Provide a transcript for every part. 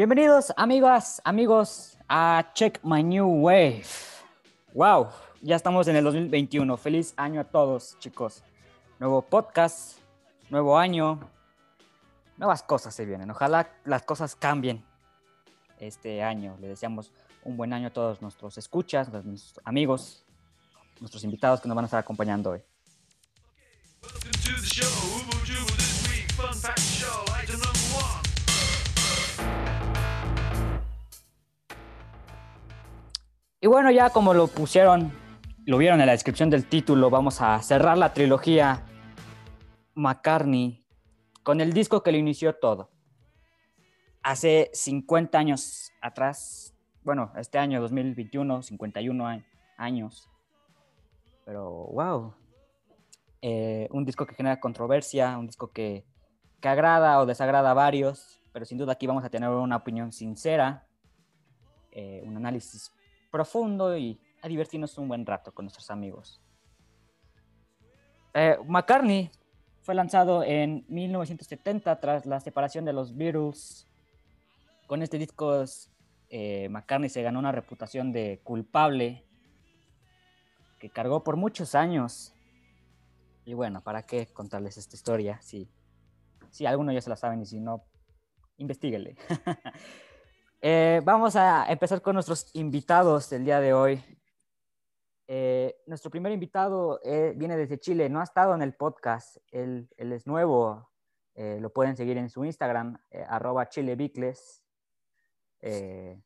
Bienvenidos, amigas, amigos, a Check My New Wave. Wow, ya estamos en el 2021. Feliz año a todos, chicos. Nuevo podcast, nuevo año, nuevas cosas se vienen. Ojalá las cosas cambien este año. Le deseamos un buen año a todos nuestros escuchas, nuestros amigos, nuestros invitados que nos van a estar acompañando hoy. Y bueno, ya como lo pusieron, lo vieron en la descripción del título, vamos a cerrar la trilogía McCartney con el disco que lo inició todo. Hace 50 años atrás, bueno, este año 2021, 51 a- años. Pero wow, Eh, un disco que genera controversia, un disco que, que agrada o desagrada a varios, pero sin duda aquí vamos a tener una opinión sincera, eh, un análisis profundo y a divertirnos un buen rato con nuestros amigos. Eh, McCartney fue lanzado en 1970 tras la separación de los Beatles. Con este disco eh, McCartney se ganó una reputación de culpable que cargó por muchos años. Y bueno, ¿para qué contarles esta historia? Si, si alguno ya se la saben y si no, investiguenle. Eh, vamos a empezar con nuestros invitados del día de hoy. Eh, nuestro primer invitado eh, viene desde Chile, no ha estado en el podcast, él, es nuevo, lo pueden seguir en su Instagram, arroba chilebicles. Qué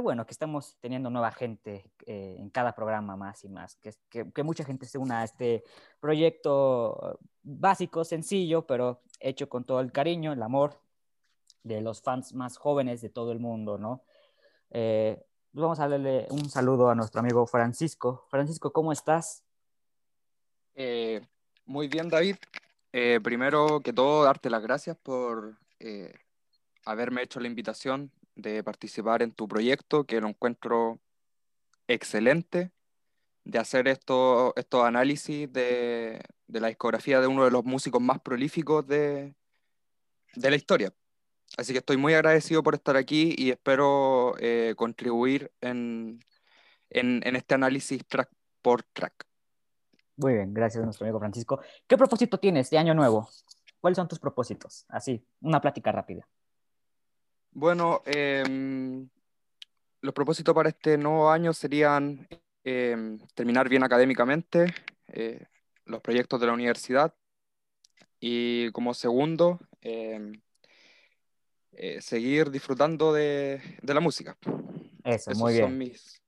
bueno que estamos teniendo nueva gente en cada programa más y más, que, que, que mucha gente se una a este proyecto básico, sencillo, pero hecho con todo el cariño, el amor de los fans más jóvenes de todo el mundo, ¿no? Eh, vamos a darle un saludo a nuestro amigo Francisco. Francisco, ¿cómo estás? Eh, muy bien, David. Eh, primero que todo, darte las gracias por haberme hecho la invitación de participar en tu proyecto, que lo encuentro excelente, de hacer esto, estos análisis de, de la discografía de uno de los músicos más prolíficos de, de la historia. Así que estoy muy agradecido por estar aquí y espero eh, contribuir en, en, en este análisis track por track. Muy bien, gracias a nuestro amigo Francisco. ¿Qué propósito tienes de año nuevo? ¿Cuáles son tus propósitos? Así, una plática rápida. Bueno, em, los propósitos para este nuevo año serían em, terminar bien académicamente, eh, los proyectos de la universidad y como segundo, em, eh, seguir disfrutando de, de la música. Eso, Esos muy bien. son mis...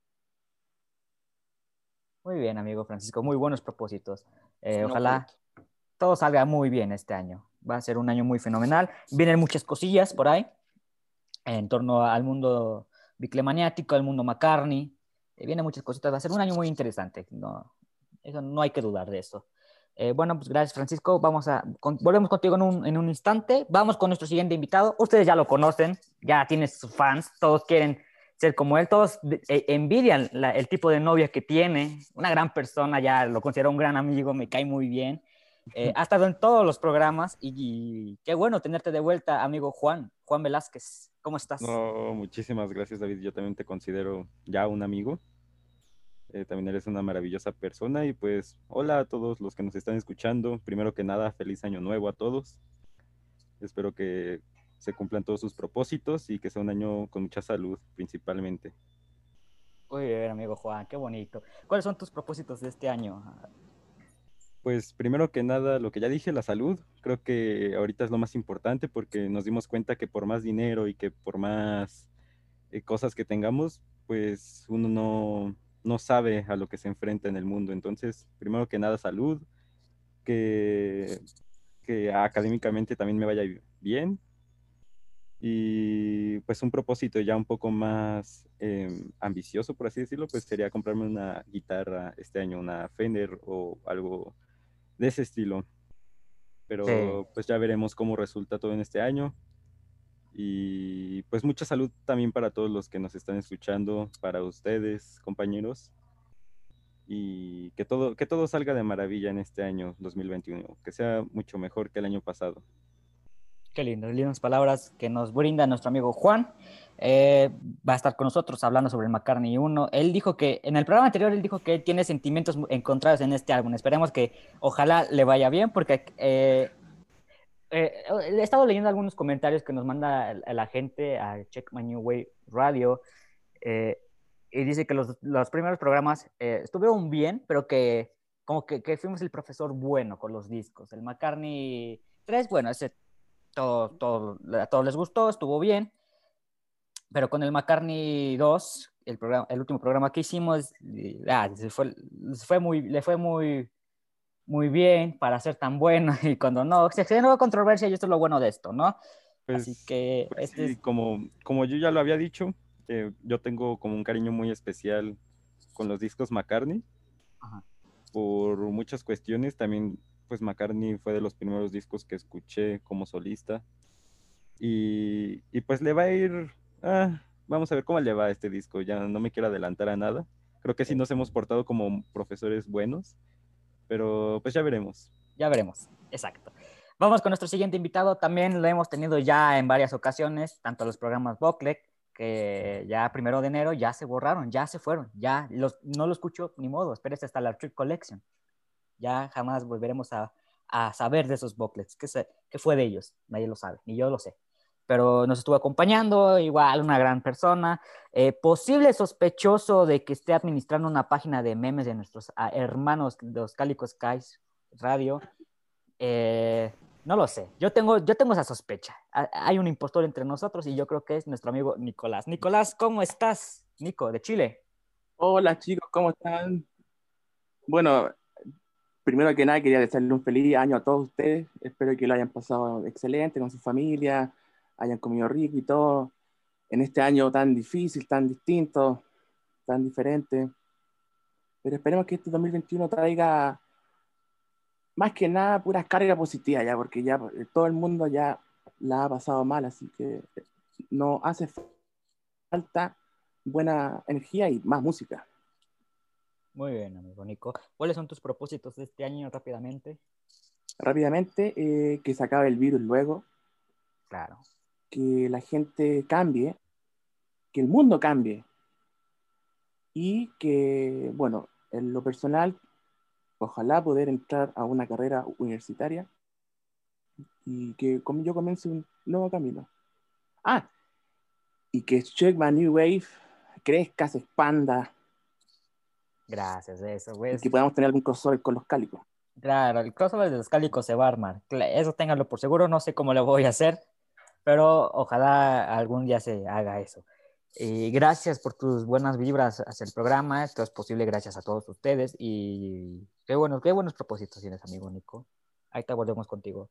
Muy bien, amigo Francisco, muy buenos propósitos. Eh, no ojalá oculto. todo salga muy bien este año. Va a ser un año muy fenomenal. Vienen muchas cosillas por ahí en torno al mundo biclemaniático, al mundo McCartney. Eh, vienen muchas cositas. Va a ser un año muy interesante. No, eso no hay que dudar de eso. Eh, bueno, pues gracias, Francisco. Vamos a con- volvemos contigo en un, en un instante. Vamos con nuestro siguiente invitado. Ustedes ya lo conocen, ya tienes sus fans, todos quieren ser como él, todos de- eh, envidian la- el tipo de novia que tiene. Una gran persona, ya lo considero un gran amigo, me cae muy bien. Eh, ha estado en todos los programas y, y qué bueno tenerte de vuelta, amigo Juan, Juan Velázquez. ¿Cómo estás? No, muchísimas gracias, David. Yo también te considero ya un amigo. Eh, también eres una maravillosa persona y pues hola a todos los que nos están escuchando. Primero que nada, feliz año nuevo a todos. Espero que se cumplan todos sus propósitos y que sea un año con mucha salud principalmente. Muy bien, amigo Juan, qué bonito. ¿Cuáles son tus propósitos de este año? Pues primero que nada, lo que ya dije, la salud, creo que ahorita es lo más importante porque nos dimos cuenta que por más dinero y que por más eh, cosas que tengamos, pues uno no, no sabe a lo que se enfrenta en el mundo. Entonces, primero que nada, salud, que, que académicamente también me vaya bien y pues un propósito ya un poco más eh, ambicioso, por así decirlo, pues sería comprarme una guitarra este año, una Fender o algo de ese estilo. Pero Sí. pues ya veremos cómo resulta todo en este año. Y pues mucha salud también para todos los que nos están escuchando, para ustedes, compañeros. Y que todo, que todo salga de maravilla en este año 2021, que sea mucho mejor que el año pasado. Qué lindo, lindas palabras que nos brinda nuestro amigo Juan. Eh, va a estar con nosotros hablando sobre el McCartney 1. Él dijo que, en el programa anterior, él dijo que tiene sentimientos encontrados en este álbum. Esperemos que ojalá le vaya bien, porque eh, eh, he estado leyendo algunos comentarios que nos manda la gente a Check My New Way Radio. eh, y dice que los, los primeros programas eh, estuvieron bien, pero que como que, que fuimos el profesor bueno con los discos. El McCartney 3, bueno, ese todo, todo, a todos les gustó, estuvo bien. Pero con el McCartney 2, el, programa, el último programa que hicimos, ah, se fue, se fue muy, le fue muy, muy bien para ser tan bueno. Y cuando no, se generó controversia y esto es lo bueno de esto, ¿no? Pues, Así que pues este sí, es- como, como yo ya lo había dicho, eh, yo tengo como un cariño muy especial con los discos McCartney. Ajá. Por muchas cuestiones, también pues McCartney fue de los primeros discos que escuché como solista. Y, y pues le va a ir, ah, vamos a ver cómo le va a este disco, ya no me quiero adelantar a nada. Creo que sí nos hemos portado como profesores buenos, pero pues ya veremos. Ya veremos, exacto. Vamos con nuestro siguiente invitado. También lo hemos tenido ya en varias ocasiones, tanto los programas Boclec, que ya primero de enero ya se borraron, ya se fueron, ya los, no lo escucho ni modo, espérese hasta la Trip Collection. Ya jamás volveremos a, a saber de esos Boclets. ¿Qué, se- ¿Qué fue de ellos? Nadie lo sabe, ni yo lo sé. Pero nos estuvo acompañando, igual una gran persona, eh, posible sospechoso de que esté administrando una página de memes de nuestros ah, hermanos, los Calico Skies Radio. Eh, no lo sé. Yo tengo, yo tengo esa sospecha. Ha- Hay un impostor entre nosotros y yo creo que es nuestro amigo Nicolás. Nicolás, ¿cómo estás? Nico, de Chile. Hola chicos, ¿cómo están? Bueno, primero que nada quería desearle un feliz año a todos ustedes. Espero que lo hayan pasado excelente con su familia, hayan comido rico y todo. En este año tan difícil, tan distinto, tan diferente. Pero esperemos que este 2021 traiga más que nada puras cargas positivas ya, porque ya eh, todo el mundo ya la ha pasado mal, así que no hace falta buena energía y más música. Muy bien, amigo Nico. ¿Cuáles son tus propósitos de este año rápidamente? rápidamente eh, que se acabe el virus luego, Claro. Que la gente cambie, que el mundo cambie y que, bueno, en lo personal, ojalá poder entrar a una carrera universitaria y que yo comience un nuevo camino. Ah, y que Check My New Wave crezca, se expanda Gracias, eso, y pues. que podamos tener algún crossover con los cálicos. Claro, el crossover de los cálicos se va a armar. Eso ténganlo por seguro, no sé cómo lo voy a hacer, pero ojalá algún día se haga eso. Y gracias por tus buenas vibras hacia el programa. Esto es posible gracias a todos ustedes. Y qué, bueno, qué buenos propósitos tienes, amigo Nico. Ahí te volvemos contigo.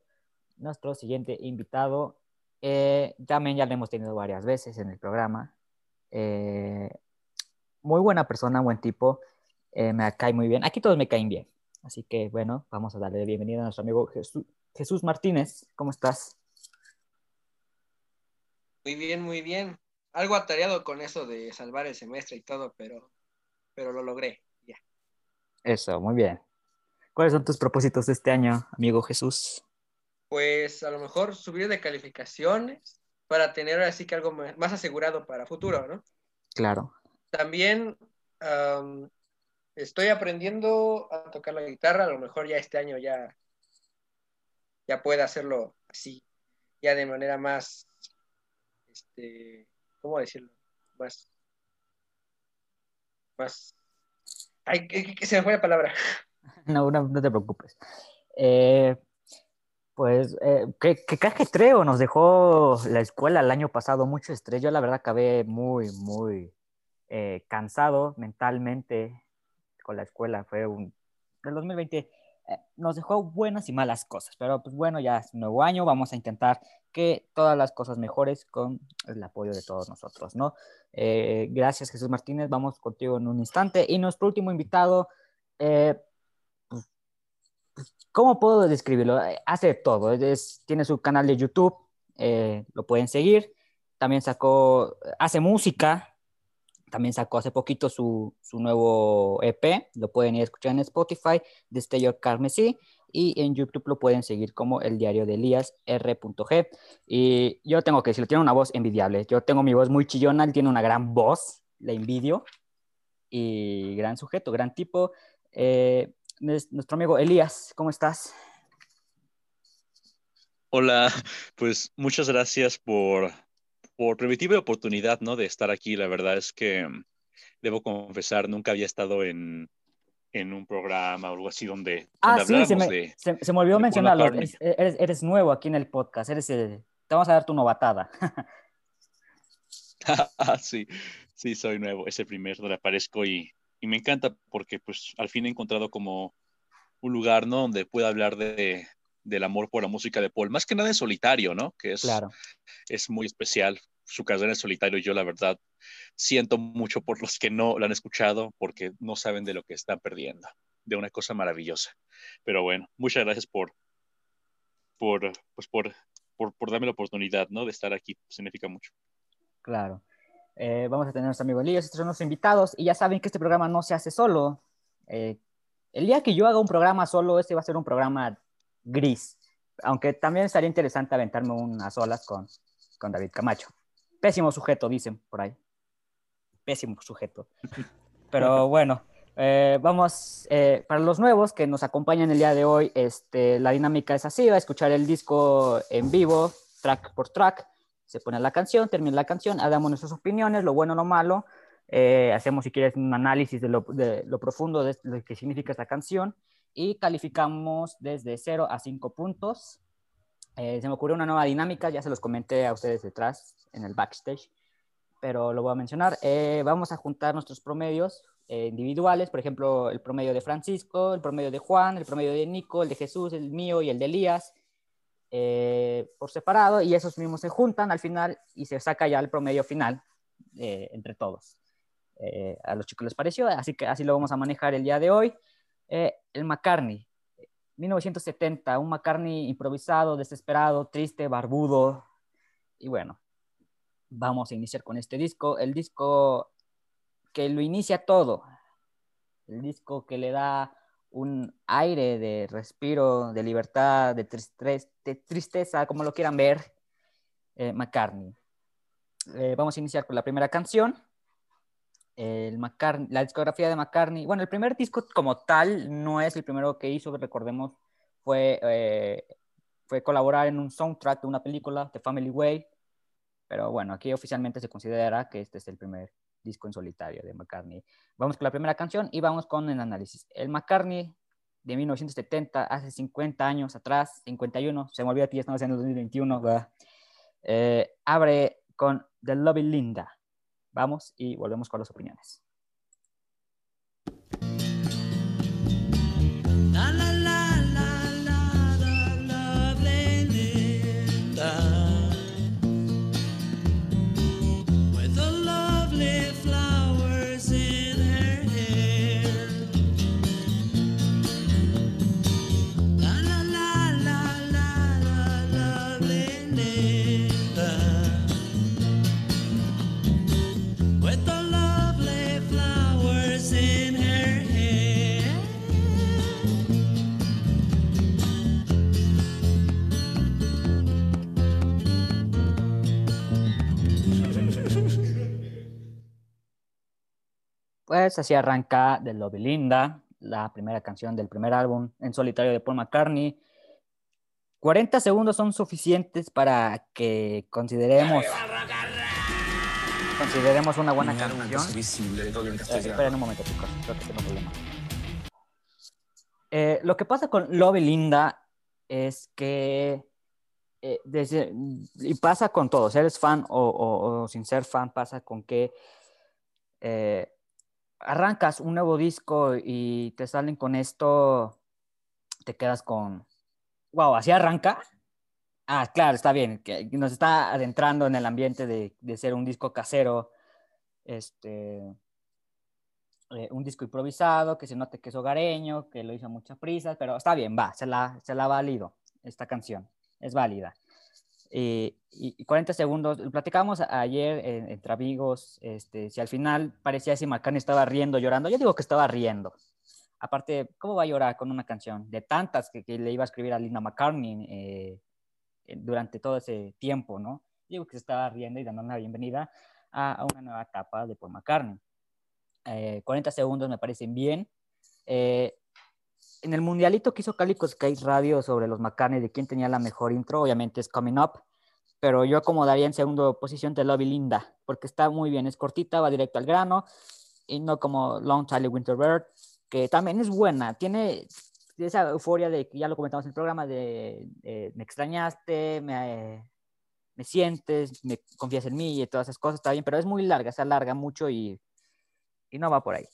Nuestro siguiente invitado, eh, también ya lo hemos tenido varias veces en el programa. Eh, muy buena persona, buen tipo. eh, me cae muy bien. Aquí todos me caen bien. Así que bueno, vamos a darle bienvenida a nuestro amigo Jesús, Jesús Martínez. ¿Cómo estás? Muy bien, muy bien. Algo atareado con eso de salvar el semestre y todo, pero, pero lo logré. Ya. Eso, muy bien. ¿Cuáles son tus propósitos de este año, amigo Jesús? Pues a lo mejor subir de calificaciones para tener así que algo más asegurado para futuro, ¿no? Claro. También am, estoy aprendiendo a tocar la guitarra, a lo mejor ya este año ya, ya pueda hacerlo así, ya de manera más, este, ¿cómo decirlo? Más, más, ay, que, se me fue la palabra. No, no, te preocupes. Eh, pues, eh, ¿qué, qué cajetreo nos dejó la escuela el año pasado? Mucho estrés. Yo la verdad acabé muy, muy eh, cansado mentalmente con la escuela. Fue un... El 2020 eh, nos dejó buenas y malas cosas, pero pues bueno, ya es un nuevo año. Vamos a intentar que todas las cosas mejores con el apoyo de todos nosotros, ¿no? Eh, gracias, Jesús Martínez. Vamos contigo en un instante. Y nuestro último invitado... Eh, ¿Cómo puedo describirlo? Eh, Hace todo. Es- tiene su canal de YouTube, lo pueden seguir. También sacó, hace música. También sacó hace poquito su, su nuevo EP. Lo pueden ir a escuchar en Spotify, de Stay Your Carmesí. Y en YouTube lo pueden seguir como el diario de Elías R.G. Y yo tengo que decirlo, tiene una voz envidiable. Yo tengo mi voz muy chillona, él tiene una gran voz, la envidio. Y gran sujeto, gran tipo. Eh, es nuestro amigo Elías, ¿cómo estás? Hola, pues muchas gracias por, por permitirme la oportunidad, ¿no? De estar aquí. La verdad es que mm, debo confesar, nunca había estado en, en un programa o algo así donde, Ah, donde sí, se me, de... se- se me olvidó mencionarlo. Eres, eres- eres nuevo aquí en el podcast. Eres, eh, te vamos a dar tu novatada. Sí, sí, soy nuevo. Es el primer donde aparezco y, y me encanta porque pues al fin he encontrado como un lugar, ¿no? Donde pueda hablar de, del amor por la música de Paul. Más que nada en solitario, ¿no? Que es, claro. es muy especial. Su carrera en solitario, yo la verdad siento mucho por los que no la han escuchado porque no saben de lo que están perdiendo, de una cosa maravillosa. Pero bueno, muchas gracias por, por, pues por, por, por darme la oportunidad, ¿no? De estar aquí, significa mucho. Claro. Eh, vamos a tener a nuestro amigo Elías, estos son los invitados, y ya saben que este programa no se hace solo. Eh, el día que yo haga un programa solo, este va a ser un programa gris, aunque también estaría interesante aventarme unas olas con, con David Camacho. Pésimo sujeto, dicen por ahí. Pésimo sujeto. Pero bueno, eh, vamos, eh, para los nuevos que nos acompañan el día de hoy, este, la dinámica es así, va a escuchar el disco en vivo, track por track, se pone la canción, termina la canción, damos nuestras opiniones, lo bueno, lo malo, eh, hacemos si quieres un análisis de lo, de lo profundo de lo que significa esta canción y calificamos desde 0 a 5 puntos. Eh, se me ocurrió una nueva dinámica, ya se los comenté a ustedes detrás en el backstage, pero lo voy a mencionar. Eh, vamos a juntar nuestros promedios eh, individuales, por ejemplo, el promedio de Francisco, el promedio de Juan, el promedio de Nico, el de Jesús, el mío y el de Elías, por separado, y esos mismos se juntan al final y se saca ya el promedio final entre todos. A los chicos les pareció, así que así lo vamos a manejar el día de hoy. El McCartney, 1970, un McCartney improvisado, desesperado, triste, barbudo, y bueno, vamos a iniciar con este disco, el disco que lo inicia todo, el disco que le da un aire de respiro, de libertad, de, tristeza, como lo quieran ver, eh, McCartney. Eh, vamos a iniciar con la primera canción, el McCartney- la discografía de McCartney. Bueno, el primer disco como tal no es el primero que hizo, recordemos, fue, eh, fue colaborar en un soundtrack de una película, The Family Way, pero bueno, aquí oficialmente se considera que este es el primer disco en solitario de McCartney. Vamos con la primera canción y vamos con el análisis. El McCartney de 1970, hace 50 años atrás, 51, se me olvidó que ya estamos en el 2021, ¿verdad? Eh, abre con The Lovely Linda. Vamos y volvemos con las opiniones. Pues así arranca The Lovely Linda, la primera canción del primer álbum en solitario de Paul McCartney. 40 segundos son suficientes para que consideremos consideremos una buena canción. Eh, esperen un momento, chicos, creo que tengo un problema. Eh, lo que pasa con Love Linda es que eh, desde, y pasa con todos, eres fan o, o- o sin ser fan, pasa con que eh, arrancas un nuevo disco y te salen con esto, te quedas con, wow, así arranca. Ah, claro, está bien, que nos está adentrando en el ambiente de, de ser un disco casero, este, eh, un disco improvisado, que se note que es hogareño, que lo hizo a muchas prisas, pero está bien, va, se la, se la valido esta canción, es válida. Y, y- y 40 segundos, platicábamos ayer en- entre amigos, este, si al final parecía si McCartney estaba riendo, llorando, yo digo que estaba riendo. Aparte, ¿cómo va a llorar con una canción de tantas que, que le iba a escribir a Linda McCartney eh, eh, durante todo ese tiempo, ¿no? Digo que se estaba riendo y dando una bienvenida a, a una nueva etapa de Paul McCartney. Eh, 40 segundos me parecen bien. Eh, en el mundialito que hizo Calico Sky Radio sobre los McCartney de quién tenía la mejor intro, obviamente es Coming Up, pero yo acomodaría en segunda posición de Love y Linda, porque está muy bien, es cortita, va directo al grano, y no como Long Charlie Winterbird, que también es buena, tiene esa euforia de que ya lo comentamos en el programa, de eh, me extrañaste, me, me sientes, me confías en mí y todas esas cosas, está bien, pero es muy larga, se alarga mucho y, y no va por ahí.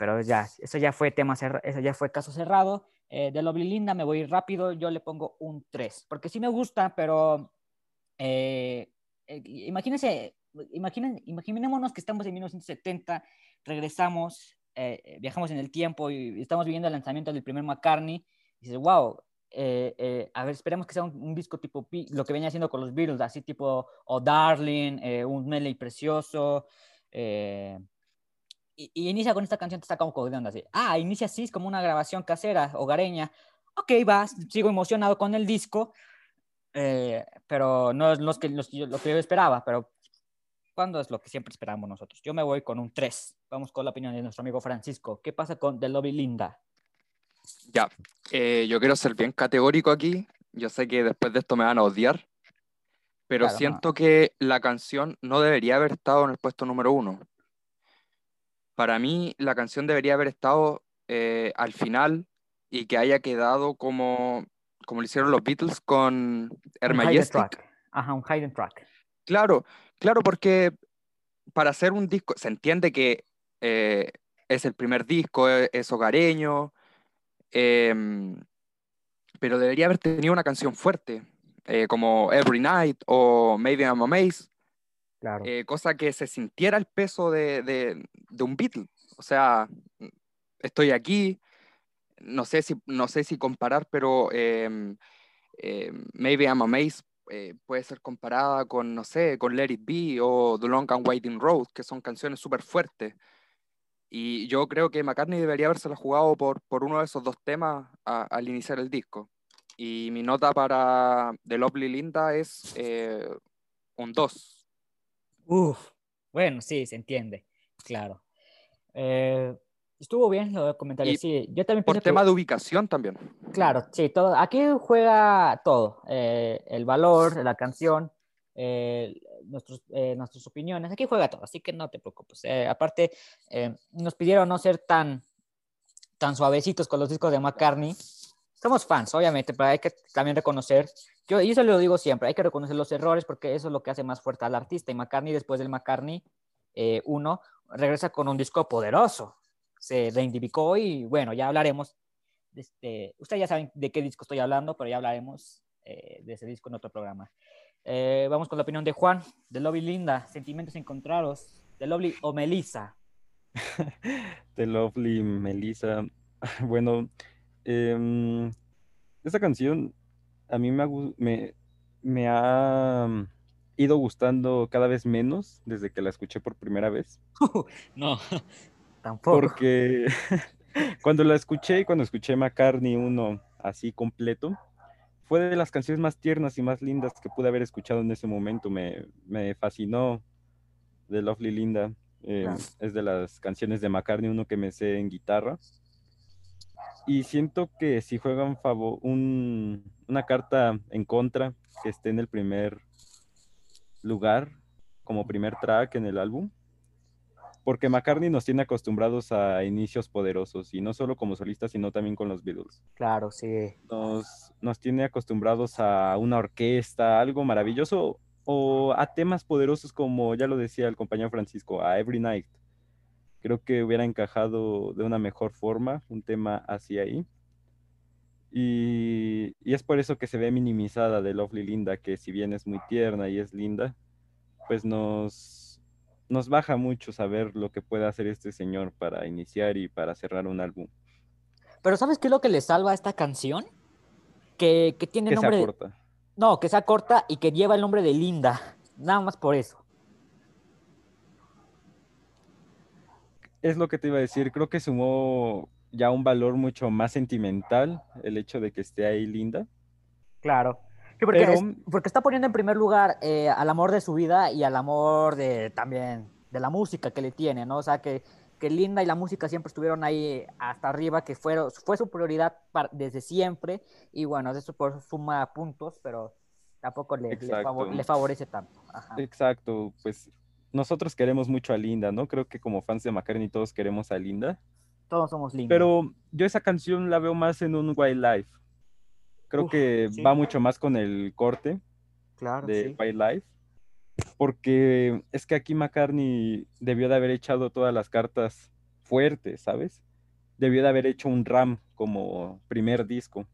Pero ya, eso ya fue tema cerrado, eso ya fue caso cerrado. Eh, de Lovely Linda me voy rápido, yo le pongo un 3, porque sí me gusta, pero eh, eh, imagínense, imaginen, imaginémonos que estamos en 1970, regresamos, eh, eh, viajamos en el tiempo y estamos viviendo el lanzamiento del primer McCartney, y dices, wow, eh, a ver, esperemos que sea un, disco tipo lo que venía haciendo con los Beatles, así tipo Oh Darling, un medley precioso. Y, y inicia con esta canción, te saca un poco de onda así. Ah, inicia así, es como una grabación casera, hogareña. Ok, va, sigo emocionado con el disco, eh, pero no es los que, los lo que yo esperaba, pero ¿cuándo es lo que siempre esperamos nosotros? Yo me voy con un 3. Vamos con la opinión de nuestro amigo Francisco. ¿Qué pasa con The Lobby Linda? Ya, eh, yo quiero ser bien categórico aquí. Yo sé que después de esto me van a odiar, pero Claro, no. siento que la canción no debería haber estado en el puesto número uno. Para mí, la canción debería haber estado eh, al final y que haya quedado como, como lo hicieron los Beatles con Air Un hidden track. Ajá, un hidden track. Claro, claro, porque para hacer un disco, se entiende que eh, es el primer disco, e- es, hogareño, em, pero debería haber tenido una canción fuerte, eh, como Every Night o Maybe I'm Amazed, Claro. eh, cosa que se sintiera el peso de, de- de un Beatle. O sea, estoy aquí, no sé si, no sé si comparar, pero em, em, Maybe I'm Amazed eh, puede ser comparada con, no sé, con Let It Be o The Long and Winding Road, que son canciones súper fuertes. Y yo creo que McCartney debería habérsela jugado por, por uno de esos dos temas a- al iniciar el disco. Y mi nota para The Lovely Linda es eh, un 2. Uf, bueno, sí, se entiende, claro. Eh, estuvo bien los comentarios, Y sí. Yo también Por pienso que, tema de ubicación también. claro, sí, todo, aquí juega todo, eh, el valor, la canción, eh, nuestros, eh, nuestras opiniones, aquí juega todo, así que no te preocupes. Eh, aparte, eh, nos pidieron no ser tan, tan suavecitos con los discos de McCartney. Somos fans, obviamente, pero hay que también reconocer, yo, y eso lo digo siempre, hay que reconocer los errores porque eso es lo que hace más fuerte al artista. Y McCartney, después del McCartney 1, regresa con un disco poderoso. Se reivindicó y bueno, ya hablaremos. de este, ustedes ya saben de qué disco estoy hablando, pero ya hablaremos eh, de ese disco en otro programa. Eh, vamos con la opinión de Juan, de Lovely Linda, Sentimientos Encontrados, de Lovely o Melissa. The Lovely Melissa. Bueno, em, esta canción a mí me me, me ha mm, ido gustando cada vez menos desde que la escuché por primera vez. no, tampoco. Porque cuando la escuché y cuando escuché McCartney uno así completo, fue de las canciones más tiernas y más lindas que pude haber escuchado en ese momento. Me, me fascinó The Lovely Linda. Eh. Es de las canciones de McCartney uno que me sé en guitarra. Y siento que si juegan favor, un, una carta en contra que esté en el primer lugar como primer track en el álbum, porque McCartney nos tiene acostumbrados a inicios poderosos, y no solo como solista, sino también con los Beatles. Claro, sí. Nos, nos tiene acostumbrados a una orquesta, algo maravilloso, o a temas poderosos como ya lo decía el compañero Francisco, a Every Night. Creo que hubiera encajado de una mejor forma un tema hacia ahí. Y, y es por eso que se ve minimizada de Lovely Linda, que si bien es muy tierna y es linda, pues nos, nos baja mucho saber lo que puede hacer este señor para iniciar y para cerrar un álbum. Pero ¿sabes qué es lo que le salva a esta canción? Que, que tiene Que nombre... sea de- corta. No, que sea corta y que lleva el nombre de Linda. Nada más por eso. Es lo que te iba a decir, creo que sumó ya un valor mucho más sentimental el hecho de que esté ahí Linda. Claro. Sí, porque, Pero- es- porque está poniendo en primer lugar eh, al amor de su vida y al amor de también de la música que le tiene, ¿no? O sea, que, que Linda y la música siempre estuvieron ahí hasta arriba, que fueron, fue su prioridad desde siempre. Y bueno, eso por suma puntos, pero tampoco le, le, favorece tanto. Ajá. Exacto, pues nosotros queremos mucho a Linda, ¿no? Creo que como fans de McCartney todos queremos a Linda. Todos somos lindos. Pero yo esa canción la veo más en un Wildlife. Creo Uf, que sí. va mucho más con el corte claro, de sí. Wildlife. Porque es que aquí McCartney debió de haber echado todas las cartas fuertes, ¿sabes? Debió de haber hecho un Ram como primer disco.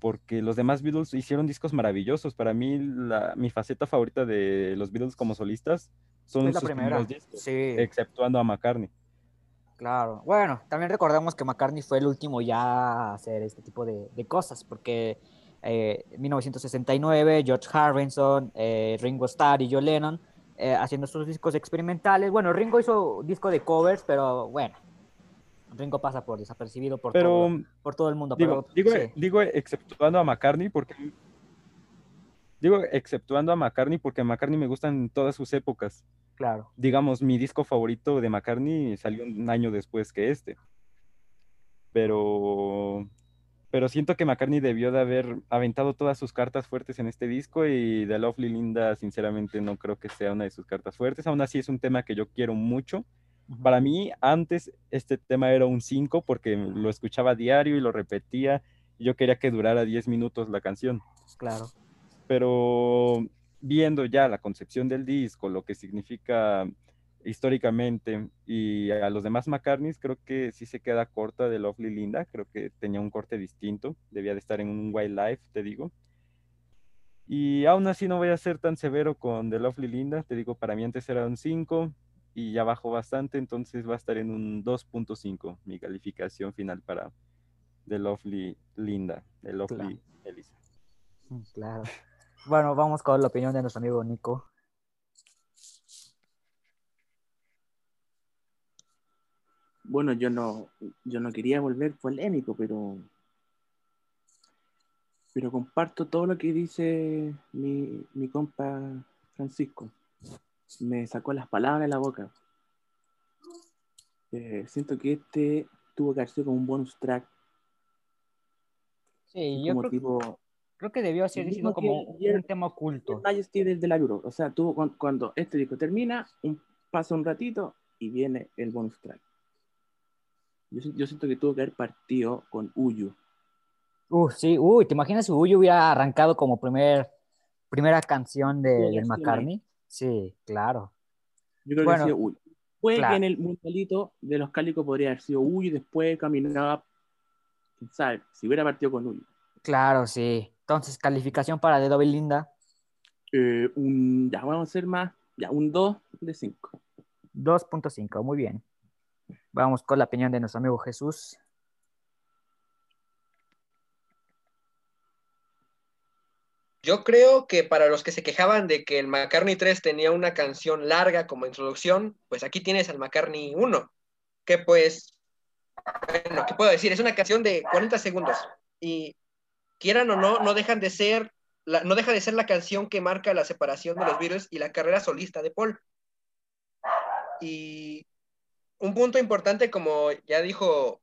Porque los demás Beatles hicieron discos maravillosos. Para mí, la- mi faceta favorita de los Beatles como solistas son sus primeros discos, Sí. exceptuando a McCartney. Claro. Bueno, también recordemos que McCartney fue el último ya a hacer este tipo de, de cosas, porque eh, en 1969 George Harrison, eh, Ringo Starr y John Lennon eh, haciendo sus discos experimentales. Bueno, Ringo hizo disco de covers, pero bueno, Ringo pasa por desapercibido por, Pero todo, por todo el mundo. Digo, pero, digo, sí, digo exceptuando a McCartney porque digo exceptuando a McCartney porque a McCartney me gustan todas sus épocas. claro. Digamos, mi disco favorito de McCartney salió un año después que este. Pero pero siento que McCartney debió de haber aventado todas sus cartas fuertes en este disco y The Lovely Linda sinceramente no creo que sea una de sus cartas fuertes. Aún así es un tema que yo quiero mucho. Para mí, antes este tema era un 5 porque lo escuchaba diario y lo repetía. Y yo quería que durara 10 minutos la canción. Claro. Pero viendo ya la concepción del disco, lo que significa históricamente y a los demás McCartneys, creo que sí se queda corta de Lovely Linda. Creo que tenía un corte distinto. Debía de estar en un Wildlife, te digo. Y aún así no voy a ser tan severo con The Lovely Linda. Te digo, para mí antes era un 5 y ya bajó bastante, entonces va a estar en un 2.5 mi calificación final para The Lovely Linda, The Lovely Elisa. Mm, Claro. Bueno, vamos con la opinión de nuestro amigo Nico. Bueno, yo no, yo no quería volver polémico, pero, pero comparto todo lo que dice mi, mi compa Francisco. Me sacó las palabras de la boca. Eh, siento que este tuvo que haber sido como un bonus track, Sí, yo como creo, tipo creo que debió haber lo sido como que un tema oculto. Majesty del de la Euro. O sea, tuvo cuando, cuando este disco termina, un, pasa un ratito y viene el bonus track. Yo, si- yo siento que tuvo que haber partido con Uyu. Uh, sí, uy, ¿te imaginas si Uy hubiera arrancado como primer, primera canción de, Sí, del. McCartney? Sí, claro. Yo creo Bueno, que ha sido Uyu. Puede claro. que en el mundialito de los cálicos podría haber sido Uyu y después caminaba, quién sabe, si hubiera partido con Uyu. Claro, sí. Entonces, calificación para The Double Linda, Eh, un, ya vamos a hacer más, ya un 2 de 5. 2.5, muy bien. Vamos con la opinión de nuestro amigo Jesús. Yo creo que para los que se quejaban de que el McCartney 3 tenía una canción larga como introducción, pues aquí tienes al McCartney 1, que pues, bueno, ¿qué puedo decir? Es una canción de 40 segundos y quieran o no, no dejan de ser, la, no deja de ser la canción que marca la separación de los Beatles y la carrera solista de Paul. Y un punto importante, como ya dijo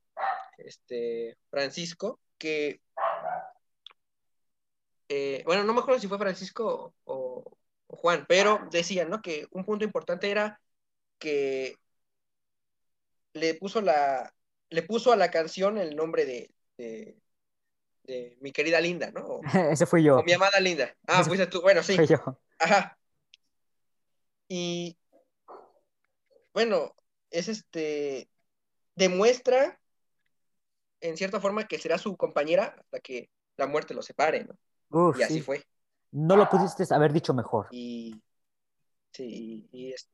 este, Francisco, que eh, bueno, no me acuerdo si fue Francisco o, o Juan, pero decían, ¿no? Que un punto importante era que le puso la, le puso a la canción el nombre de, de, de mi querida Linda, ¿no? O, Ese fui yo. o mi amada Linda. Ah, Ese- fuiste tú, bueno, sí. Fui yo. Ajá. Y bueno, es este, demuestra en cierta forma que será su compañera hasta que la muerte los separe, ¿no? Uf, Y así sí. fue. No lo pudiste haber dicho mejor. Y sí, y es.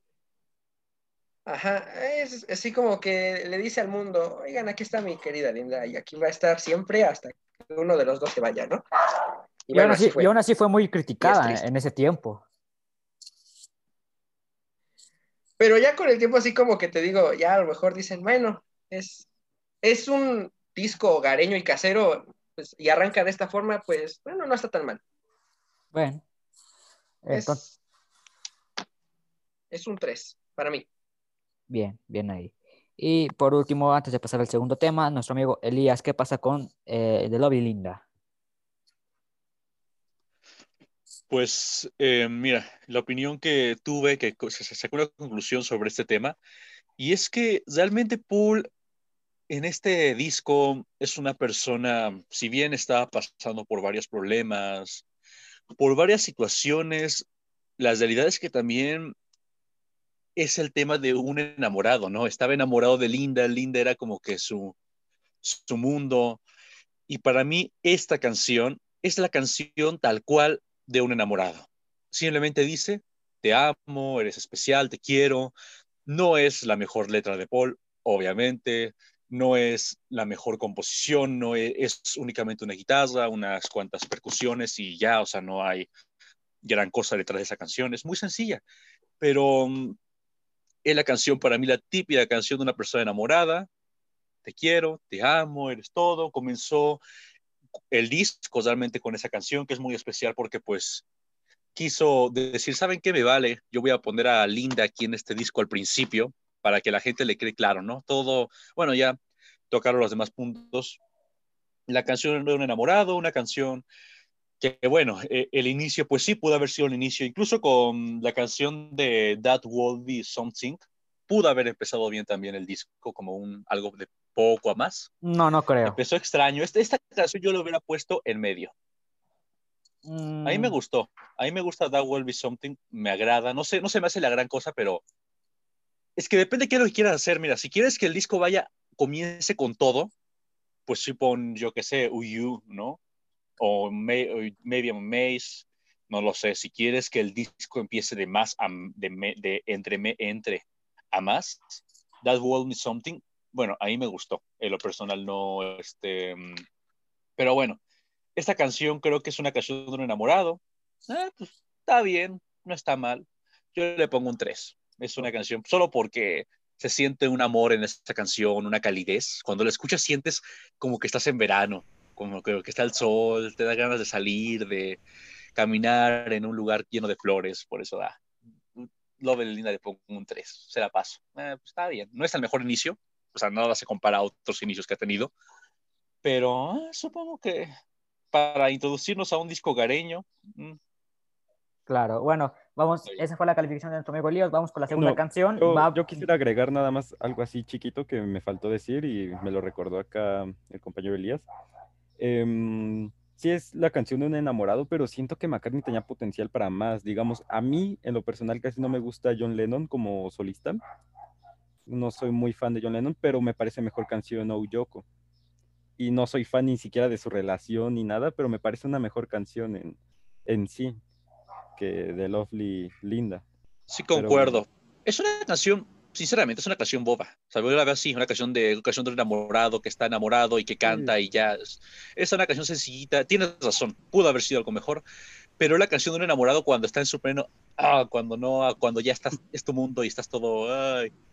Ajá, es así como que le dice al mundo, oigan, aquí está mi querida Linda, y aquí va a estar siempre hasta que uno de los dos se vaya, ¿no? Y Y, bueno, aún así fue. y aún así fue muy criticada en ese tiempo. Pero ya con el tiempo así como que te digo, ya a lo mejor dicen, bueno, es, es un disco hogareño y casero pues, y arranca de esta forma, pues bueno, no está tan mal. Bueno. Entonces, Es, es un 3 para mí. bien, bien ahí. Y por último, antes de pasar al segundo tema, nuestro amigo Elías, ¿qué pasa con eh, The Lobby Linda? Pues eh, mira, la opinión que tuve, que se sacó una conclusión sobre este tema, y es que realmente Paul en este disco es una persona, si bien está pasando por varios problemas, por varias situaciones, la realidad es que también es el tema de un enamorado, ¿no? Estaba enamorado de Linda, Linda era como que su, su mundo, y para mí esta canción es la canción tal cual de un enamorado. Simplemente dice, te amo, eres especial, te quiero. No es la mejor letra de Paul, obviamente. No es la mejor composición, no es, es únicamente una guitarra, unas cuantas percusiones y ya, o sea, no hay gran cosa detrás de esa canción. Es muy sencilla, pero mm, es la canción para mí, la típica canción de una persona enamorada. Te quiero, te amo, eres todo. Comenzó el disco realmente con esa canción que es muy especial porque pues quiso decir, ¿saben qué me vale? Yo voy a poner a Linda aquí en este disco al principio para que la gente le quede claro, ¿no? Todo, bueno, ya tocaron los demás puntos. La canción de un enamorado, una canción que, bueno, eh, el inicio, pues sí, pudo haber sido el inicio, incluso con la canción de That Will Be Something, pudo haber empezado bien también el disco como un algo de poco a más. No, no creo. Empezó extraño. Este- esta canción yo lo hubiera puesto en medio. A mí me Mm, gustó. A mí me gusta That Will Be Something. Me agrada. No sé, no se me hace la gran cosa, pero es que depende de qué es lo que quieras hacer. Mira, si quieres que el disco vaya, comience con todo, pues sí pon, yo qué sé, Uyu, ¿no? O, May- o Maybe I'm Maze. No lo sé. Si quieres que el disco empiece de más a, me- de entre, me- entre a más, That Will Be Something. Bueno, a mí me gustó. En lo personal no, este, mm, pero bueno, esta canción creo que es una canción de un enamorado. Eh, pues, está bien, no está mal. Yo le pongo un 3. Es una canción solo porque se siente un amor en esta canción, una calidez. Cuando la escuchas sientes como que estás en verano, como que, que está el sol, te da ganas de salir, de caminar en un lugar lleno de flores. Por eso da. Love Linda le pongo un 3. Se la paso. Eh, pues, está bien. No es el mejor inicio. O sea, nada se compara a otros inicios que ha tenido. Pero eh, supongo que para introducirnos a un disco hogareño, mm, claro, bueno, vamos, esa fue la calificación de nuestro amigo Elías. Vamos con la segunda No, canción. Yo, Va- yo quisiera agregar nada más algo así chiquito que me faltó decir y me lo recordó acá el compañero Elías. Em, sí es la canción de un enamorado, pero siento que McCartney tenía potencial para más. Digamos, a mí en lo personal casi no me gusta John Lennon como solista. No soy muy fan de John Lennon, pero me parece mejor canción Oh Yoko. Y no soy fan ni siquiera de su relación ni nada, pero me parece una mejor canción en, en sí que de Lovely Linda. sí concuerdo. Es una canción, sinceramente, es una canción boba. O sea, yo la veo así, una canción de, una canción de un enamorado que está enamorado y que canta y ya. Es, una canción sencillita. Tienes razón, pudo haber sido algo mejor, pero es la canción de un enamorado cuando está en su pleno, ah, cuando no, ah, cuando ya estás, es tu mundo y estás todo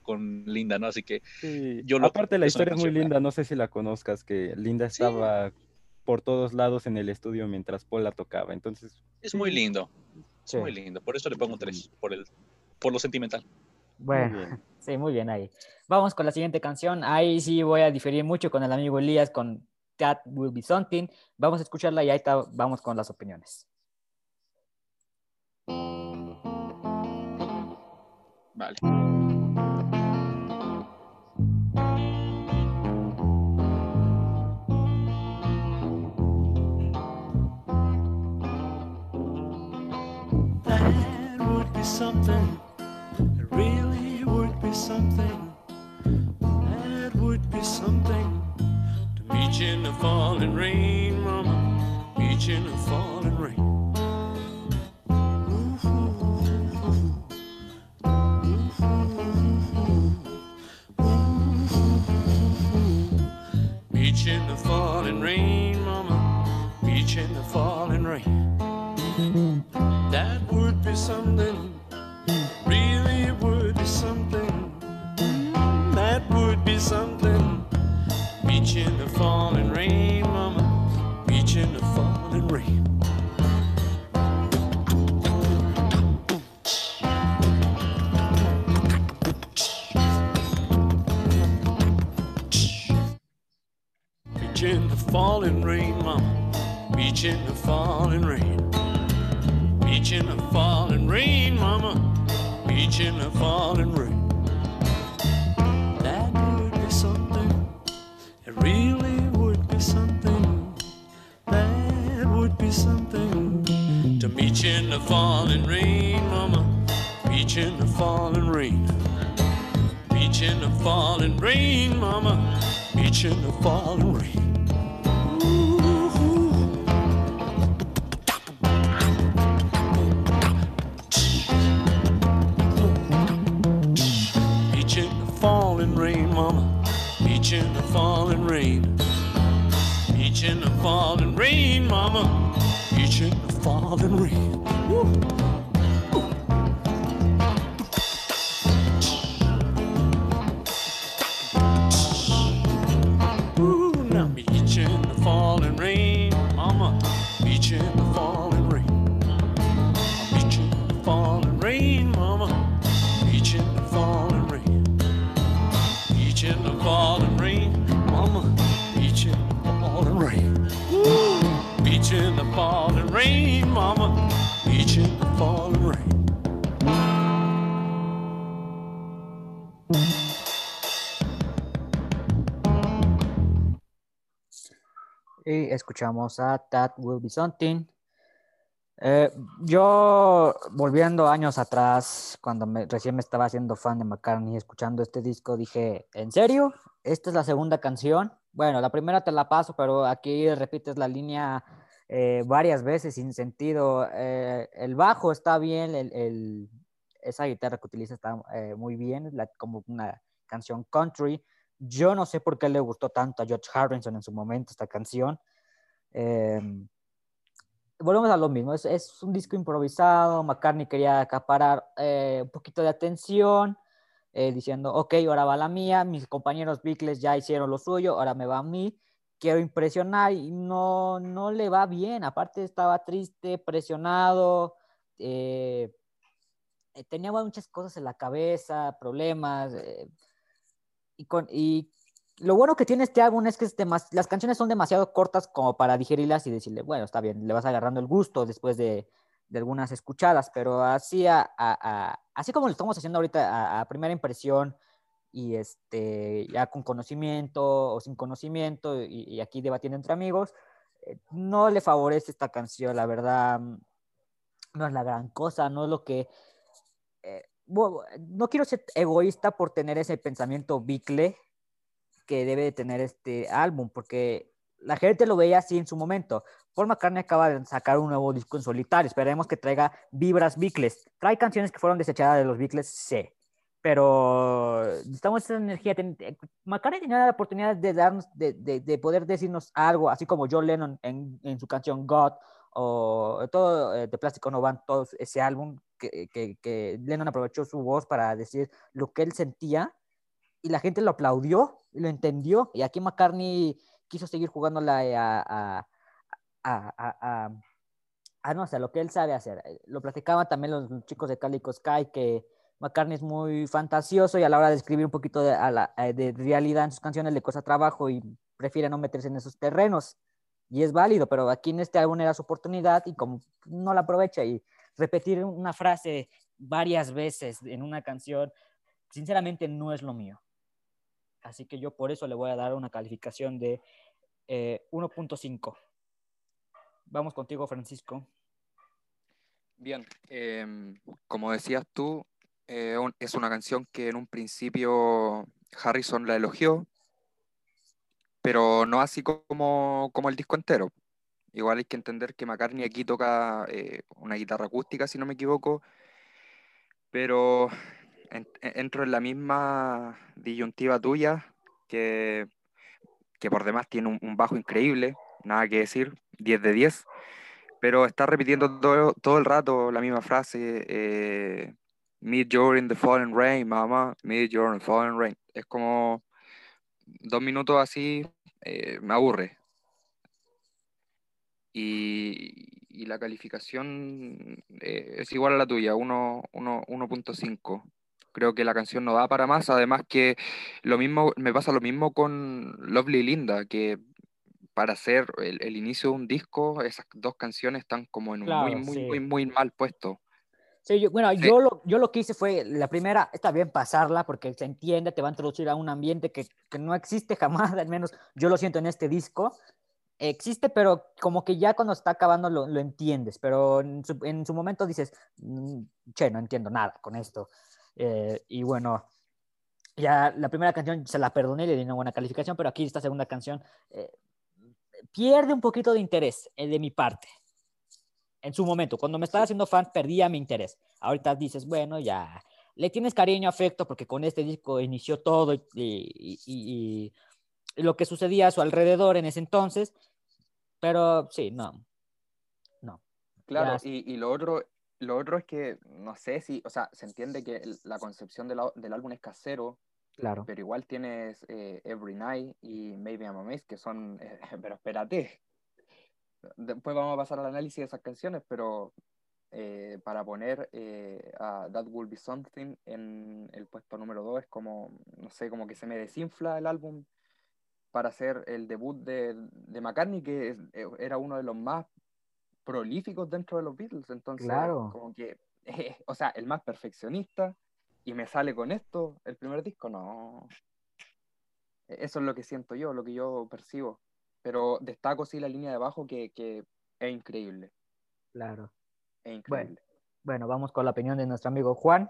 con Linda, ¿no? Así que Sí, Yo lo- aparte la historia es muy linda, no sé si la conozcas, que Linda Sí. estaba por todos lados en el estudio mientras Paul la tocaba, entonces es muy lindo. Sí. muy lindo. Por eso le pongo un 3, por, el, por lo sentimental. Bueno, sí, muy bien ahí. Vamos con la siguiente canción. Ahí sí voy a diferir mucho con el amigo Elías con That Will Be Something. Vamos a escucharla y ahí está, vamos con las opiniones. Vale. Something. It really would be something. That would be something. To meet you in the falling rain, mama. Meet you in the falling rain. You in the falling rain, mama. You in the falling rain. That would be something. Escuchamos a That Will Be Something. Eh, yo, volviendo años atrás, cuando me- recién me estaba haciendo fan de McCartney, escuchando este disco, dije, ¿en serio? ¿Esta es la segunda canción? Bueno, la primera te la paso, pero aquí repites la línea eh, varias veces sin sentido. Eh, el bajo está bien, el, el- esa guitarra que utiliza está eh, muy bien, la- como una canción country. Yo no sé por qué le gustó tanto a George Harrison en su momento esta canción. Em, volvemos a lo mismo, es, es un disco improvisado, McCartney quería acaparar eh, un poquito de atención, eh, diciendo, ok, ahora va la mía, mis compañeros Beatles ya hicieron lo suyo, ahora me va a mí, quiero impresionar y no, no le va bien, aparte estaba triste, presionado, eh, eh, tenía muchas cosas en la cabeza, problemas, y, con, y lo bueno que tiene este álbum es que es las canciones son demasiado cortas como para digerirlas y decirle, bueno, está bien, le vas agarrando el gusto después de, algunas escuchadas, pero así, a, a- a- así como lo estamos haciendo ahorita a, primera impresión y este, ya con conocimiento o sin conocimiento y, aquí debatiendo entre amigos, eh, no le favorece esta canción, la verdad, mm, no es la gran cosa, no es lo que... eh, no quiero ser egoísta por tener ese pensamiento bicle que debe de tener este álbum, porque la gente lo veía así en su momento. Paul McCartney acaba de sacar un nuevo disco en solitario, esperemos que traiga vibras Beatles. ¿Trae canciones que fueron desechadas de los Beatles? Sí, pero necesitamos esa energía. Eh, McCartney tenía la oportunidad de, darnos, de, de- de poder decirnos algo, así como John Lennon en, en su canción God, o todo eh, de Plástico No Van, todo ese álbum, que, que, que Lennon aprovechó su voz para decir lo que él sentía y la gente lo aplaudió lo entendió. Y aquí McCartney quiso seguir jugándola a, a, a, a, a- a, no lo que él sabe hacer. Eh, Lo platicaban también los chicos de Calico Sky, que McCartney es muy fantasioso y a la hora de escribir un poquito eh, de realidad en sus canciones le cuesta trabajo y prefiere no meterse en esos terrenos. Y es válido, pero aquí en este álbum era su oportunidad y como no la aprovecha y repetir una frase varias veces en una canción, sinceramente no es lo mío. Así que yo por eso le voy a dar una calificación de eh, 1.5. Vamos contigo, Francisco. Bien, em, como decías tú, eh, es una canción que en un principio Harrison la elogió, pero no así como, como el disco entero. Igual hay que entender que McCartney aquí toca eh, una guitarra acústica, si no me equivoco, pero entro en la misma disyuntiva tuya, que, que por demás tiene un, bajo increíble, nada que decir, 10 de 10, pero está repitiendo todo, todo el rato la misma frase, eh, in the falling rain, meet you in the falling rain. Es como dos minutos así, eh, me aburre. Y, y la calificación eh, es igual a la tuya, uno- uno- 1.5. Creo que la canción no da para más, además que lo mismo, me pasa lo mismo con Lovely Linda, que para hacer el, el inicio de un disco, esas dos canciones están como en un muy, Claro, muy, sí. muy, muy mal puesto. Sí, yo- bueno, Sí. yo, lo, yo lo que hice fue, la primera, está bien pasarla porque se entiende, te va a introducir a un ambiente que, que no existe jamás, al menos yo lo siento en este disco. Existe, pero como que ya cuando está acabando lo, lo entiendes, pero en su, en su momento dices, "Mm, che, no entiendo nada con esto. Eh, y bueno, ya la primera canción se la perdoné, le di una buena calificación, pero aquí esta segunda canción eh, pierde un poquito de interés eh, de mi parte en su momento, cuando me estaba haciendo fan, perdía mi interés. Ahorita dices, bueno, ya le tienes cariño, afecto, porque con este disco inició todo y, y- y- y lo que sucedía a su alrededor en ese entonces. Pero sí, no. No. Claro, y lo otro, lo otro es que, no sé si, o sea, se entiende que el- la concepción de la- del álbum es casero, Claro. pero igual tienes eh, Every Night y Maybe I'm a Mess, que son, eh, pero espérate, después vamos a pasar al análisis de esas canciones, pero eh, para poner eh, a That Will Be Something en el puesto número 2 es como, no sé, como que se me desinfla el álbum para hacer el debut de, de McCartney, que es- eh, era uno de los más prolíficos dentro de los Beatles, entonces Claro. como que, o sea, el más perfeccionista, y me sale con esto, el primer disco, no. E, Eso es lo que siento yo, lo que yo percibo. Pero destaco sí la línea de abajo que, que es increíble, Claro. es increíble. Bueno, vamos con la opinión de nuestro amigo Juan.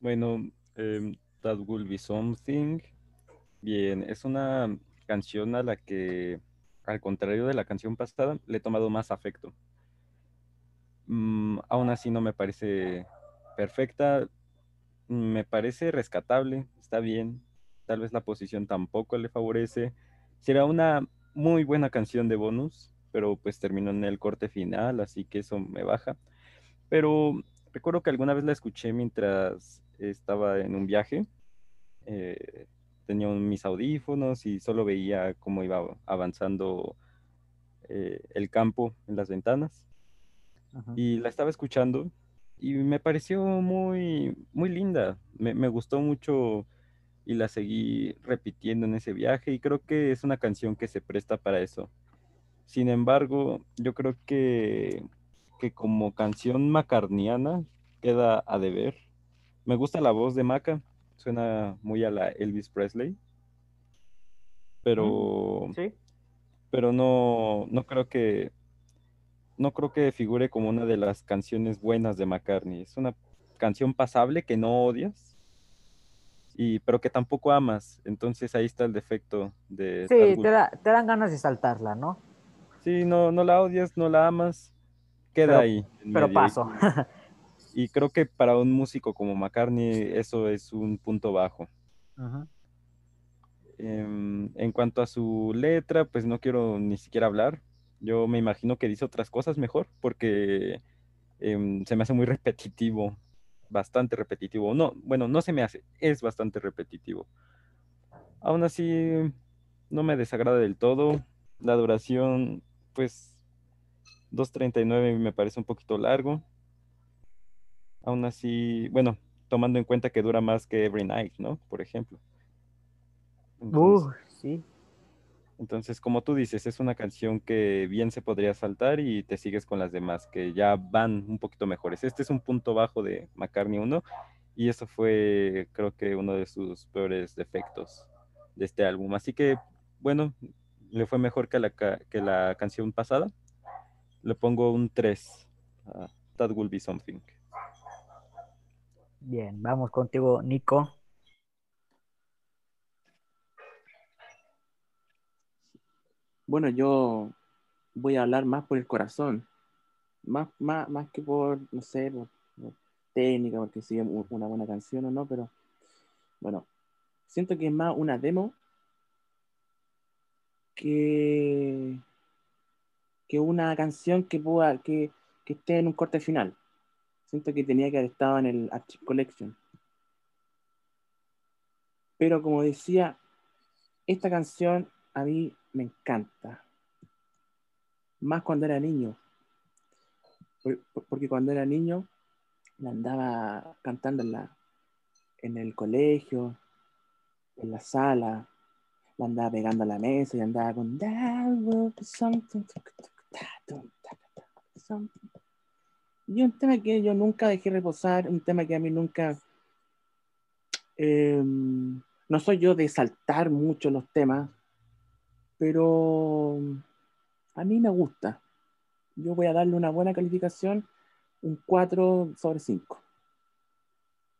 Bueno, em, That Will Be Something. Bien, es una canción a la que, al contrario de la canción pasada, le he tomado más afecto. Mm, aún así no me parece perfecta, me parece rescatable, está bien. Tal vez la posición tampoco le favorece. Será una muy buena canción de bonus, pero pues terminó en el corte final, así que eso me baja. Pero recuerdo que alguna vez la escuché mientras estaba en un viaje. eh, tenía mis audífonos y solo veía cómo iba avanzando eh, el campo en las ventanas. Y la estaba escuchando y me pareció muy, muy linda. Me, me gustó mucho y la seguí repitiendo en ese viaje y creo que es una canción que se presta para eso. Sin embargo, yo creo que, que como canción macarniana queda a deber. Me gusta la voz de Maca, suena muy a la Elvis Presley, pero, Sí. pero no, no creo que no creo que figure como una de las canciones buenas de McCartney. Es una canción pasable que no odias, y, pero que tampoco amas. Entonces ahí está el defecto de Sí, te, da- te dan ganas de saltarla, ¿no? Sí, no, no la odias, no la amas, queda Pero- ahí. Pero medio. Paso. Y, creo que para un músico como McCartney eso es un punto bajo. Em, en cuanto a su letra, pues no quiero ni siquiera hablar. Yo me imagino que dice otras cosas mejor porque em, se me hace muy repetitivo, bastante repetitivo. No, bueno, no se me hace, es bastante repetitivo. Aún así, no me desagrada del todo. La duración, pues, 2.39 me parece un poquito largo. Aún así, bueno, tomando en cuenta que dura más que Every Night, ¿no? Por ejemplo. Entonces, Uh, sí. entonces, como tú dices, es una canción que bien se podría saltar y te sigues con las demás, que ya van un poquito mejores. Este es un punto bajo de McCartney 1 y eso fue, creo que, uno de sus peores defectos de este álbum. Así que, bueno, le fue mejor que la, que la canción pasada. Le pongo un 3. a That Will Be Something. Bien, vamos contigo, Nico. Bueno, yo voy a hablar más por el corazón, más, más, más que por, no sé, por, técnica, porque sí es una buena canción o no, pero bueno, siento que es más una demo que, que una canción que, pueda, que, que esté en un corte final. Siento que tenía que haber estado en el Archive Collection. Pero como decía, esta canción a mí me encanta. Más cuando era niño. Por- por- Porque cuando era niño la andaba cantando en, la, en el colegio, en la sala. la andaba pegando a la mesa y andaba con something". Y un tema que yo nunca dejé reposar, un tema que a mí nunca. eh, no soy yo de saltar mucho los temas, pero a mí me gusta. Yo voy a darle una buena calificación, un 4 sobre 5.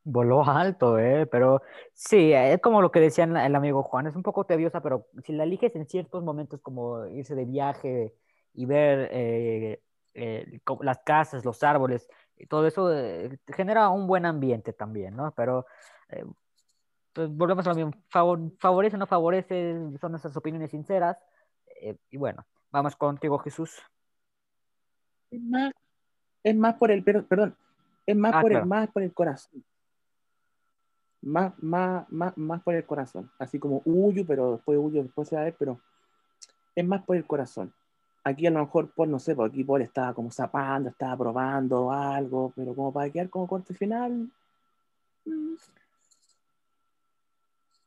Voló alto, ¿eh? Pero sí, es como lo que decía el el amigo Juan, es un poco tediosa, pero si la eliges en ciertos momentos como irse de viaje y ver eh, eh, las casas, los árboles, y todo eso eh, genera un buen ambiente también, ¿no? Pero eh, pues volvemos a lo mismo, favor- favorece o no favorece, son nuestras opiniones sinceras. eh, y bueno, vamos contigo, Jesús. Es más, es más por el, per- perdón, es más Ah, por claro. el, más por el corazón. Más, más, más, más por el corazón. Así como Uyu, pero después Uyu después se va a ver, pero es más por el corazón. Aquí a lo mejor Paul, no sé, porque aquí Paul estaba como zapando, estaba probando algo, pero como para quedar como corte final. mm,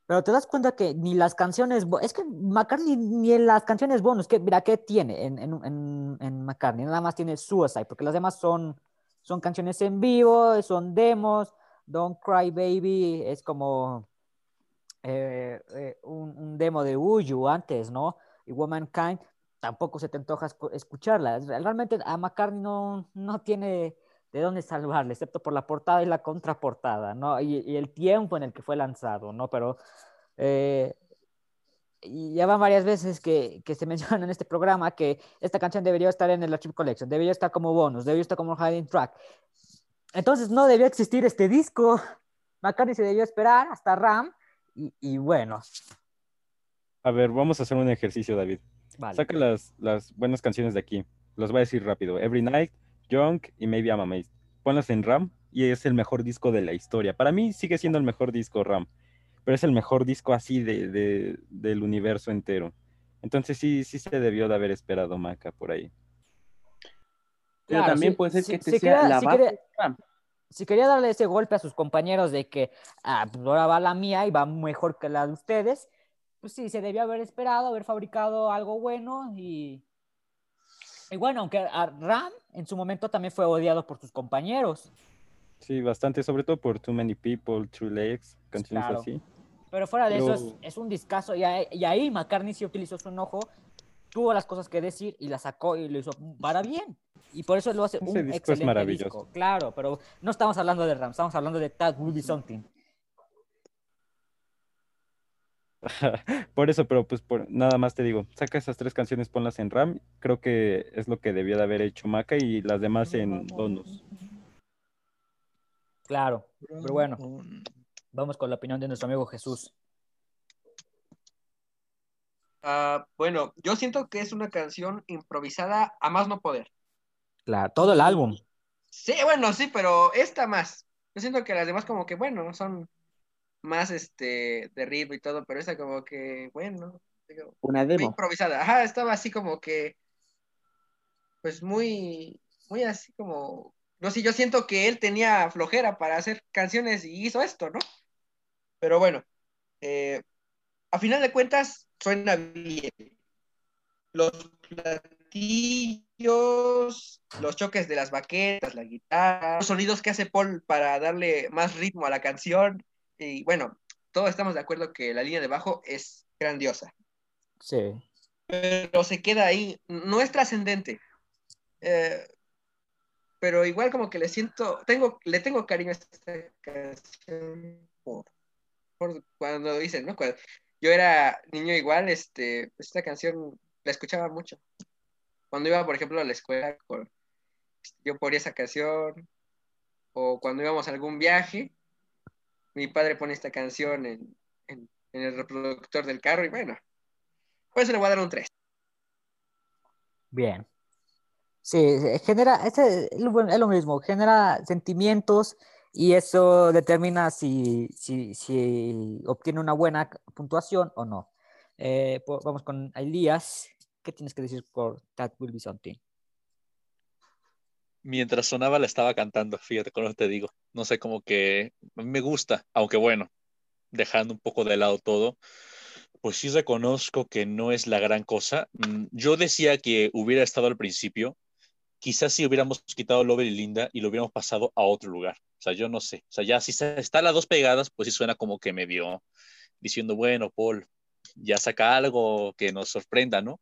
Pero te das cuenta que ni las canciones, es que McCartney ni en las canciones bonus, que mira, ¿qué tiene en, en, en, en McCartney? Nada más tiene Suicide, porque las demás son, son canciones en vivo, son demos, Don't Cry Baby es como eh, eh, un, un demo de Uyu antes, ¿no? Y Womankind tampoco se te antoja escu- escucharla. Realmente a McCartney no, no tiene de dónde salvarle, excepto por la portada y la contraportada, ¿no? Y, el tiempo en el que fue lanzado, ¿no? Pero eh, ya van varias veces que, que se menciona en este programa que esta canción debería estar en el Archive Collection, debería estar como bonus, debería estar como hiding track. Entonces no debió existir este disco. McCartney se debió esperar hasta RAM y, y bueno, A ver, vamos a hacer un ejercicio, David. Vale. Saca las, las buenas canciones de aquí. Los voy a decir rápido. Every Night, Young y Maybe I'm Amazed. Ponlas en RAM y es el mejor disco de la historia. Para mí sigue siendo el mejor disco RAM, pero es el mejor disco así de, de- del universo entero. Entonces sí, sí se debió de haber esperado Maca por ahí. Pero Claro, también sí, puede ser sí, que este sí sea quería- la base quería- del Ram. si quería darle ese golpe a sus compañeros de que ah, pues ahora va la mía y va mejor que la de ustedes, pues sí, se debió haber esperado, haber fabricado algo bueno y, y bueno, aunque Ram en su momento también fue odiado por sus compañeros, Sí, bastante, sobre todo por Too Many People, True Legs, canciones Claro. así. pero fuera de eso es, Pero- es un discazo y ahí, y ahí McCartney sí utilizó su enojo, tuvo las cosas que decir y las sacó y lo hizo para bien. Y por eso lo hace Ese un disco es excelente maravilloso. disco. Claro, pero no estamos hablando de Ram, estamos hablando de That Will Be Something. Por eso, pero pues por nada más te digo, saca esas tres canciones, ponlas en RAM. Creo que es lo que debió de haber hecho Maca y las demás en bonus. Claro, pero bueno. Vamos con la opinión de nuestro amigo Jesús. Ah, bueno, yo siento que es una canción improvisada a más no poder. Claro, todo el álbum. Sí, bueno, sí, pero esta más. Yo siento que las demás como que, bueno, son más este de ritmo y todo, pero esta como que, bueno, digo, Una muy demo. improvisada. Ajá, estaba así como que, pues muy, muy así como, no sé, yo siento que él tenía flojera para hacer canciones y hizo esto, ¿no? Pero bueno, eh, a final de cuentas suena bien. Los platillos, los choques de las baquetas, la guitarra, los sonidos que hace Paul para darle más ritmo a la canción. Y bueno, todos estamos de acuerdo que la línea de bajo es grandiosa Sí. pero se queda ahí. No es trascendente. Eh, pero igual como que le siento, tengo, le tengo cariño a esta canción por, por cuando dicen, ¿no? Cuando yo era niño igual, este, esta canción la escuchaba mucho. Cuando iba, por ejemplo, a la escuela, yo ponía esa canción, o cuando íbamos a algún viaje, mi padre pone esta canción en, el reproductor del carro, y bueno, pues le voy a dar un 3. Bien. Sí, genera, ese, es lo mismo, genera sentimientos y eso determina si, si, obtiene una buena puntuación o no. Eh, vamos con Elías. ¿Qué tienes que decir por That Will Be Something? Mientras sonaba la estaba cantando, fíjate con lo que te digo. No sé, como que me gusta, aunque bueno, dejando un poco de lado todo, pues sí reconozco que no es la gran cosa. Mm, Yo decía que hubiera estado al principio, quizás si hubiéramos quitado Lover y Linda y lo hubiéramos pasado a otro lugar. O sea, yo no sé. O sea, ya si están las dos pegadas, pues sí suena como que medio diciendo, bueno, Paul, ya saca algo que nos sorprenda, ¿no?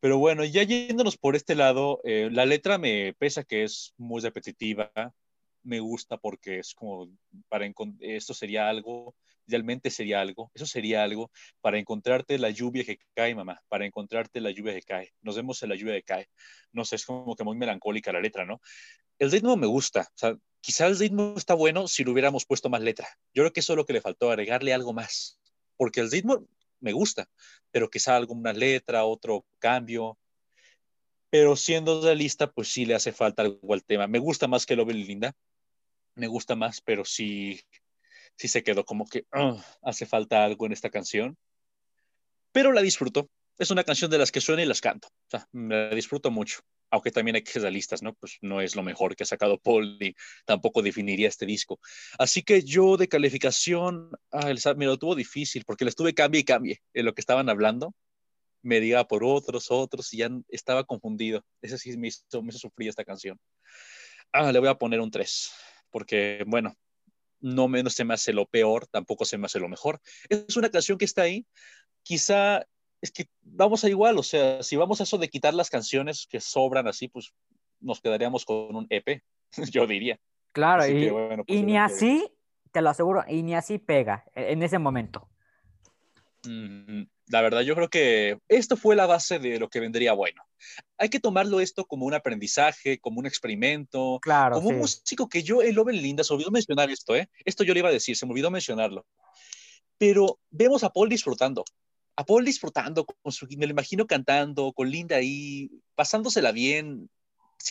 Pero bueno, ya yéndonos por este lado, eh, la letra me pesa que es muy repetitiva. Me gusta porque es como para esto sería algo, realmente sería algo, eso sería algo para encontrarte la lluvia que cae, mamá, para encontrarte la lluvia que cae. Nos vemos en la lluvia que cae. No sé, es como que muy melancólica la letra, ¿no? El ritmo me gusta, o sea, quizá el ritmo está bueno si le hubiéramos puesto más letra. Yo creo que eso es lo que le faltó, agregarle algo más, porque el ritmo me gusta, pero quizá alguna letra, otro cambio. Pero siendo realista, pues sí le hace falta algo al tema. Me gusta más que Love Linda, me gusta más, pero sí, sí se quedó como que "Ugh, hace falta algo en esta canción. Pero la disfruto. Es una canción de las que suena y las canto. O sea, me disfruto mucho. Aunque también hay que ser realistas, ¿no? Pues no es lo mejor que ha sacado Paul y tampoco definiría este disco. Así que yo de calificación, ah, el- me lo tuvo difícil porque le estuve cambie y cambie en lo que estaban hablando. Me diga por otros, otros, y ya estaba confundido. Ese sí me hizo, me hizo sufrir esta canción. Ah, le voy a poner un 3, porque, bueno, no menos se me hace lo peor, tampoco se me hace lo mejor. Es una canción que está ahí. Quizá es que vamos a igual, o sea, si vamos a eso de quitar las canciones que sobran así, pues nos quedaríamos con un EP, yo diría. Claro, Así y, que, bueno, pues, y ni que- así, te lo aseguro, y ni así pega e- en ese momento. Mm, La verdad, yo creo que esto fue la base de lo que vendría bueno. Hay que tomarlo esto como un aprendizaje, como un experimento, Claro, como un sí. músico que yo, el Love and Linda, se olvidó mencionar esto, ¿eh? Esto yo le iba a decir, se me olvidó mencionarlo. Pero vemos a Paul disfrutando, a Paul disfrutando, con su, me lo imagino cantando, con Linda ahí, pasándosela bien,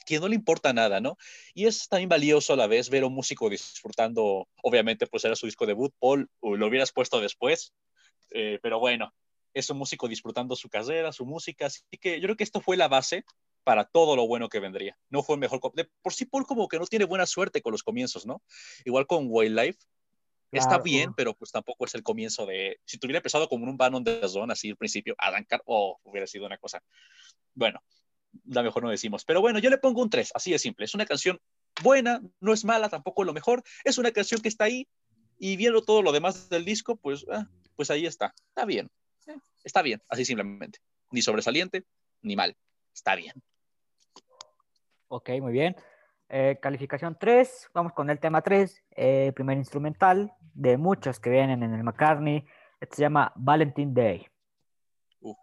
que no le importa nada, ¿no? Y es también valioso a la vez ver a un músico disfrutando, obviamente, pues era su disco debut, Paul, lo hubieras puesto después, eh, pero bueno, es un músico disfrutando su carrera, su música, así que yo creo que esto fue la base para todo lo bueno que vendría. No fue mejor. De por sí, Paul como que no tiene buena suerte con los comienzos, ¿no? Igual con Wildlife. Está Claro, bien, uh. pero pues tampoco es el comienzo de... Si tuviera empezado como un Bannon de Zone, así al principio, arrancar, oh, hubiera sido una cosa. Bueno, la mejor no decimos. Pero bueno, yo le pongo un 3, así de simple. Es una canción buena, no es mala, tampoco es lo mejor. Es una canción que está ahí y viendo todo lo demás del disco, pues, ah, pues ahí está. Está bien. Eh, está bien, así simplemente. Ni sobresaliente, ni mal. Está bien. Ok, muy bien. Eh, calificación 3, vamos con el tema 3, eh, primer instrumental de muchos que vienen en el McCartney. Este se llama Valentine Day. Uh.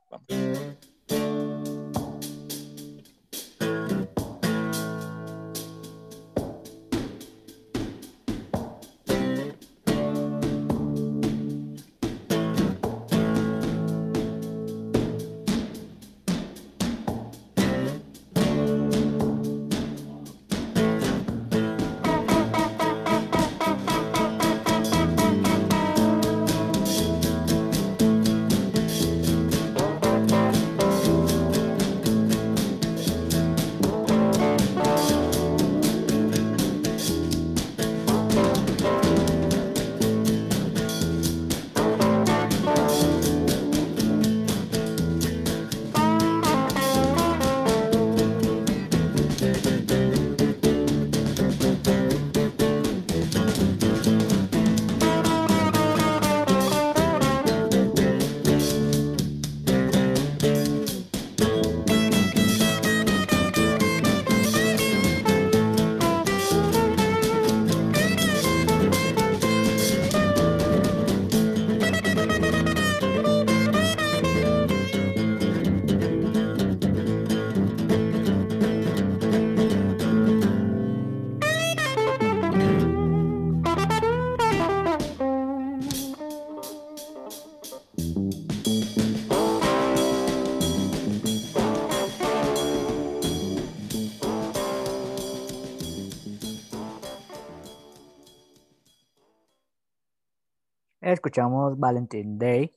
Escuchamos Valentine Day.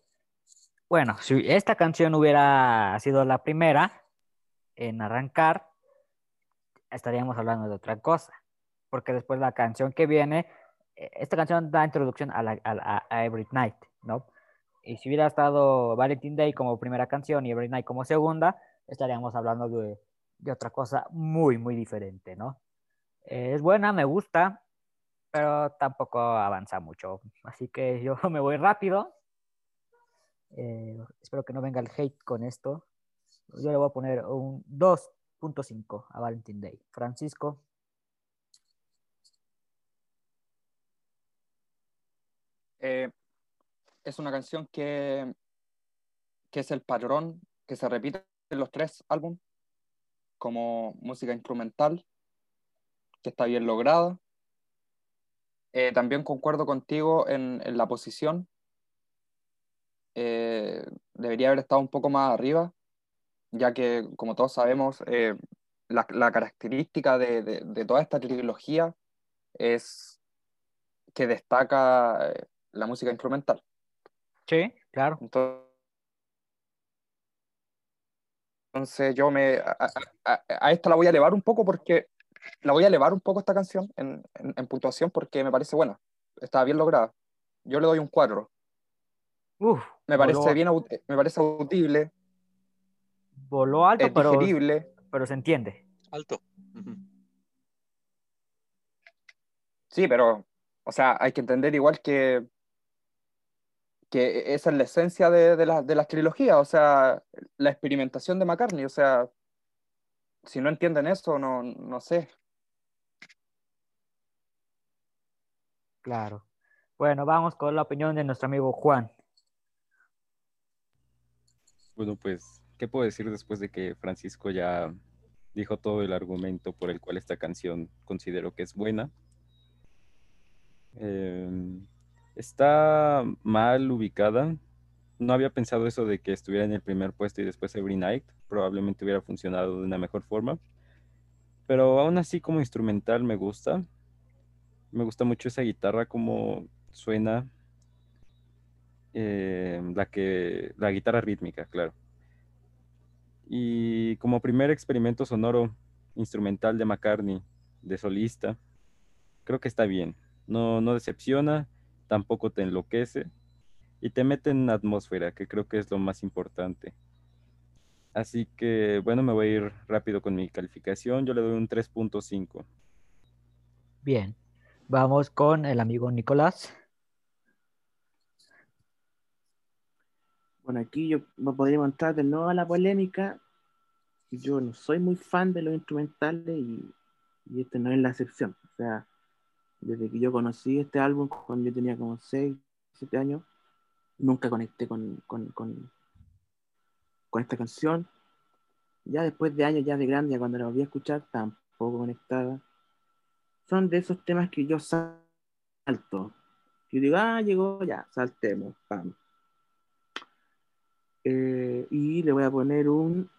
Bueno, si esta canción hubiera sido la primera en arrancar, estaríamos hablando de otra cosa. Porque después la canción que viene, eh, esta canción da introducción a, la- Every Night, ¿no? Y si hubiera estado Valentine Day como primera canción y Every Night como segunda, estaríamos hablando de, de otra cosa muy, muy diferente, ¿no? Eh, es buena, me gusta, pero tampoco avanza mucho. Así que yo me voy rápido. Eh, espero que no venga el hate con esto. Yo le voy a poner un 2.5 a Valentine Day. Francisco. Eh, es una canción que, que es el patrón que se repite en los tres álbumes como música instrumental, que está bien lograda. Eh, también concuerdo contigo en, en la posición. Eh, debería haber estado un poco más arriba, ya que, como todos sabemos, eh, la, la característica de, de- de toda esta trilogía es que destaca eh, la música instrumental. Sí, claro. Entonces, entonces yo me a- a- a esta la voy a elevar un poco porque la voy a elevar un poco esta canción en, en- en puntuación porque me parece buena. Está bien lograda. Yo le doy un 4. Uf, Me parece voló, bien, aud- me parece audible, voló alto, es pero, digerible. pero se entiende. Alto. Sí, pero, o sea, hay que entender igual que, que esa es la esencia de, de, la- de las trilogías, o sea, la experimentación de McCartney, o sea, si no entienden eso, no, no sé. Claro. Bueno, vamos con la opinión de nuestro amigo Juan. Bueno, pues, ¿qué puedo decir después de que Francisco ya dijo todo el argumento por el cual esta canción considero que es buena? Eh, está mal ubicada. No había pensado eso de que estuviera en el primer puesto y después Every Night. Probablemente hubiera funcionado de una mejor forma. Pero aún así como instrumental me gusta. Me gusta mucho esa guitarra como suena. eh, la que la guitarra rítmica, claro. Y como primer experimento sonoro instrumental de McCartney, de solista, creo que está bien. No, no decepciona, tampoco te enloquece y te mete en atmósfera, que creo que es lo más importante. Así que, bueno, me voy a ir rápido con mi calificación. Yo le doy un 3.5. Bien. Vamos con el amigo Nicolás. Bueno, aquí yo me podría entrar de nuevo a la polémica. Yo no soy muy fan de los instrumentales y, y este no es la excepción. O sea, desde que yo conocí este álbum cuando yo tenía como 6, 7 años, nunca conecté con, con, con, con esta canción. Ya después de años, ya de grande, ya cuando la volví a escuchar, tampoco conectada. Son de esos temas que yo salto. Yo digo, ah, llegó, ya, saltemos, pam. Eh, y le voy a poner un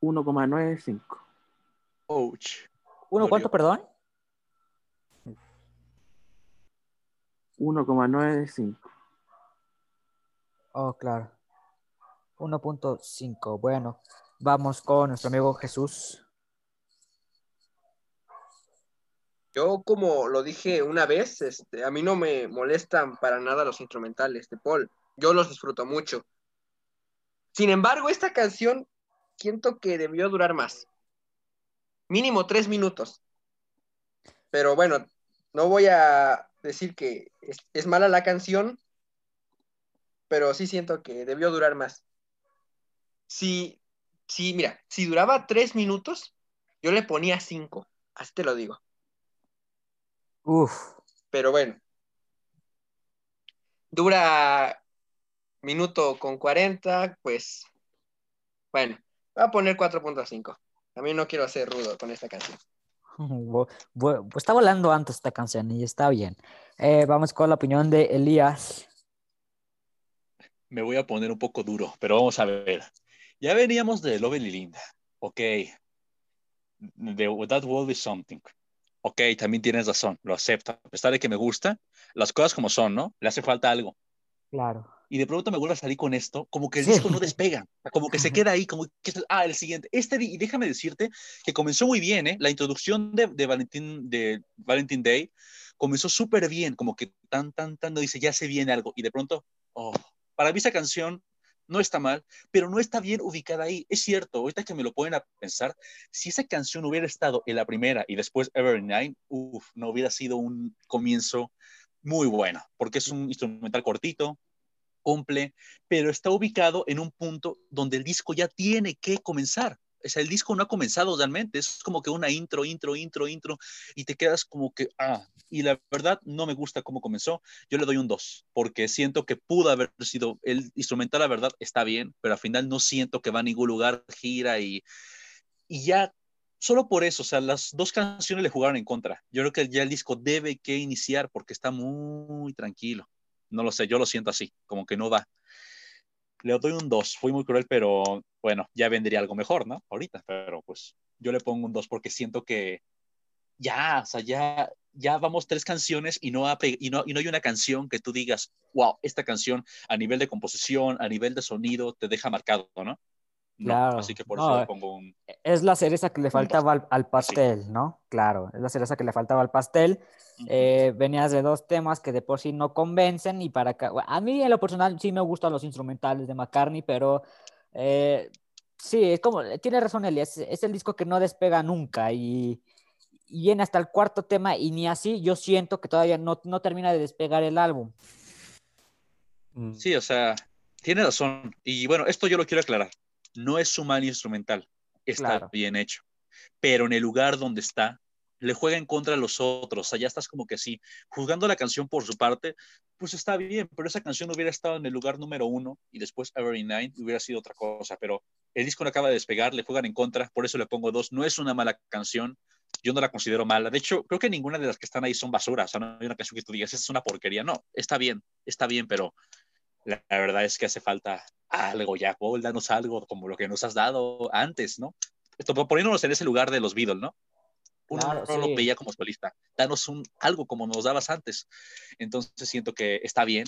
1,95. Ouch. ¿Uno cuánto, perdón? 1,95. Oh, claro. 1.5. Bueno, vamos con nuestro amigo Jesús. Yo, como lo dije una vez, este, a mí no me molestan para nada los instrumentales de Paul. Yo los disfruto mucho. Sin embargo, esta canción siento que debió durar más. Mínimo tres minutos. Pero bueno, no voy a decir que es, es mala la canción, pero sí siento que debió durar más. Si, si, mira, si duraba tres minutos, yo le ponía cinco. Así te lo digo. Uf, Pero bueno. Dura minuto con 40, pues bueno, voy a poner 4.5. A mí no quiero ser rudo con esta canción. bu- está volando antes esta canción y está bien. Eh, vamos con la opinión de Elías. Me voy a poner un poco duro, pero vamos a ver. Ya veníamos de Love y Linda. Ok. De That Will Be Something. Ok, también tienes razón, lo acepto. A pesar de que me gusta, las cosas como son, ¿no? Le hace falta algo. Claro. Y de pronto me vuelve a salir con esto, como que el Sí. disco no despega, como que se queda ahí, como que, ah, el siguiente. Este, y déjame decirte que comenzó muy bien, ¿eh? La introducción de, de, Valentín, de Valentine Day comenzó súper bien, como que tan, tan, tan, no dice, ya se viene algo, y de pronto, oh, para mí esa canción no está mal, pero no está bien ubicada ahí. Es cierto, ahorita que me lo pueden pensar, si esa canción hubiera estado en la primera y después Every Night, uff, no hubiera sido un comienzo muy bueno, porque es un instrumental cortito, cumple, pero está ubicado en un punto donde el disco ya tiene que comenzar. O sea, el disco no ha comenzado realmente, es como que una intro, intro, intro, intro, y te quedas como que, ah, y la verdad no me gusta cómo comenzó, yo le doy un 2, porque siento que pudo haber sido, el instrumental, la verdad, está bien, pero al final no siento que va a ningún lugar, gira y, y ya, solo por eso, o sea, las dos canciones le jugaron en contra. Yo creo que ya el disco debe que iniciar porque está muy tranquilo. No lo sé, yo lo siento así, como que no va. Le doy un 2, fui muy cruel, pero bueno, ya vendría algo mejor, ¿no? Ahorita, pero pues yo le pongo un 2 porque siento que ya, o sea, ya, ya vamos tres canciones y no, y, y no hay una canción que tú digas, wow, esta canción a nivel de composición, a nivel de sonido, te deja marcado, ¿no? No, Claro. así que por No, eso le pongo un... Es la cereza que le faltaba al, al pastel, ¿no? Claro, es la cereza que le faltaba al pastel. Eh, venías de dos temas que de por sí no convencen y para acá, a mí en lo personal sí me gustan los instrumentales de McCartney, pero eh, sí, es como, tiene razón Eli, es, es el disco que no despega nunca y, y viene hasta el cuarto tema y ni así yo siento que todavía no, no termina de despegar el álbum. Mm, Sí, o sea, tiene razón. Y bueno, esto yo lo quiero aclarar. No es un mal instrumental, está Claro. bien hecho. Pero en el lugar donde está, le juega en contra a los otros. O sea, ya estás como que así, juzgando la canción por su parte, pues está bien, pero esa canción hubiera estado en el lugar número uno y después Every Night hubiera sido otra cosa. Pero el disco no acaba de despegar, le juegan en contra, por eso le pongo dos. No es una mala canción, yo no la considero mala. De hecho, creo que ninguna de las que están ahí son basura. O sea, no hay una canción que tú digas, esa es una porquería. No, está bien, está bien, pero la, la verdad es que hace falta algo ya, Paul, danos algo como lo que nos has dado antes, ¿no? Esto, poniéndonos en ese lugar de los Beatles, ¿no? Uno Claro, no lo sí. veía como solista. Danos un, algo como nos dabas antes. Entonces siento que está bien.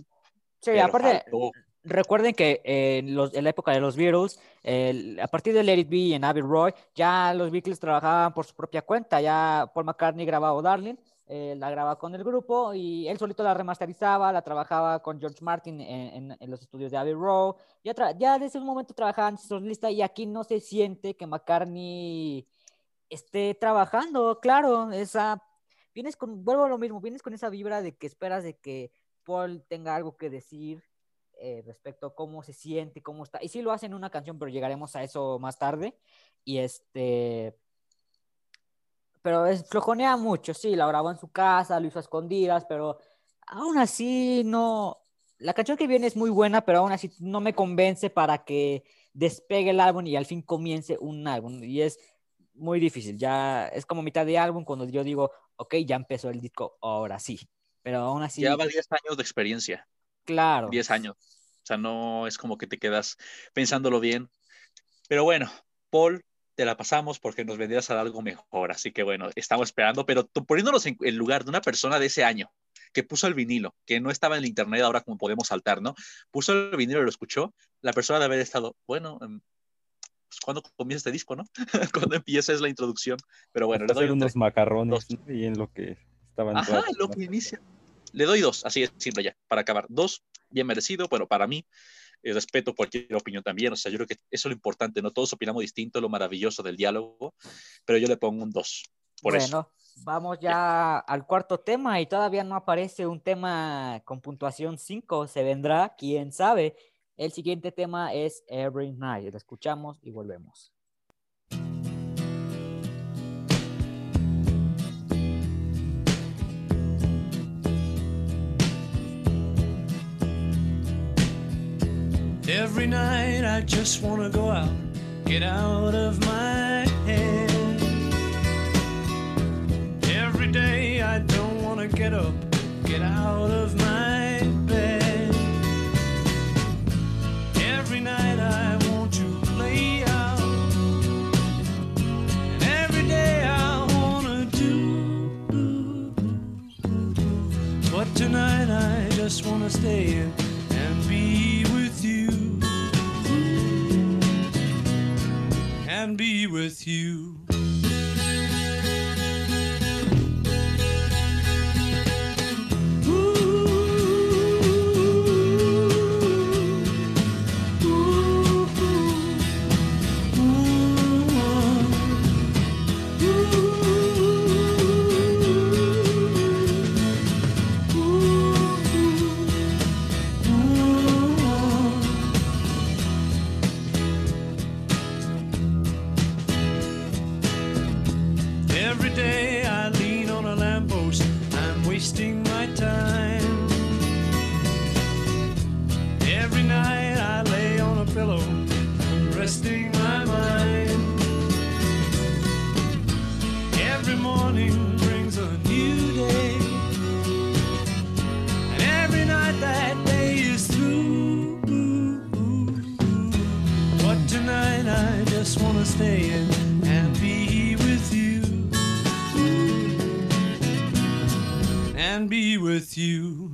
Sí, aparte, faltó- Recuerden que en, los- en la época de los Beatles, el- a partir de Let It Be y en Abbey Roy, ya los Beatles trabajaban por su propia cuenta. Ya Paul McCartney grababa Darling, eh, la grababa con el grupo y él solito la remasterizaba, la trabajaba con George Martin en, los estudios de Abbey Road. Ya, ya desde un momento trabajaban solista y aquí no se siente que McCartney esté trabajando. Claro, esa. Vienes con, vuelvo a lo mismo, vienes con esa vibra de que esperas de que Paul tenga algo que decir eh, respecto a cómo se siente, cómo está. Y sí lo hacen en una canción, pero llegaremos a eso más tarde. Y este. Pero es, flojonea mucho, sí, la grabó en su casa, lo hizo a escondidas, pero aún así no. La canción que viene es muy buena, pero aún así no me convence para que despegue el álbum y al fin comience un álbum. Y es muy difícil, ya es como mitad de álbum cuando yo digo, ok, ya empezó el disco, ahora sí. Pero aún así, Ya va 10 años de experiencia. claro. 10 años. O sea, no es como que te quedas pensándolo bien. Pero bueno, Paul, te la pasamos porque nos vendrías a dar algo mejor. Así que bueno, estamos esperando, pero poniéndonos en el lugar de una persona de ese año que puso el vinilo, que no estaba en el internet ahora como podemos saltar, ¿no? Puso el vinilo y lo escuchó, la persona de haber estado, bueno, em, pues ¿cuándo comienza este disco, no? Cuando empieza es la introducción. Pero bueno, le hasta doy hacer un unos macarrones dos. y en lo que estaban Ajá, lo que inicia. Le doy dos, así es simple ya, para acabar. Dos, bien merecido, pero para mí, eh, respeto cualquier opinión también. O sea, yo creo que eso es lo importante, ¿no? Todos opinamos distinto, lo maravilloso del diálogo, pero yo le pongo un dos. Por bueno, eso. vamos ya al cuarto tema y todavía no aparece un tema con puntuación 5. Se vendrá, quién sabe. El siguiente tema es Every Night. Lo escuchamos y volvemos. Every night I just wanna go out, get out of my head. Every day I don't wanna get up, get out of my bed. Every night I want to lay out, and every day I wanna do. But tonight I just wanna stay in with you. And be with you. Be with you.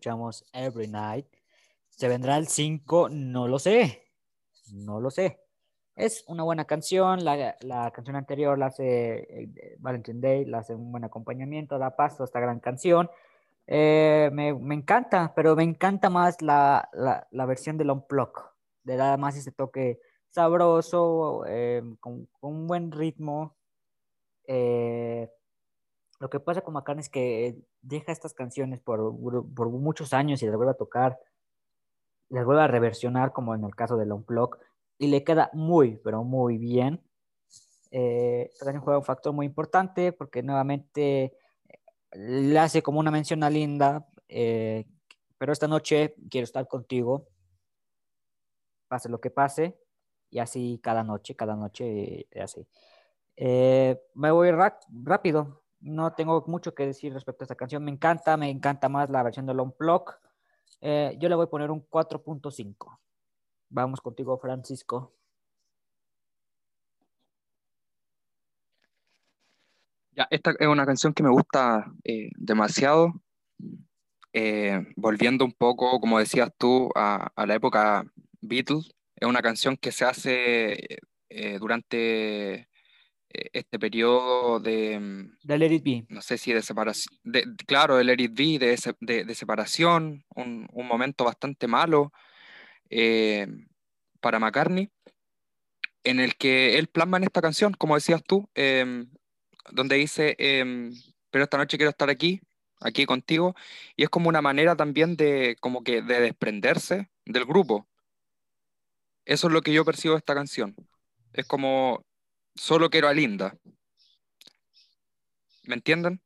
Escuchamos Every Night. ¿Se vendrá el 5? No lo sé. No lo sé. Es una buena canción. La, la canción anterior la hace eh, Valentine Day, la hace un buen acompañamiento, da paso a esta gran canción. Eh, me, me encanta, pero me encanta más la, la, la versión del Unplug. Le da más ese toque sabroso, eh, con, un buen ritmo. Eh, lo que pasa con McCartney es que deja estas canciones por, por muchos años y las vuelve a tocar, las vuelve a reversionar, como en el caso del Unplug, y le queda muy, pero muy bien. Eh, canción juega un factor muy importante porque nuevamente eh, le hace como una mención a Linda, eh, pero esta noche quiero estar contigo, pase lo que pase, y así cada noche, cada noche, eh, así. Eh, me voy rápido, no tengo mucho que decir respecto a esta canción. Me encanta, me encanta más la versión del Unplug. Eh, yo le voy a poner un 4.5. Vamos contigo, Francisco. Ya, esta es una canción que me gusta eh, demasiado. Eh, volviendo un poco, como decías tú, a, la época Beatles, es una canción que se hace durante este periodo de, mm, De Let It Be. no sé si de separación, de, claro, el Let It Be, de, de, de separación, un, un momento bastante malo eh, para McCartney, en el que él plasma en esta canción, como decías tú, em, donde dice, em, pero esta noche quiero estar aquí, aquí contigo, y es como una manera también de, como que, de desprenderse del grupo. Eso es lo que yo percibo de esta canción. Es como, solo quiero a Linda. ¿Me entienden?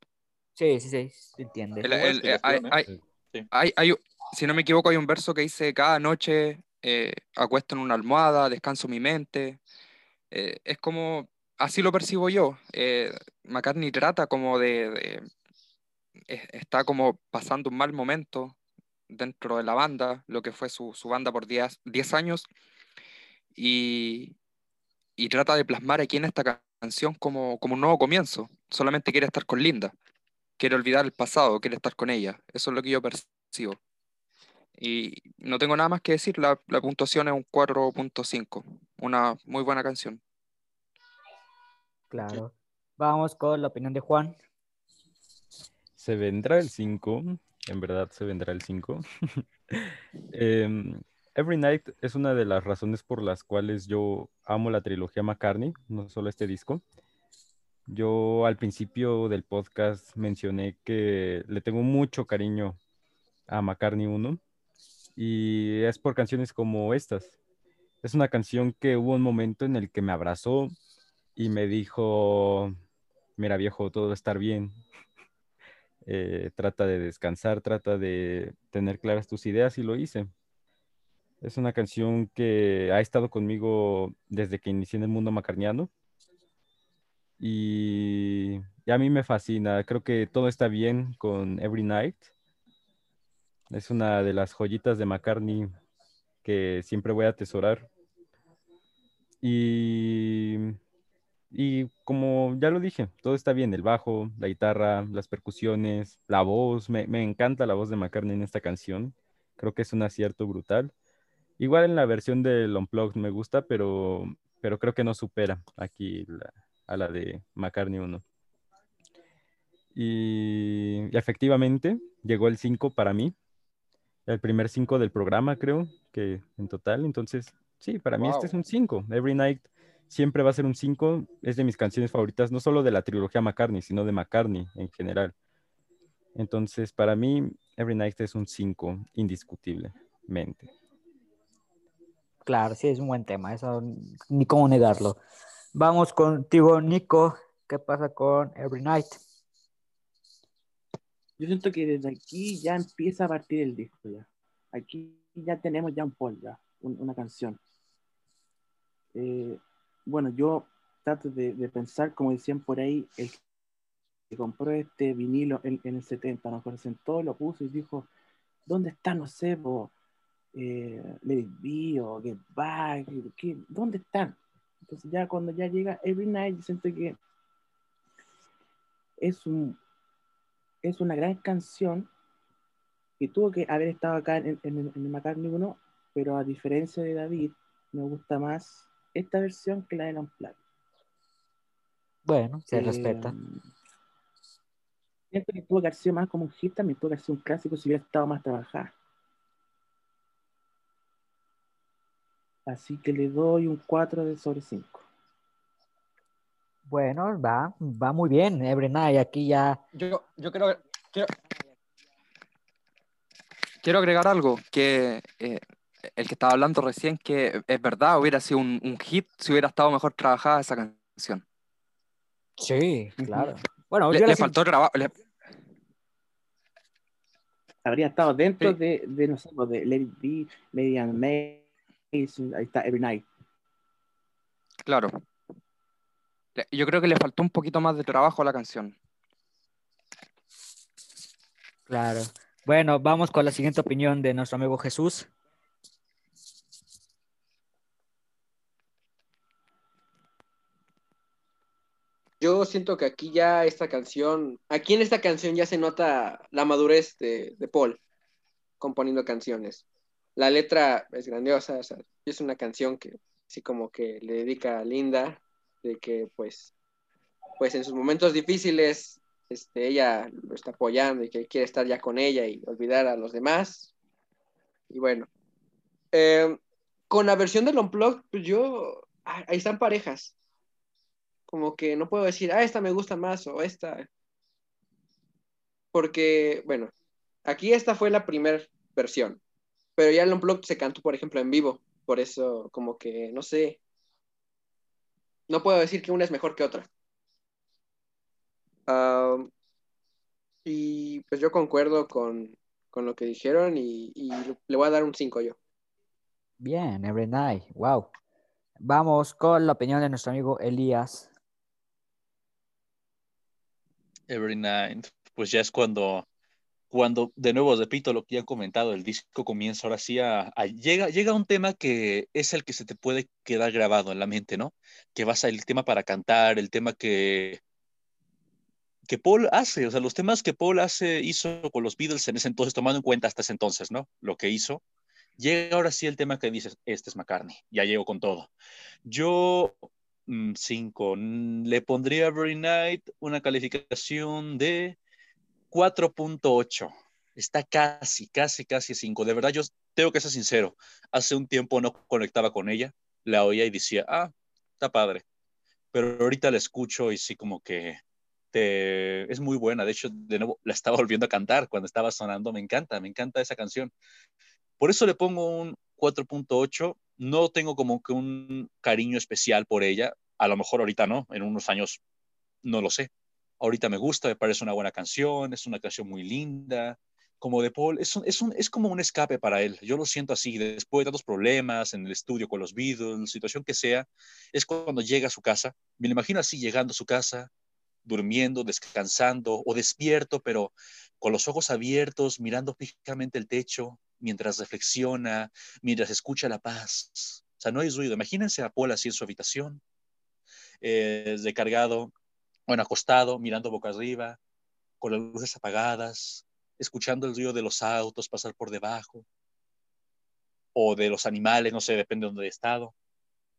Sí, sí, sí, se entiende. El- el- eh, hay- explicación, hay- ¿eh? Sí. hay- hay- si no me equivoco, hay un verso que dice, cada noche eh, acuesto en una almohada, descanso mi mente. Eh, es como, así lo percibo yo. Eh, McCartney trata como de, de- es- está como pasando un mal momento dentro de la banda, lo que fue su, su banda por 10 10 años, y, y trata de plasmar aquí en esta ca- canción como, como un nuevo comienzo. Solamente quiere estar con Linda, quiere olvidar el pasado, quiere estar con ella. Eso es lo que yo percibo. Y no tengo nada más que decir, la, la puntuación es un 4.5, una muy buena canción. Claro. Vamos con la opinión de Juan. Se vendrá el 5, en verdad se vendrá el 5. Em, Every Night es una de las razones por las cuales yo amo la trilogía McCartney, no solo este disco. Yo al principio del podcast mencioné que le tengo mucho cariño a McCartney 1 y es por canciones como estas. Es una canción que hubo un momento en el que me abrazó y me dijo, mira viejo, todo va a estar bien, eh, trata de descansar, trata de tener claras tus ideas y lo hice. Es una canción que ha estado conmigo desde que inicié en el mundo macarniano y, a mí me fascina. Creo que todo está bien con Every Night. Es una de las joyitas de McCartney que siempre voy a atesorar. Y, y como ya lo dije, todo está bien, el bajo, la guitarra, las percusiones, la voz, me, me encanta la voz de McCartney en esta canción, creo que es un acierto brutal. Igual en la versión del Unplugged me gusta, pero, pero creo que no supera aquí la- a la de McCartney 1. Y, y efectivamente llegó el 5 para mí, el primer 5 del programa creo que en total, entonces sí, para mí este es un 5. Every Night siempre va a ser un 5, es de mis canciones favoritas, no solo de la trilogía McCartney, sino de McCartney en general. Entonces, para mí, Every Night es un 5, indiscutiblemente. Claro, sí, es un buen tema, eso ni cómo negarlo. Vamos contigo, Nico. ¿Qué pasa con Every Night? Yo siento que desde aquí ya empieza a partir el disco ya. Aquí ya tenemos ya un un- una canción. Eh, bueno, yo trato de, pensar, como decían por ahí, el que compró este vinilo en, el 70, nos se sentó, lo puso y dijo, ¿dónde está, no sé, eh, Let It Be o Get Back? ¿Qué- ¿Dónde están? Entonces ya cuando ya llega Every Night, yo siento que es un es una gran canción que tuvo que haber estado acá en, en, en el McCartney 1, pero a diferencia de David, me gusta más esta versión que la de Unplugged. Bueno, se Eh, respeta. Siento que tuvo que haber sido más como un hit, también tuvo que haber sido un clásico si hubiera estado más trabajada. Así que le doy un 4 de sobre 5. Bueno, va, va muy bien, Every Night. Aquí ya. Yo, yo quiero, quiero, quiero agregar algo, que eh, el que estaba hablando recién, que es verdad, hubiera sido un, un hit si hubiera estado mejor trabajada esa canción. Sí, claro. Bueno, Le, le faltó grabar, le- Habría estado dentro Sí. de, de, no sé, pues, de It Be, Median Maze, ahí está Every Night. claro. Yo creo que le faltó un poquito más de trabajo a la canción. Claro. Bueno, vamos con la siguiente opinión de nuestro amigo Jesús. Yo siento que aquí ya esta canción, aquí en esta canción ya se nota la madurez de, de Paul componiendo canciones. La letra es grandiosa, o sea, es una canción que así como que le dedica a Linda, de que pues, pues en sus momentos difíciles, este, ella lo está apoyando y que quiere estar ya con ella y olvidar a los demás. Y bueno, eh, con la versión del Unplugged, pues yo, ah, ahí están parejas como que no puedo decir, ah, esta me gusta más o esta. Porque, bueno, aquí esta fue la primera versión, pero ya el Unplugged se cantó, por ejemplo, en vivo. Por eso, como que, no sé, no puedo decir que una es mejor que otra. Ah, y pues yo concuerdo con, con lo que dijeron y, y le voy a dar un 5 yo. Bien, Every Night. Wow. Vamos con la opinión de nuestro amigo Elías. Every Night, pues ya es cuando, cuando de nuevo repito lo que ya he comentado, el disco comienza ahora sí a, a- llega, llega un tema que es el que se te puede quedar grabado en la mente, ¿no? Que vas a el tema para cantar, el tema que, que Paul hace, o sea, los temas que Paul hace, hizo con los Beatles en ese entonces, tomando en cuenta hasta ese entonces, ¿no? Lo que hizo. Llega ahora sí el tema que dices, este es McCartney, ya llego con todo. Yo, 5, le pondría a Every Night una calificación de 4.8. Está casi, casi, casi 5. De verdad, yo tengo que ser sincero. Hace un tiempo no conectaba con ella, la oía y decía, ah, está padre. Pero ahorita la escucho y sí como que te... es muy buena. De hecho, de nuevo, la estaba volviendo a cantar cuando estaba sonando. Me encanta, me encanta esa canción. Por eso le pongo un 4.8. No tengo como que un cariño especial por ella. A lo mejor ahorita no, en unos años no lo sé. Ahorita me gusta, me parece una buena canción, es una canción muy linda. Como de Paul, es, es, es como un escape para él. Yo lo siento así, después de tantos problemas en el estudio con los Beatles, situación que sea, es cuando llega a su casa. Me lo imagino así, llegando a su casa, durmiendo, descansando o despierto, pero con los ojos abiertos, mirando fijamente el techo, mientras reflexiona, mientras escucha la paz. O sea, no hay ruido. Imagínense a Paul así en su habitación, eh, recargado, bueno, acostado, mirando boca arriba, con las luces apagadas, escuchando el ruido de los autos pasar por debajo. o de los animales, no sé, depende de dónde he estado.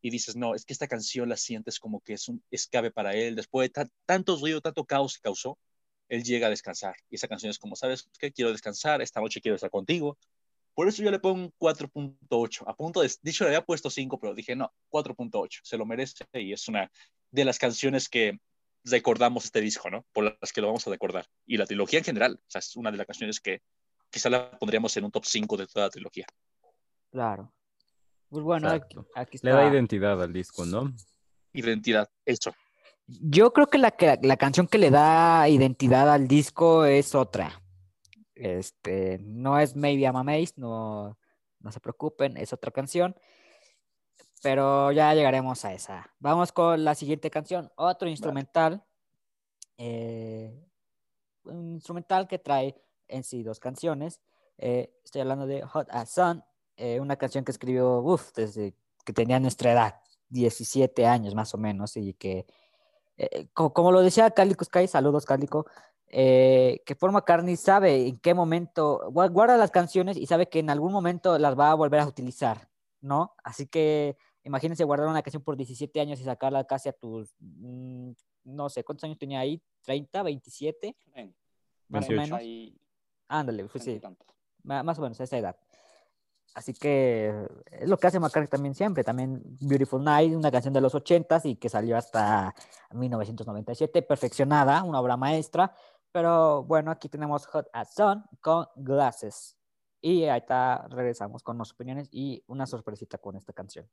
Y dices, no, es que esta canción la sientes como que es un escape para él. Después de ta- tanto ruido, tanto caos que causó, él llega a descansar. Y esa canción es como, ¿sabes qué? Quiero descansar, esta noche quiero estar contigo. Por eso yo le pongo un 4.8. A punto de, dicho, le había puesto 5, pero dije, no, 4.8. Se lo merece y es una de las canciones que recordamos este disco, ¿no? Por las que lo vamos a recordar. Y la trilogía en general, o sea, es una de las canciones que quizá la pondríamos en un top 5 de toda la trilogía. Claro. Pues bueno, aquí, aquí Le da está. identidad al disco, ¿no? Identidad, eso. Yo creo que la, que la canción que le da identidad al disco es otra. Este, no es Maybe I'm Amazed, no, no se preocupen, es otra canción. Pero ya llegaremos a esa. Vamos con la siguiente canción, otro instrumental. eh, un instrumental que trae en sí dos canciones. Eh, estoy hablando de Hot as Sun, eh, una canción que escribió uf, desde que tenía nuestra edad, 17 años más o menos, y que eh, co- como, lo decía Cálico Sky, saludos Cálico, eh, que Paul McCartney sabe en qué momento, gua- guarda las canciones y sabe que en algún momento las va a volver a utilizar, ¿no? Así que imagínense guardar una canción por 17 años y sacarla casi a tus, mm, no sé, ¿cuántos años tenía ahí? ¿30, 27? Más o 28. menos. Ahí, Ándale, pues sí, más o menos a esa edad. Así que es lo que hace McCartney también siempre. También Beautiful Night, una canción de los 80s y que salió hasta 1997, perfeccionada, una obra maestra. Pero bueno, aquí tenemos Hot as Sun con Glasses. Y ahí está, regresamos con las opiniones y una sorpresita con esta canción.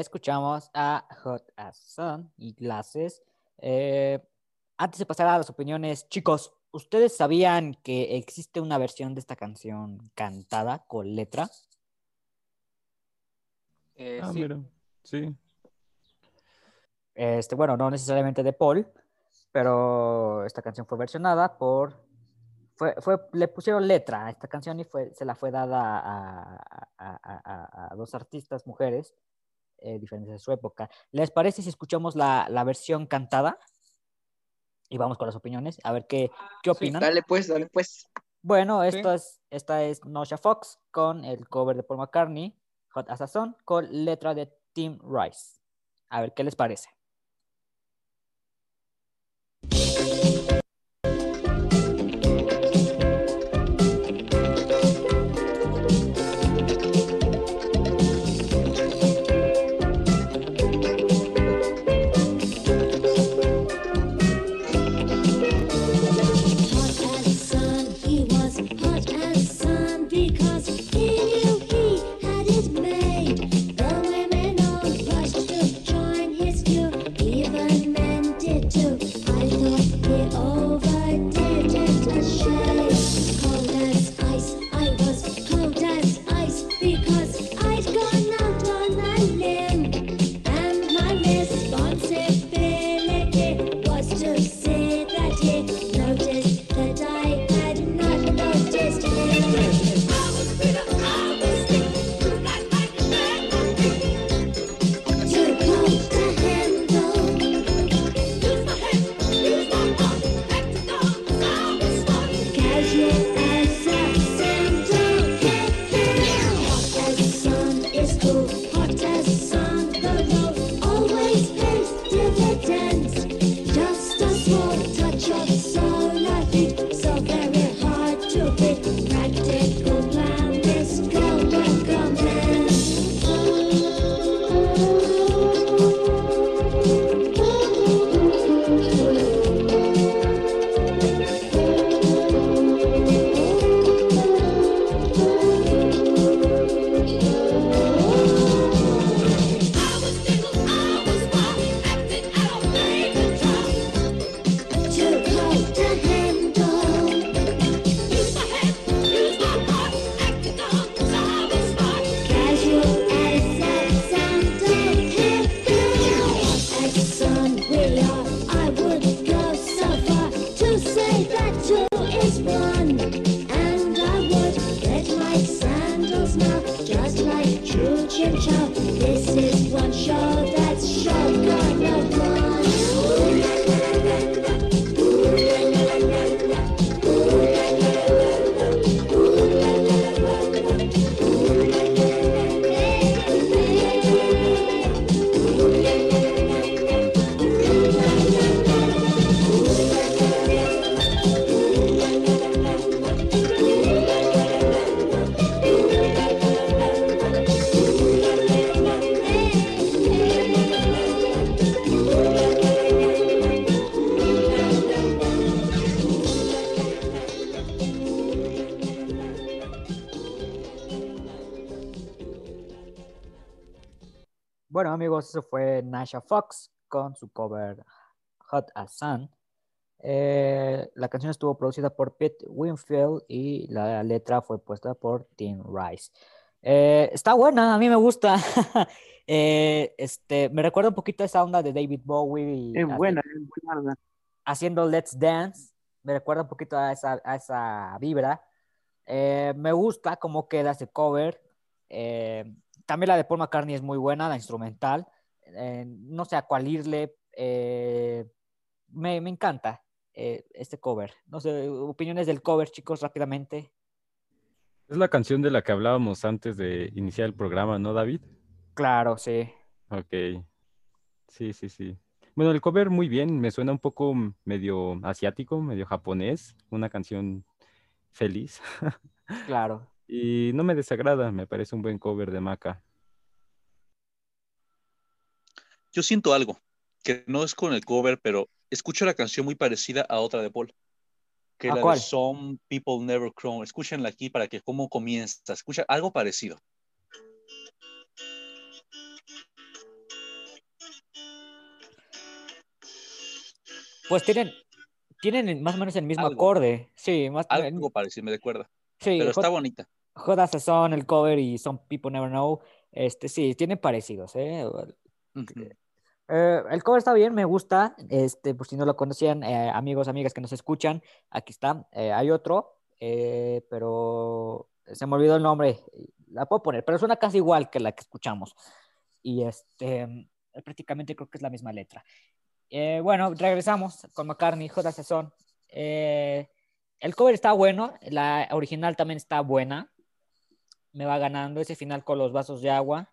Escuchamos a Hot as Sun y Glasses. Eh, antes de pasar a las opiniones, chicos, ¿ustedes sabían que existe una versión de esta canción cantada con letra? Eh, Ah, sí, mira. Sí. Este, bueno, no necesariamente de Paul, pero esta canción fue versionada por. Fue, fue, le pusieron letra a esta canción y fue, se la fue dada a, a- a- a- a dos artistas mujeres eh, diferentes de su época. ¿Les parece si escuchamos la, la versión cantada? Y vamos con las opiniones, a ver qué, qué opinan. Dale pues, dale pues. Bueno, Sí. esta es, esta es Nosha Fox con el cover de Paul McCartney, Hot as a Sun, con letra de Tim Rice. A ver qué les parece. Amigos, eso fue Nasha Fox con su cover Hot as Sun. Eh, la canción estuvo producida por Pete Winfield y la letra fue puesta por Tim Rice. Eh, está buena, a mí me gusta. Eh, este, me recuerda un poquito a esa onda de David Bowie y Es buena. haciendo Let's Dance. Me recuerda un poquito a esa, a esa vibra. Eh, me gusta cómo queda ese cover. También la de Paul McCartney es muy buena, la instrumental. Eh, no sé a cuál irle. eh, me, me encanta eh, este cover. No sé, opiniones del cover, chicos, rápidamente. Es la canción de la que hablábamos antes de iniciar el programa, ¿no, David? Claro, sí. Ok. Sí, sí, sí. Bueno, el cover muy bien, me suena un poco medio asiático, medio japonés, una canción feliz. Claro. Y no me desagrada, me parece un buen cover de Maca. Yo siento algo, que no es con el cover, pero escucho la canción muy parecida a otra de Paul. Que ¿A es la cuál? de Some People Never Cry. Escúchenla aquí para que cómo comienza. Escucha algo parecido. Pues tienen, tienen más o menos el mismo Algo. acorde. Sí, más Algo parecido, me recuerda. sí, Pero está Hot- bonita. Hot as a Sun, el cover y Some People Never Know. Este, sí, tienen parecidos, ¿eh? Ujú. Eh, el cover está bien, me gusta. Este, por si no lo conocían, eh, amigos, amigas que nos escuchan, aquí está. Eh, hay otro, eh, pero se me olvidó el nombre. La puedo poner, pero suena casi igual que la que escuchamos. Y este, prácticamente creo que es la misma letra. Eh, bueno, regresamos con McCartney, J. Sazón. Eh, el cover está bueno, la original también está buena. Me va ganando ese final con los vasos de agua,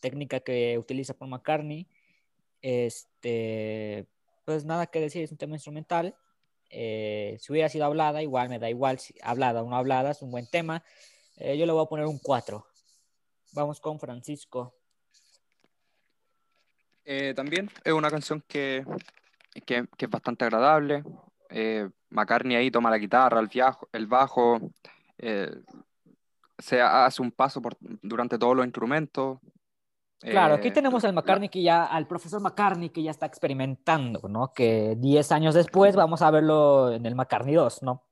técnica que utiliza Paul McCartney. Este, pues nada que decir, es un tema instrumental. Eh, si hubiera sido hablada, igual me da igual si hablada o no hablada, es un buen tema. Eh, yo le voy a poner un 4. Vamos con Francisco. Eh, también es una canción que, que, es bastante agradable. McCartney ahí toma la guitarra, el, bajo, se hace un paso por, durante todos los instrumentos. Claro, aquí Eh, tenemos al McCartney que ya, al profesor McCartney que ya está experimentando, ¿no? Que 10 años después vamos a verlo en el McCartney 2, ¿no?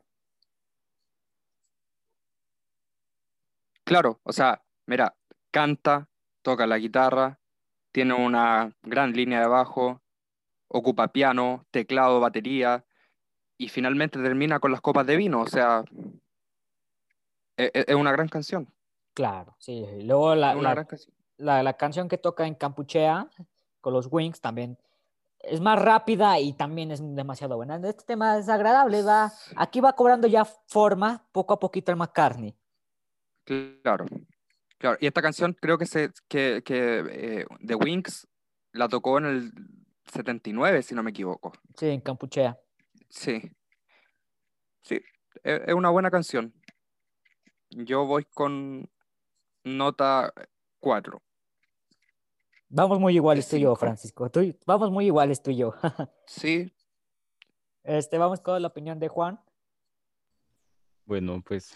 Claro, o sea, mira, canta, toca la guitarra, tiene una gran línea de bajo, ocupa piano, teclado, batería, y finalmente termina con las copas de vino. O sea, e- e- es, una gran canción. Claro, sí. Y luego la, una la- gran canción. la- la canción que toca en Campuchea con los Wings también es más rápida y también es demasiado buena. Este tema es agradable, va, aquí va cobrando ya forma poco a poquito el McCartney. Claro, claro. Y esta canción creo que, se, que, que eh, The Wings la tocó en el 79, si no me equivoco. Sí, en Campuchea. Sí. Sí, es, es una buena canción. Yo voy con nota 4. Vamos muy iguales tú y yo. Francisco. Tú vamos muy iguales tú y yo. Sí, Este, vamos con la opinión de Juan. Bueno, pues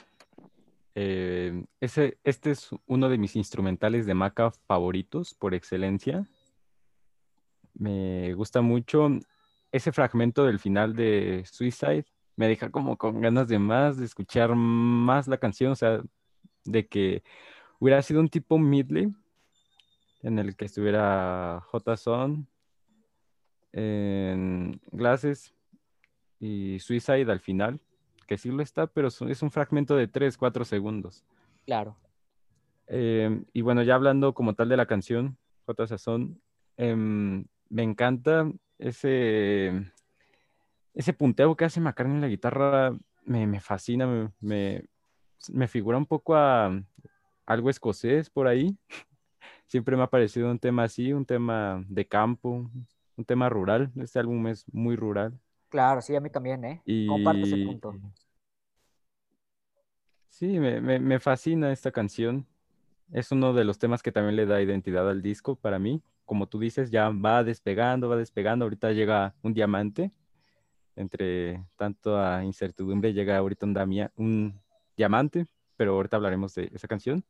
eh, ese, este es uno de mis instrumentales de Maca favoritos por excelencia. Me gusta mucho ese fragmento del final de Suicide. Me deja como con ganas de más, de escuchar más la canción, o sea, de que hubiera sido un tipo medley en el que estuviera J. Son, en Glasses y Suicide al final, que sí lo está, pero es un- fragmento de 3, 4 segundos. Claro. Eh, y bueno, ya hablando como tal de la canción, J. Sazón, em, me encanta ese, ese punteo que hace McCartney en la guitarra, me, me fascina, me, me, me figura un poco a algo escocés por ahí. Siempre me ha parecido un tema así, un tema de campo, un tema rural. Este álbum es muy rural. Claro, sí, a mí también, ¿eh? Comparto ese Y punto. sí, me, me- me fascina esta canción. Es uno de los temas que también le da identidad al disco para mí. Como tú dices, ya va despegando, va despegando. Ahorita llega un diamante. Entre tanta incertidumbre llega ahorita un, damia- un diamante, pero ahorita hablaremos de esa canción.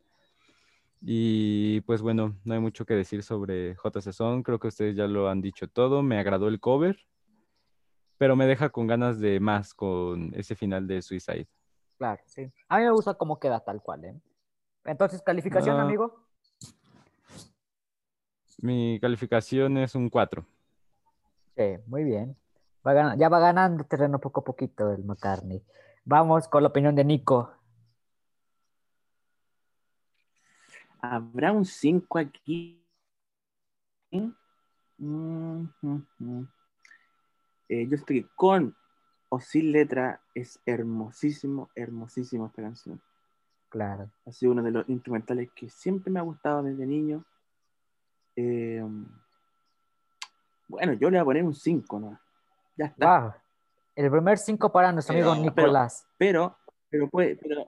Y pues bueno, no hay mucho que decir sobre J. Sazón. Creo que ustedes ya lo han dicho todo. Me agradó el cover, pero me deja con ganas de más con ese final de Suicide. Claro, sí. A mí me gusta cómo queda tal cual, ¿eh? Entonces, calificación, Ah. amigo. Mi calificación es un 4. Sí, muy bien. Va gan- ya va ganando terreno poco a poquito el McCartney. Vamos con la opinión de Nico. ¿Habrá un 5 aquí? Mm, mm, mm. Eh, yo estoy con o sin letra. Es hermosísimo, hermosísimo esta canción. Claro. Ha sido uno de los instrumentales que siempre me ha gustado desde niño. Eh, bueno, yo le voy a poner un 5, ¿no? Ya está. Wow. El primer cinco para nuestro amigo Pero- pero- Nicolás. Pero, pero puede, pero,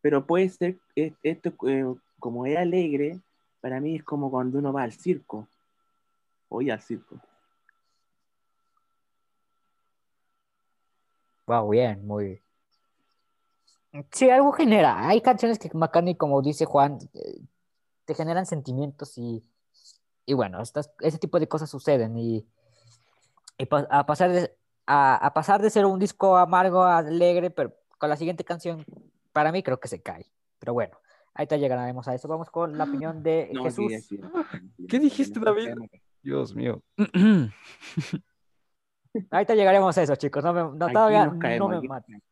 pero puede ser, es- esto eh, como es alegre, para mí es como cuando uno va al circo. Oye, al circo. Wow, bien, muy. Sí, algo genera. Hay canciones que McCartney, como dice Juan, eh, te generan sentimientos y, y bueno, estas, ese tipo de cosas suceden y, y a, pasar de, a, a pasar de ser un disco amargo a alegre, pero con la siguiente canción, para mí creo que se cae. Pero bueno, ahí te llegaremos a eso. Vamos con la opinión de No, Jesús. sí, sí, sí. ¿Qué dijiste, David? Dios mío. Ahí te llegaremos a eso, chicos. No me, no, todavía no me maten.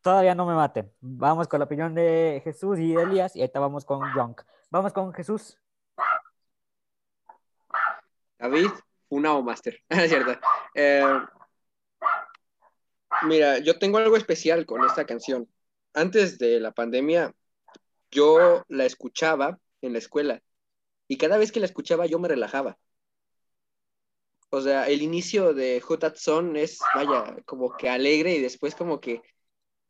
Todavía no me maten. Vamos con la opinión de Jesús y Elías y ahorita vamos con Junk. Vamos con Jesús. David, una o master. es cierto. Eh, mira, yo tengo algo especial con esta canción. Antes de la pandemia, yo la escuchaba en la escuela y cada vez que la escuchaba yo me relajaba. O sea, el inicio de Who That Song es, vaya, como que alegre y después como que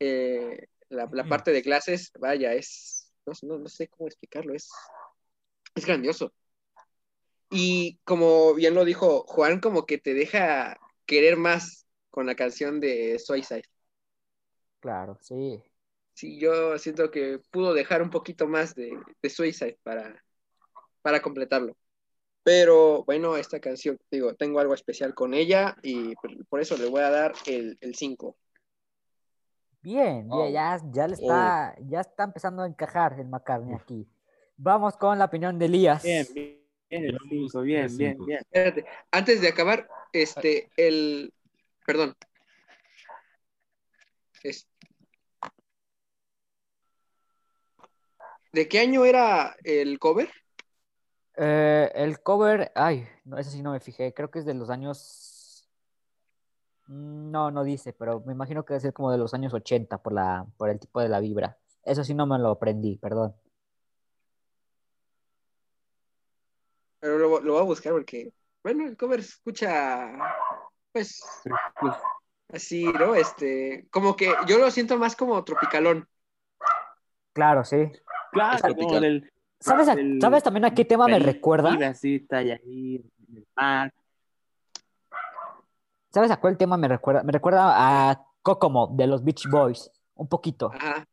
eh, la, la parte de clases, vaya, es, no, sé- no- no sé cómo explicarlo, es, es grandioso. Y como bien lo dijo Juan, como que te deja querer más con la canción de Suicide. Claro, sí. Sí, yo siento que pudo dejar un poquito más de, de Suicide para, para completarlo. Pero bueno, esta canción, digo, tengo algo especial con ella y por- eso le voy a dar el 5. Bien, bien, Oh. ya, ya le está, ya está empezando a encajar el McCartney aquí. Vamos con la opinión de Elías. Bien, bien, el Llevamos cinco, bien, tres bien, cinco. bien. Espérate, antes de acabar, este, el, perdón. Es- ¿De qué año era el cover? Eh, el cover, ay, no, eso sí no me fijé, creo que es de los años... Mm, No, no dice, pero me imagino que debe ser como de los años 80 por la, por el tipo de la vibra. Eso sí no me lo aprendí, perdón. Pero lo, lo voy a buscar porque, bueno, el cover se escucha pues, así, ¿no? Este, como que yo lo siento más como tropicalón. Claro, sí. claro, como del- ¿Sabes, a- del ¿Sabes también a qué tema me recuerda? ¿Sabes a cuál tema me recuerda? Me recuerda a Kokomo de los Beach Boys. Un poquito. Ajá,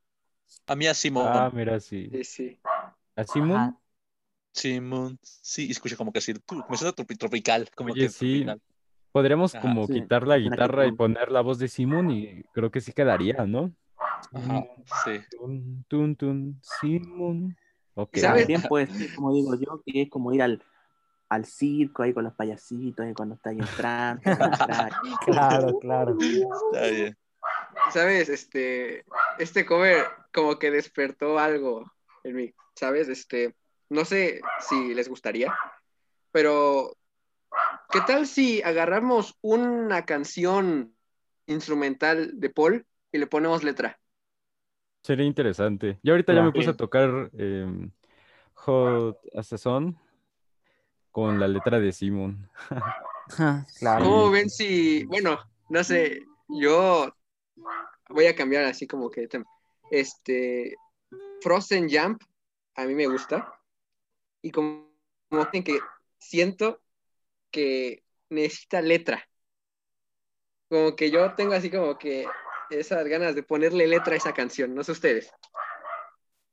A mí a Simón. Ah, mira, sí. sí, sí. ¿A Simón? Simón. Sí, escucha como que así. tú- Me suena tropi- tropical. Como Oye, que sí. tropical. Podríamos Ajá. como Sí, quitar la guitarra y poner la voz de Simón y creo que sí quedaría, ¿no? Ajá, sí. Tun, tun, tun, Simón. Ok. ¿Sabes? También puede ser, como digo yo, que es como ir al, al circo ahí con los payasitos, ahí cuando está ahí entrando. Claro, claro. Está bien. ¿Sabes? Este, este cover como que despertó algo en mí, ¿sabes? Este, no sé si les gustaría, pero ¿qué tal si agarramos una canción instrumental de Paul y le ponemos letra? Sería interesante. Yo ahorita ya me puse a tocar em, Hot as a Son con la letra de. Claro. ¿Cómo ven si, bueno, no sé, yo voy a cambiar así como que, este, Frozen Jump, a mí me gusta, y como, como que siento que necesita letra, como que yo tengo así como que esas ganas de ponerle letra a esa canción, no sé ustedes.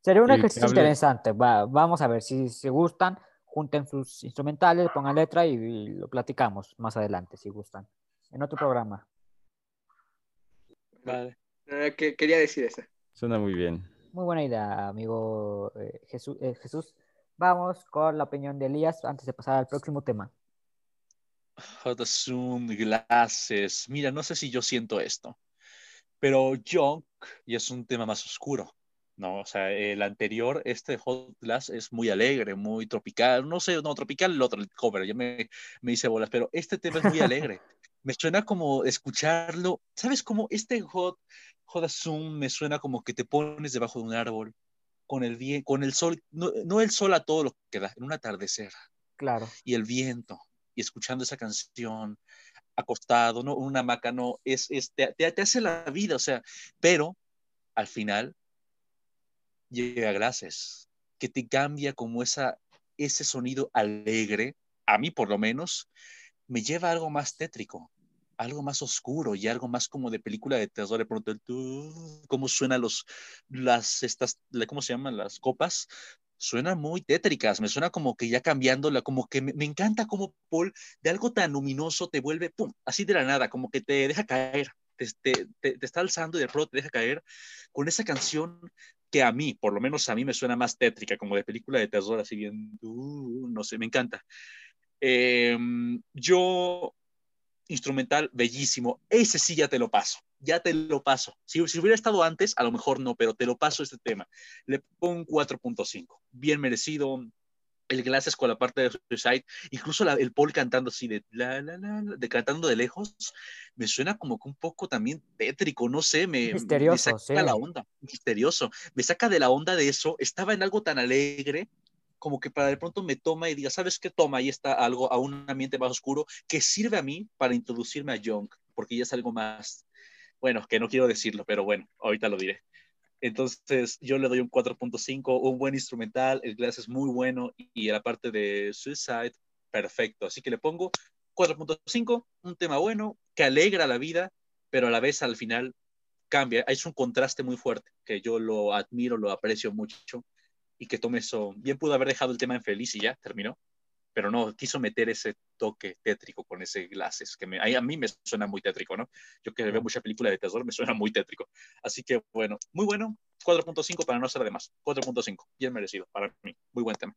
Sería un ejercicio interesante. Va- vamos a ver si se gustan, junten sus instrumentales, pongan letra y, y lo platicamos más adelante si gustan. En otro programa. Vale. Eh, que, quería decir eso. Suena muy bien. Muy buena idea, amigo eh, Jesús, eh, Jesús. Vamos con la opinión de Elías antes de pasar al próximo tema. Soon, Glasses. Mira, no sé si yo siento esto, pero Junk ya es un tema más oscuro, ¿no? O sea, el anterior, este Hot Glass, es muy alegre, muy tropical. No sé, no, tropical el otro, el cover, ya me, me hice bolas, pero este tema es muy alegre. Me suena como escucharlo. ¿Sabes cómo este Hot, Hot Soon me suena como que te pones debajo de un árbol con el, vie- con el sol, no, no el sol a todo lo que da, en un atardecer Claro. y el viento y escuchando esa canción acostado, ¿no? Una hamaca, no, es, es te, te- hace la vida, o sea, pero al final llega Glases, que te cambia como esa, ese sonido alegre, a mí por lo menos, me lleva a algo más tétrico, algo más oscuro y algo más como de película de terror, de pronto el tu- cómo suenan los, las, estas, ¿cómo se llaman? Las copas, suenan muy tétricas, me suena como que ya cambiándola, como que me, encanta como Paul de algo tan luminoso te vuelve, pum, así de la nada, como que te deja caer, te, te, te- está alzando y de pronto te deja caer con esa canción que a mí, por lo menos a mí me suena más tétrica, como de película de terror, así bien, uh, no sé, me encanta. Em, yo, instrumental, bellísimo, ese sí ya te lo paso, ya te lo paso. Si, si hubiera estado antes, a lo mejor no, pero te lo paso este tema. Le pongo un 4.5, bien merecido. El Glasses con la parte de Suicide, incluso la- el Paul cantando así de, la, la, la, de cantando de lejos, me suena como que un poco también tétrico, no sé, me, me Misterioso, saca sí. la onda, misterioso, me saca de la onda de eso, estaba en algo tan alegre, como que para de pronto me toma y diga, ¿sabes qué? Toma, ahí está algo, a un ambiente más oscuro, que sirve a mí para introducirme a Young, porque ya es algo más, bueno, que no quiero decirlo, pero bueno, ahorita lo diré. Entonces, yo le doy un 4.5, un buen instrumental, el Glass es muy bueno y la parte de Suicide, perfecto. Así que le pongo 4.5, un tema bueno, que alegra la vida, pero a la vez al final cambia. Es un contraste muy fuerte, que yo lo admiro, lo aprecio mucho y que tome eso. Bien pudo haber dejado el tema en feliz y ya terminó, pero no, quiso meter ese toque tétrico con ese Glasses, que me, a mí me suena muy tétrico, ¿no? Yo que veo mucha película de terror, me suena muy tétrico. Así que bueno, muy bueno, 4.5 para no ser de más, 4.5, bien merecido para mí, muy buen tema.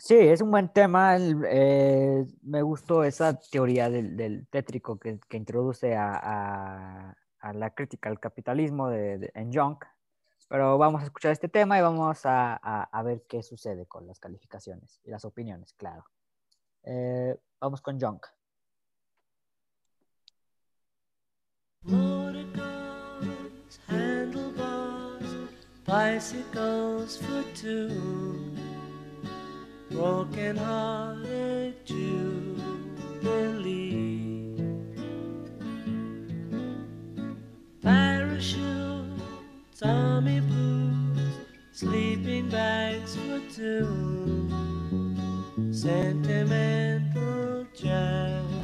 Sí, es un buen tema. eh, me gustó esa teoría del, del tétrico que, que introduce a, a- a la crítica al capitalismo de, de- en Junk. Pero vamos a escuchar este tema y vamos a, a, a ver qué sucede con las calificaciones y las opiniones, claro. Eh, vamos con Junk. Motorcars, handlebars, bicycles for two, broken hearted jubilee. Parachute. Tommy Blues, sleeping bags for two, sentimental child.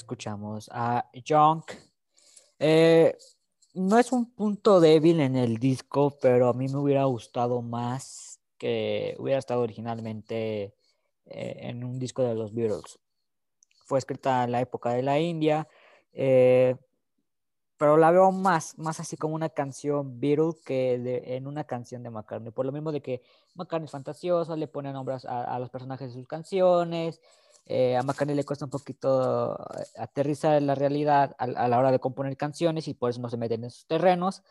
Escuchamos a Junk. Eh, no es un punto débil en el disco, pero a mí me hubiera gustado más que hubiera estado originalmente eh, en un disco de los Beatles. Fue escrita en la época de la India, eh, pero la veo más, más así como una canción Beatle que de- en una canción de McCartney. Por lo mismo de que McCartney es fantasioso, le pone nombres a los personajes de sus canciones, eh, a McCartney le cuesta un poquito eh, aterrizar en la realidad a, a la hora de componer canciones y por eso no se meten en esos terrenos.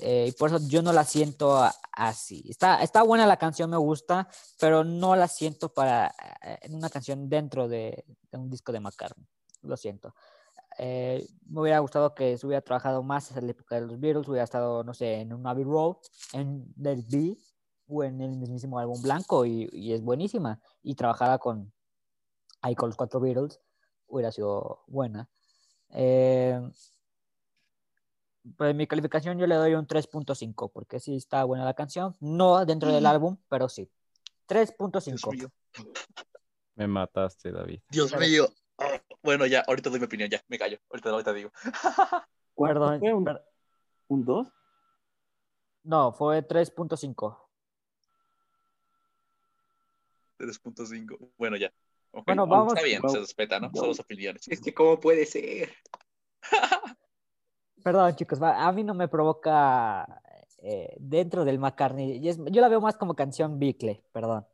eh, y por eso yo no la siento así. Está, está buena la canción, me gusta, pero no la siento para eh, en una canción dentro de, de un disco de McCartney. Lo siento. Eh, me hubiera gustado que se hubiera trabajado más en la época de los Beatles, hubiera estado, no sé, en un Abbey Road, en It Be o en el mismísimo álbum blanco y, y es buenísima. Y trabajada con, ahí con los cuatro Beatles hubiera sido buena. Eh, pues mi calificación yo le doy un 3.5 porque sí está buena la canción. No dentro del álbum, pero sí. 3.5. Me mataste, David. Dios Pero- mío. Ah, bueno, ya, ahorita doy mi opinión, ya, me callo. Ahorita, ahorita digo. ¿Cuánto Perdón, fue? ¿Un, un 2? no, fue 3.5. 3.5. Bueno, ya. Bueno, vamos- Está bien, se respeta, ¿no? Somos opiniones. Es que, ¿cómo puede ser? Perdón, chicos, va- a mí no me provoca eh, dentro del McCartney. y es- yo la veo más como canción Bicle, perdón.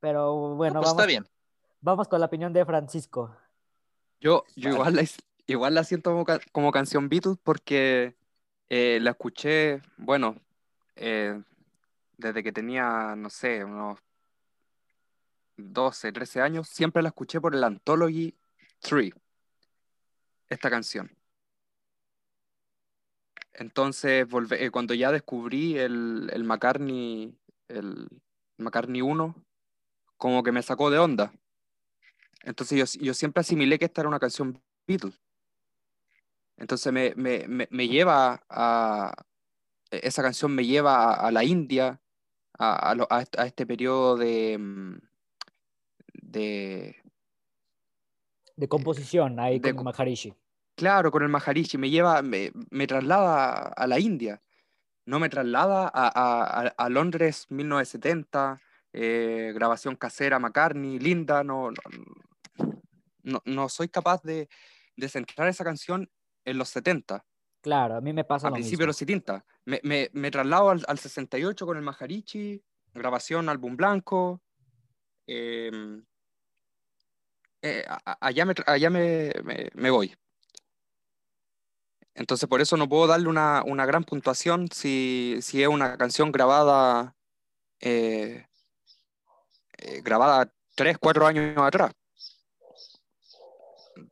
Pero bueno, Pues vamos, está bien. vamos con la opinión de Francisco. Yo, yo Vale. igual, la, igual la siento como, como canción Beatles porque eh, la escuché, bueno, eh, desde que tenía, no sé, unos 12, 13 años, siempre la escuché por el Anthology 3, esta canción. Entonces, eh, cuando ya descubrí el, el McCartney, el McCartney 1, como que me sacó de onda. Entonces yo, yo siempre asimilé que esta era una canción Beatles. Entonces me, me, me, lleva a... Esa canción me lleva a, la India, a, a, este, a este periodo de... de De composición, ahí de con co- Maharishi. claro, con el Maharishi, me lleva, me, me traslada a la India, no me traslada a, a, a- Londres 1970, eh, grabación casera, McCartney, Linda, no, no, no, soy capaz de, de centrar esa canción en los 70, Claro, a mí me pasa a principios de los mismo. 70. Me, me, me traslado al, al 68 con el Maharishi, grabación álbum blanco. em, eh, allá me, allá me, me- me voy. Entonces por eso no puedo darle una, una gran puntuación si, si es una canción grabada, eh, eh, grabada 3, 4 años atrás.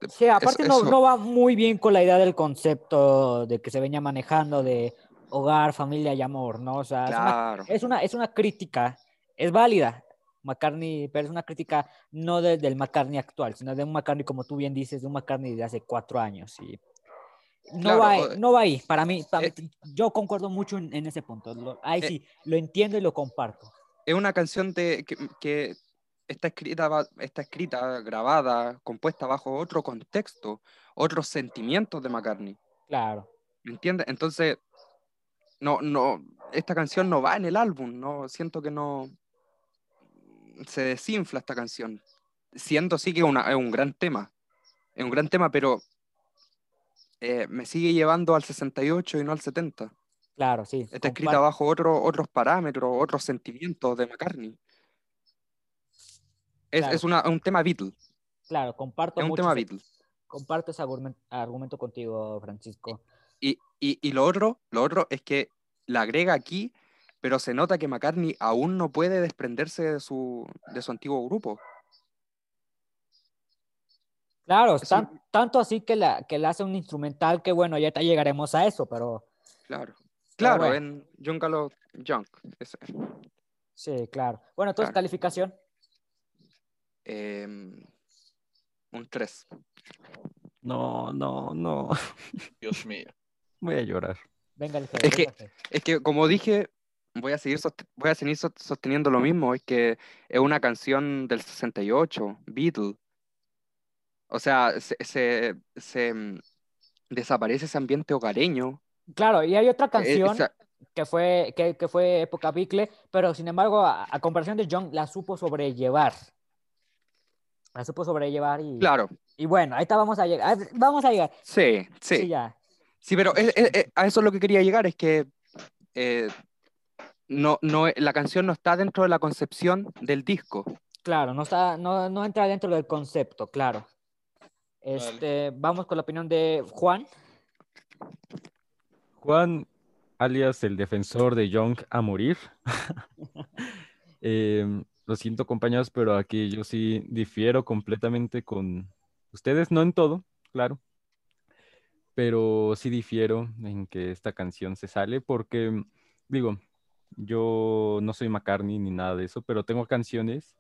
Sí, aparte no, no va muy bien con la idea del concepto de que se venía manejando de hogar, familia y amor, ¿no? O sea, es una- Claro. es una, es una crítica, es válida, McCartney, pero es una crítica no de- del McCartney actual, sino de un McCartney, como tú bien dices, de un McCartney de hace cuatro años. Y no, Claro, va, ahí- no va ahí, para mí, para Eh, mí, yo concuerdo mucho en, en ese punto. lo- ahí Eh, sí, lo entiendo y lo comparto. Es una canción de, que, que está, escrita, está escrita, grabada, compuesta bajo otro contexto, otros sentimientos de McCartney. Claro. ¿Me entiendes? Entonces, no, no, esta canción no va en el álbum, no, siento que no se desinfla esta canción. Siendo sí que una- es un gran tema, es un gran tema, pero eh, me sigue llevando al 68 y no al 70. Claro, sí. Está escrita bajo otro- otros parámetros, otros sentimientos de McCartney. Es, Claro. es una- un tema Beatle, Claro, comparto es un mucho. tema ese- Beatle. comparto ese argumen- argumento contigo, Francisco. Y, y, y lo otro, lo otro es que la agrega aquí, pero se nota que McCartney aún no puede desprenderse de su, de su antiguo grupo. Claro, tan- tanto así que, la, que le hace un instrumental que, bueno, ya te llegaremos a eso, pero Claro. Claro, bueno. en Gallo Junk. ese. sí, claro. Bueno, entonces, Claro. calificación. Em, un 3. No, no, no. Dios mío. Voy a llorar. Venga, Es que-. Es que, como dije, voy a seguir, voy a seguir sost- sosteniendo lo mismo, es que es una canción del 68, Beatle. O sea, se, se- se, mm, desaparece ese ambiente hogareño. Claro, y hay otra Eh, canción esa- que fue, que, que fue época Bicle, pero sin embargo, a, a comparación de John, la supo sobrellevar. La supo sobrellevar y, claro, y bueno, ahí está, vamos a llegar. Vamos a llegar. sí, Sí, sí. ya. Sí, pero es- es- es- a eso es lo que quería llegar, es que eh, no, no, la canción no está dentro de la concepción del disco. Claro, no, está, no, no entra dentro del concepto, claro. Este, Vamos con la opinión de Juan. Juan, alias el defensor de Young a morir. Em, lo siento, compañeros, pero aquí yo sí difiero completamente con ustedes, no en todo, claro, pero sí difiero en que esta canción se sale porque, digo, yo no soy McCartney ni nada de eso, pero tengo canciones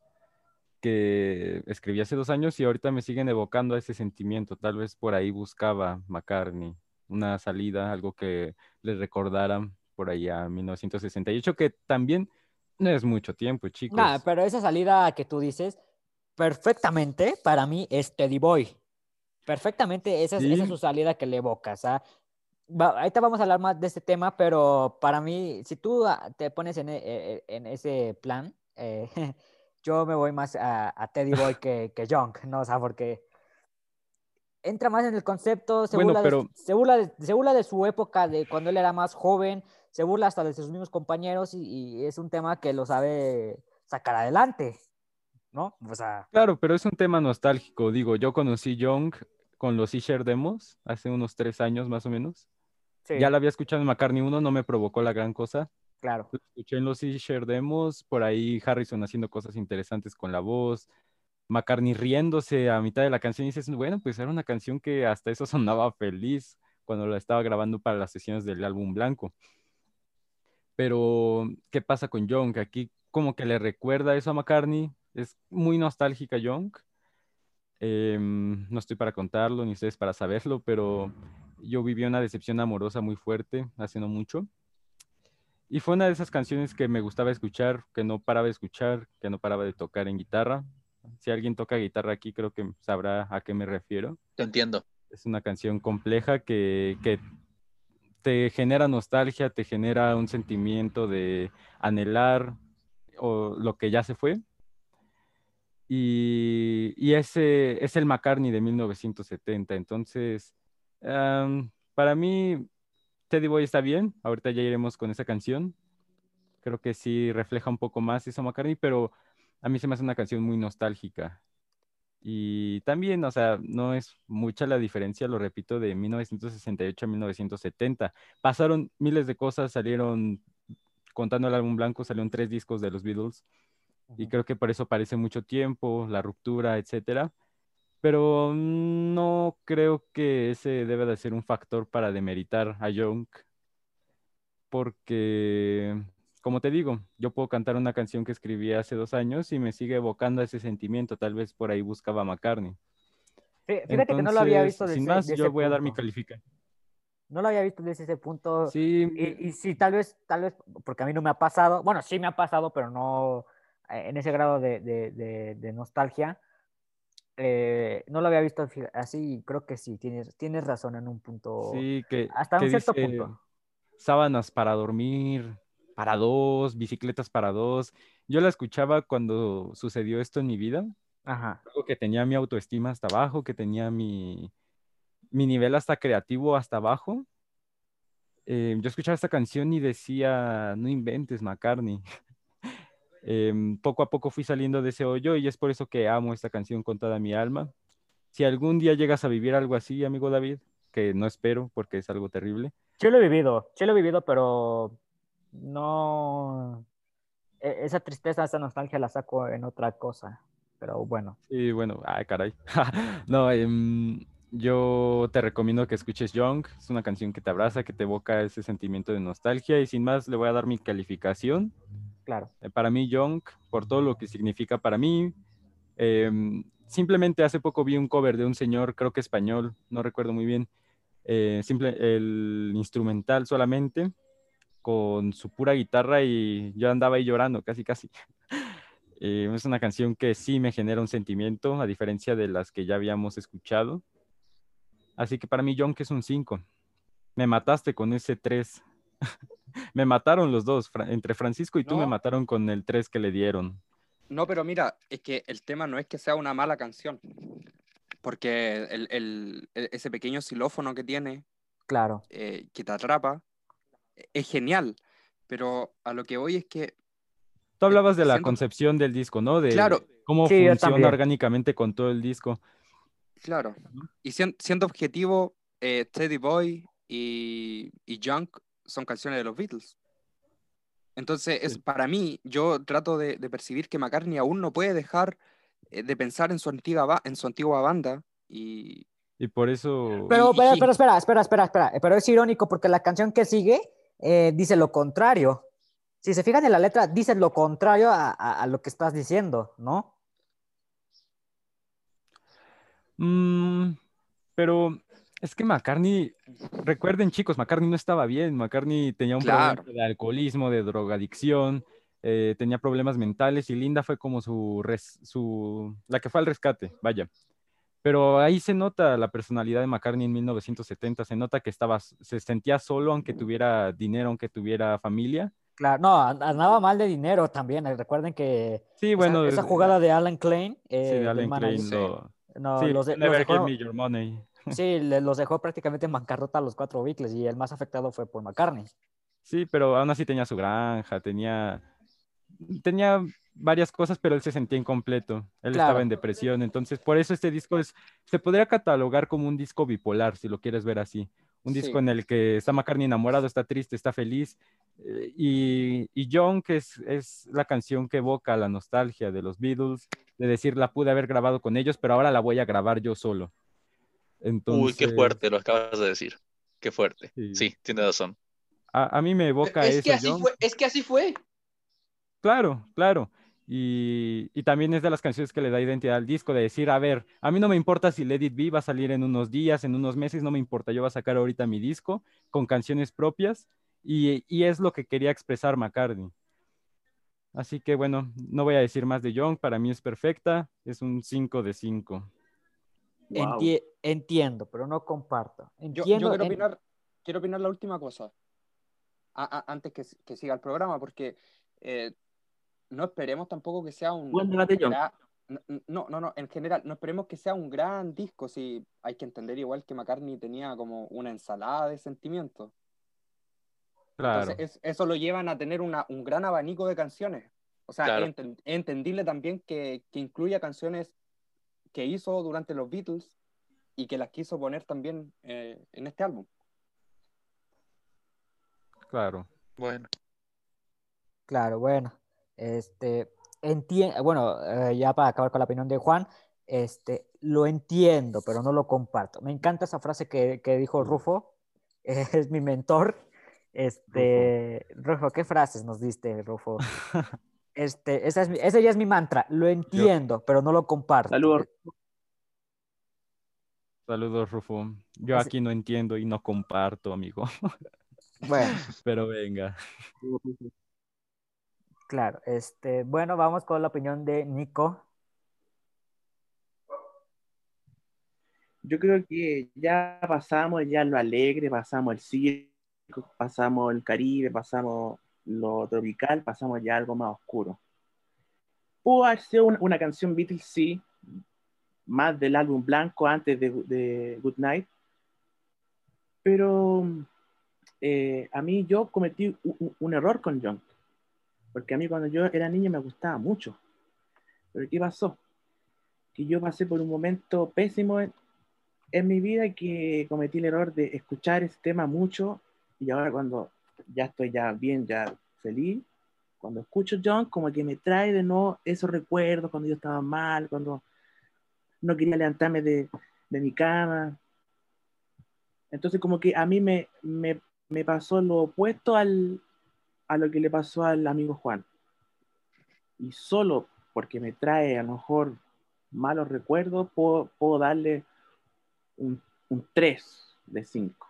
que escribí hace dos años y ahorita me siguen evocando a ese sentimiento. Tal vez por ahí buscaba McCartney una salida, algo que les recordara por ahí a 1968, que también no es mucho tiempo, chicos. Pero esa salida que tú dices, perfectamente para mí es Teddy Boy. Perfectamente, esa es, esa es su salida que le evocas. ¿ah? Va- ahorita vamos a hablar más de este tema, pero para mí, si tú ah, te pones en, e- e- en ese plan, eh, yo me voy más a, a Teddy Boy que, que Young, ¿no? O sea, porque entra más en el concepto, se, Bueno, burla, pero- de, se, burla de, se burla de su época, de cuando él era más joven, se burla hasta de sus mismos compañeros y, y es un tema que lo sabe sacar adelante, ¿no? O sea, Claro, pero es un tema nostálgico. Digo, yo conocí Young con los Isher Demos hace unos tres años más o menos. Sí, Ya la había escuchado en McCartney 1, no me provocó la gran cosa. claro. Lo escuché en los Isher Demos, por ahí Harrison haciendo cosas interesantes con la voz, McCartney riéndose a mitad de la canción y dices, bueno, pues era una canción que hasta eso sonaba feliz cuando la estaba grabando para las sesiones del álbum blanco. Pero, ¿qué pasa con Young? Aquí como que le recuerda eso a McCartney, es muy nostálgica Young. Em, no estoy para contarlo, ni ustedes para saberlo, pero yo viví una decepción amorosa muy fuerte hace no mucho. Y fue una de esas canciones que me gustaba escuchar, que no paraba de escuchar, que no paraba de tocar en guitarra. Si alguien toca guitarra aquí, creo que sabrá a qué me refiero. Te entiendo. Es una canción compleja que, que te genera nostalgia, te genera un sentimiento de anhelar o lo que ya se fue. Y, y ese es el McCartney de 1970. Entonces, am, para mí, Teddy Boy está bien. Ahorita ya iremos con esa canción. Creo que sí refleja un poco más eso McCartney, pero a mí se me hace una canción muy nostálgica. Y también, o sea, no es mucha la diferencia, lo repito, de 1968 a 1970. Pasaron miles de cosas, salieron, contando el álbum blanco, salieron tres discos de los Beatles. Y creo que por eso parece mucho tiempo, la ruptura, etcétera. Pero no creo que ese debe de ser un factor para demeritar a Young, porque como te digo, yo puedo cantar una canción que escribí hace dos años y me sigue evocando ese sentimiento. Tal vez por ahí buscaba a McCartney. Fí- Fíjate que no lo había Entonces, visto desde, Sin más, yo ese voy a dar mi punto. calificación. No lo había visto desde ese punto. Sí, Y, y sí, tal vez, tal vez, porque a mí no me ha pasado, bueno, sí me ha pasado, pero no eh, en ese grado de, de- de- de nostalgia. Eh, no lo había visto así y creo que sí, tienes, tienes razón en un punto. sí, que, hasta un cierto dice punto. sábanas para dormir, para dos, bicicletas para dos. Yo la escuchaba cuando sucedió esto en mi vida. Ajá. Algo que tenía mi autoestima hasta abajo, que tenía mi, mi nivel hasta creativo hasta abajo. Eh, yo escuchaba esta canción y decía, no inventes, McCartney. Em, poco a poco fui saliendo de ese hoyo y es por eso que amo esta canción con toda mi alma. Si algún día llegas a vivir algo así, amigo David, que no espero porque es algo terrible, Sí lo he vivido, sí lo he vivido, pero no. e- Esa tristeza, esa nostalgia la saco en otra cosa. Pero bueno. Sí, bueno, ay, caray. No, em, yo te recomiendo que escuches Young. Es una canción que te abraza, que te evoca ese sentimiento de nostalgia. Y sin más, le voy a dar mi calificación. Claro. Eh, Para mí, Young, por todo lo que significa para mí. em, simplemente hace poco vi un cover de un señor, creo que español, no recuerdo muy bien. eh, simple, el instrumental solamente, con su pura guitarra y yo andaba ahí llorando, casi, casi. Eh, es una canción que sí me genera un sentimiento, a diferencia de las que ya habíamos escuchado. Así que para mí, que es un 5. Me mataste con ese 3. me mataron los dos. Fra- entre Francisco y tú me mataron con el 3 que le dieron. No, pero mira, es que el tema no es que sea una mala canción, porque el, el- e- ese pequeño xilófono que tiene, Claro. eh, que te atrapa, e- es genial, pero a lo que voy es que, Tú hablabas de la siento- concepción del disco, ¿no? De Claro. cómo Sí, funciona orgánicamente con todo el disco. claro, y sien- siendo objetivo, eh, Teddy Boy y, y Junk son canciones de los Beatles. Entonces, es, Sí. para mí, yo trato de, de percibir que McCartney aún no puede dejar eh, de pensar en su antigua, en su antigua banda y, Y por eso... Pero, pero, pero espera, espera, espera, espera. Pero es irónico porque la canción que sigue eh, dice lo contrario. Si se fijan en la letra, dice lo contrario a, a- a lo que estás diciendo, ¿no? Mm, pero es que McCartney, recuerden chicos, McCartney no estaba bien, McCartney tenía un Claro. problema de alcoholismo, de drogadicción, eh, tenía problemas mentales y Linda fue como su, res- su, la que fue al rescate, vaya. Pero ahí se nota la personalidad de McCartney en 1970, se nota que estaba, se sentía solo aunque tuviera dinero, aunque tuviera familia. Claro, no, an- andaba mal de dinero también. eh, Recuerden que Sí, esa- bueno, esa, es- jugada de Alan Klein, sí, eh, de del Allen manager, Klein Sí. lo- no, sí, los, de- los Never dejó, Give Me Your Money. Sí, los dejó prácticamente en bancarrota a los cuatro Beatles y el más afectado fue por McCartney. Sí, pero aún así tenía su granja, tenía, tenía varias cosas, pero él se sentía incompleto. Él Claro. estaba en depresión. Entonces, por eso este disco es, se podría catalogar como un disco bipolar, si lo quieres ver así. Un disco Sí. en el que está McCartney enamorado, está triste, está feliz. eh, Y, y John, que es, es la canción que evoca la nostalgia de los Beatles, de decir, la pude haber grabado con ellos, pero ahora la voy a grabar yo solo. Entonces, Uy, qué fuerte lo acabas de decir. Qué fuerte. Sí. Sí, tienes razón. A, a mí me evoca Es eso, que así John. fue, es que así fue. Claro, claro. Y, y también es de las canciones que le da identidad al disco, de decir, a ver, a mí no me importa si Let It Be va a salir en unos días, en unos meses, no me importa, yo voy a sacar ahorita mi disco con canciones propias y, y es lo que quería expresar McCartney. Así que bueno, no voy a decir más de Young, para mí es perfecta, es un 5 de 5. Wow. Enti- entiendo, pero no comparto. Yo, Entiendo. yo quiero, en- opinar, quiero opinar la última cosa, a- a- antes que, que siga el programa, porque eh, no esperemos tampoco que sea un... Buen debate, John. gra- no, no, no, no, en general, no esperemos que sea un gran disco, si hay que entender igual que McCartney tenía como una ensalada de sentimientos. Claro, Entonces, es- eso lo llevan a tener una- un gran abanico de canciones. O sea, Claro. es, enten- es entendible también que, que incluya canciones que hizo durante los Beatles y que las quiso poner también eh, en este álbum. claro. Bueno, Claro, bueno. Este, bueno, eh, ya para acabar con la opinión de Juan, este, lo entiendo, pero no lo comparto. Me encanta esa frase que, que dijo Rufo, es mi mentor, Este, Rufo, ¿qué frases nos diste, Rufo? Este, esa es mi- ese ya es mi mantra. Lo entiendo, pero no lo comparto. Saludos. Saludos, Rufo. Yo Ese- aquí no entiendo y no comparto, amigo. Bueno, Pero venga. claro. Este, bueno, vamos con la opinión de Nico. Yo creo que ya pasamos ya lo alegre, pasamos el circo, pasamos el Caribe, pasamos lo tropical, pasamos ya algo más oscuro. Pudo haber una, canción Beatles, sí, más del álbum blanco antes de, Good Night, pero eh, a mí yo cometí un, error con John, porque a mí cuando yo era niño me gustaba mucho. Pero ¿qué pasó? Que yo pasé por un momento pésimo en, mi vida que cometí el error de escuchar ese tema mucho y ahora cuando ya estoy ya bien, ya feliz, cuando escucho John como que me trae de nuevo esos recuerdos cuando yo estaba mal, cuando no quería levantarme de, de mi cama. Entonces como que a mí me, me, me pasó lo opuesto al, a lo que le pasó al amigo Juan. Y solo porque me trae a lo mejor malos recuerdos, puedo, puedo darle un, un 3 de 5.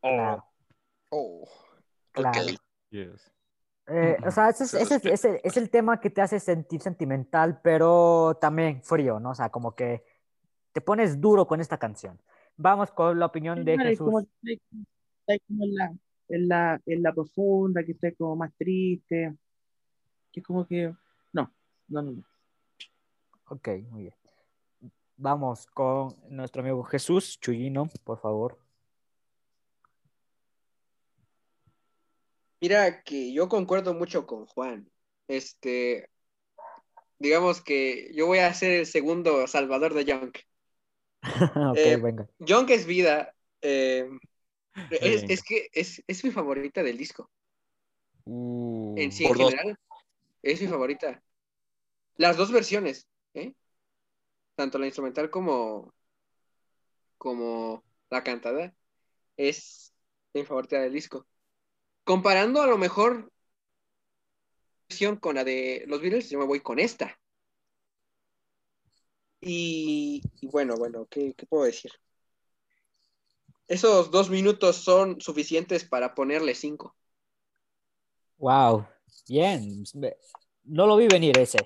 Claro, Oh, claro. Yes. Eh, o sea, ese es, ese es- ese es el tema que te hace sentir sentimental, pero también frío, ¿no? O sea, como que te pones duro con esta canción. Vamos con la opinión de Jesús. como como en la, en, la, en la profunda, que está como más triste, que es como que, no, no, no, no. Ok, muy bien. Vamos con nuestro amigo Jesús Chuyino, por favor. Mira que yo concuerdo mucho con Juan. Este, digamos que yo voy a ser el segundo salvador de Young. ok, Eh, venga. Young es vida. eh, es, es que es, es mi favorita del disco. Uh, En sí, en dos. general, es mi favorita. Las dos versiones, ¿eh? Tanto la instrumental como, como la cantada, es mi favorita del disco. Comparando a lo mejor versión con la de los Beatles, yo me voy con esta. Y, y bueno, bueno, ¿qué, qué puedo decir? Esos dos minutos son suficientes para ponerle cinco. Wow, bien. No lo vi venir ese.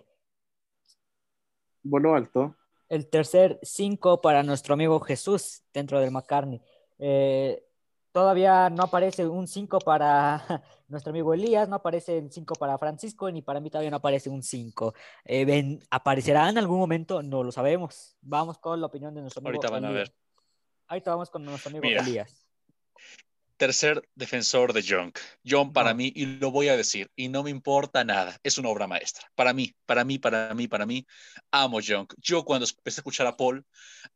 Voló alto. El tercer 5 para nuestro amigo Jesús dentro del McCartney. Eh, todavía no aparece un 5 para nuestro amigo Elías, no aparece el 5 para Francisco, ni para mí todavía no aparece un 5. Eh, ¿Aparecerá en algún momento? No lo sabemos. Vamos con la opinión de nuestro amigo Ahorita van a Elías. ver. Ahorita vamos con nuestro amigo Mira. Elías. Tercer defensor de John. John para No. mí, y lo voy a decir, y no me importa nada, es una obra maestra. Para mí, para mí, para mí, para mí, amo John. Yo cuando empecé a escuchar a Paul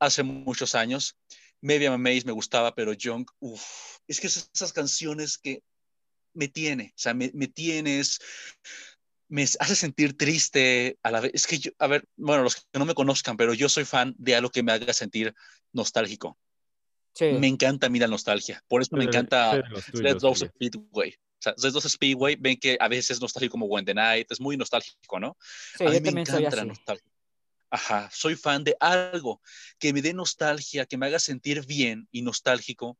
hace muchos años, Maybe I'm Amazed me gustaba, pero John, uff, es que esas, esas canciones que me tiene, o sea, me, me tienes, me hace sentir triste a la vez. Es que yo, a ver, bueno, los que no me conozcan, pero yo soy fan de algo que me haga sentir nostálgico. Sí. Me encanta a mí la nostalgia. Por eso me Soy de- encanta tuyos, Rose Elías. Speedway. O sea, Red Rose Speedway, ven que a veces es nostálgico como When the Night, es muy nostálgico, ¿no? Sí, a mí me encanta la nostalgia. Ajá, soy fan de algo que me dé nostalgia, que me haga sentir bien y nostálgico.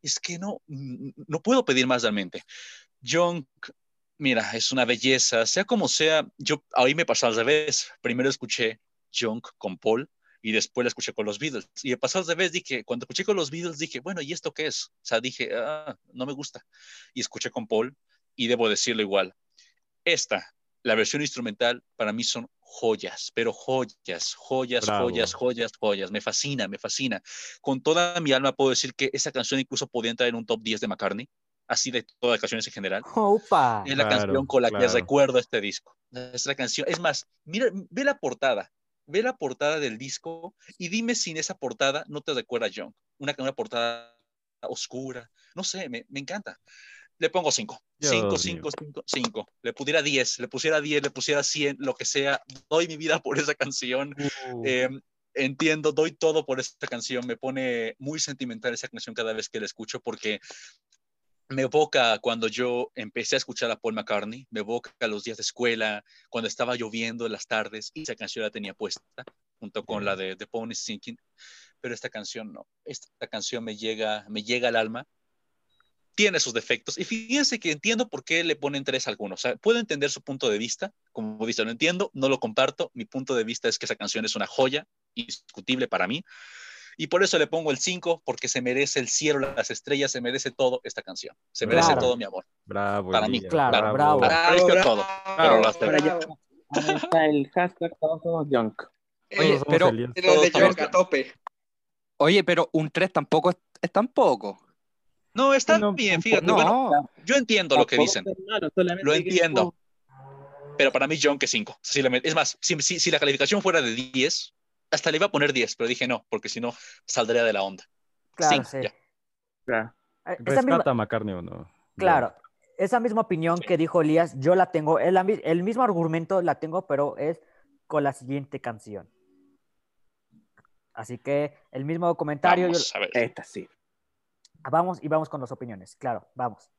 Es que no, mm, no puedo pedir más realmente. John, mira, es una belleza, sea como sea, yo ahí me pasó al revés. Primero escuché John con Paul y después la escuché con los Beatles. Y pasó al revés, dije, cuando escuché con los Beatles dije, bueno, ¿y esto qué es? O sea, dije, ah, no me gusta. Y escuché con Paul y debo decirlo igual. Esta, la versión instrumental, para mí son joyas, pero joyas, joyas, Bravo. joyas, joyas, joyas. Me fascina, me fascina. Con toda mi alma puedo decir que esa canción incluso podría entrar en un top 10 de McCartney, así de todas las canciones en general. Opa. Es la Claro, canción con la que claro. recuerdo este disco. Es la canción. Es más, mira, ve la portada. Ve la portada del disco y dime si en esa portada no te recuerda a John. Una, una portada oscura. No sé, me, me encanta. Le pongo 5. Dios 5, mío. 5, 5, 5. Le pudiera 10, le pusiera 10, le pusiera 100, lo que sea. Doy mi vida por esa canción. Uh, Eh, entiendo, doy todo por esta canción. Me pone muy sentimental esa canción cada vez que la escucho porque me evoca cuando yo empecé a escuchar a Paul McCartney, me evoca los días de escuela, cuando estaba lloviendo en las tardes y esa canción la tenía puesta junto con la de The Pony Sinking, pero esta canción no, esta canción me llega, me llega al alma, tiene sus defectos y fíjense que entiendo por qué le ponen tres a algunos, o sea, puedo entender su punto de vista, como dice, lo entiendo, no lo comparto, mi punto de vista es que esa canción es una joya, indiscutible para mí, y por eso le pongo el 5, porque se merece el cielo, las estrellas, se merece todo esta canción. Se merece Claro. todo mi amor. Bravo. Para mí, claro, bravo. Bravo, todo, bravo, pero las Para allá. bravo. Ahí está el hashtag todos somos junk. Oye, Todos pero, Elías. Los de Todos Junk a tope. oye, pero un 3 tampoco es, es tan poco. No, está No, bien, fíjate. No, Bueno, yo entiendo lo que dicen, malo, lo entiendo. pero para mí John que 5. Es más, si, si- si la calificación fuera de 10, hasta le iba a poner 10, pero dije no, porque si no, saldría de la onda. Claro, Cinco, sí. ya. Claro. Eh, Esa misma, ¿Rescata a McCartney o no? claro, esa misma opinión que dijo Elías, yo la tengo, el, el mismo argumento la tengo, pero es con la siguiente canción. Así que el mismo comentario, yo- a ver. Esta sí. Vamos y vamos con las opiniones, claro, vamos.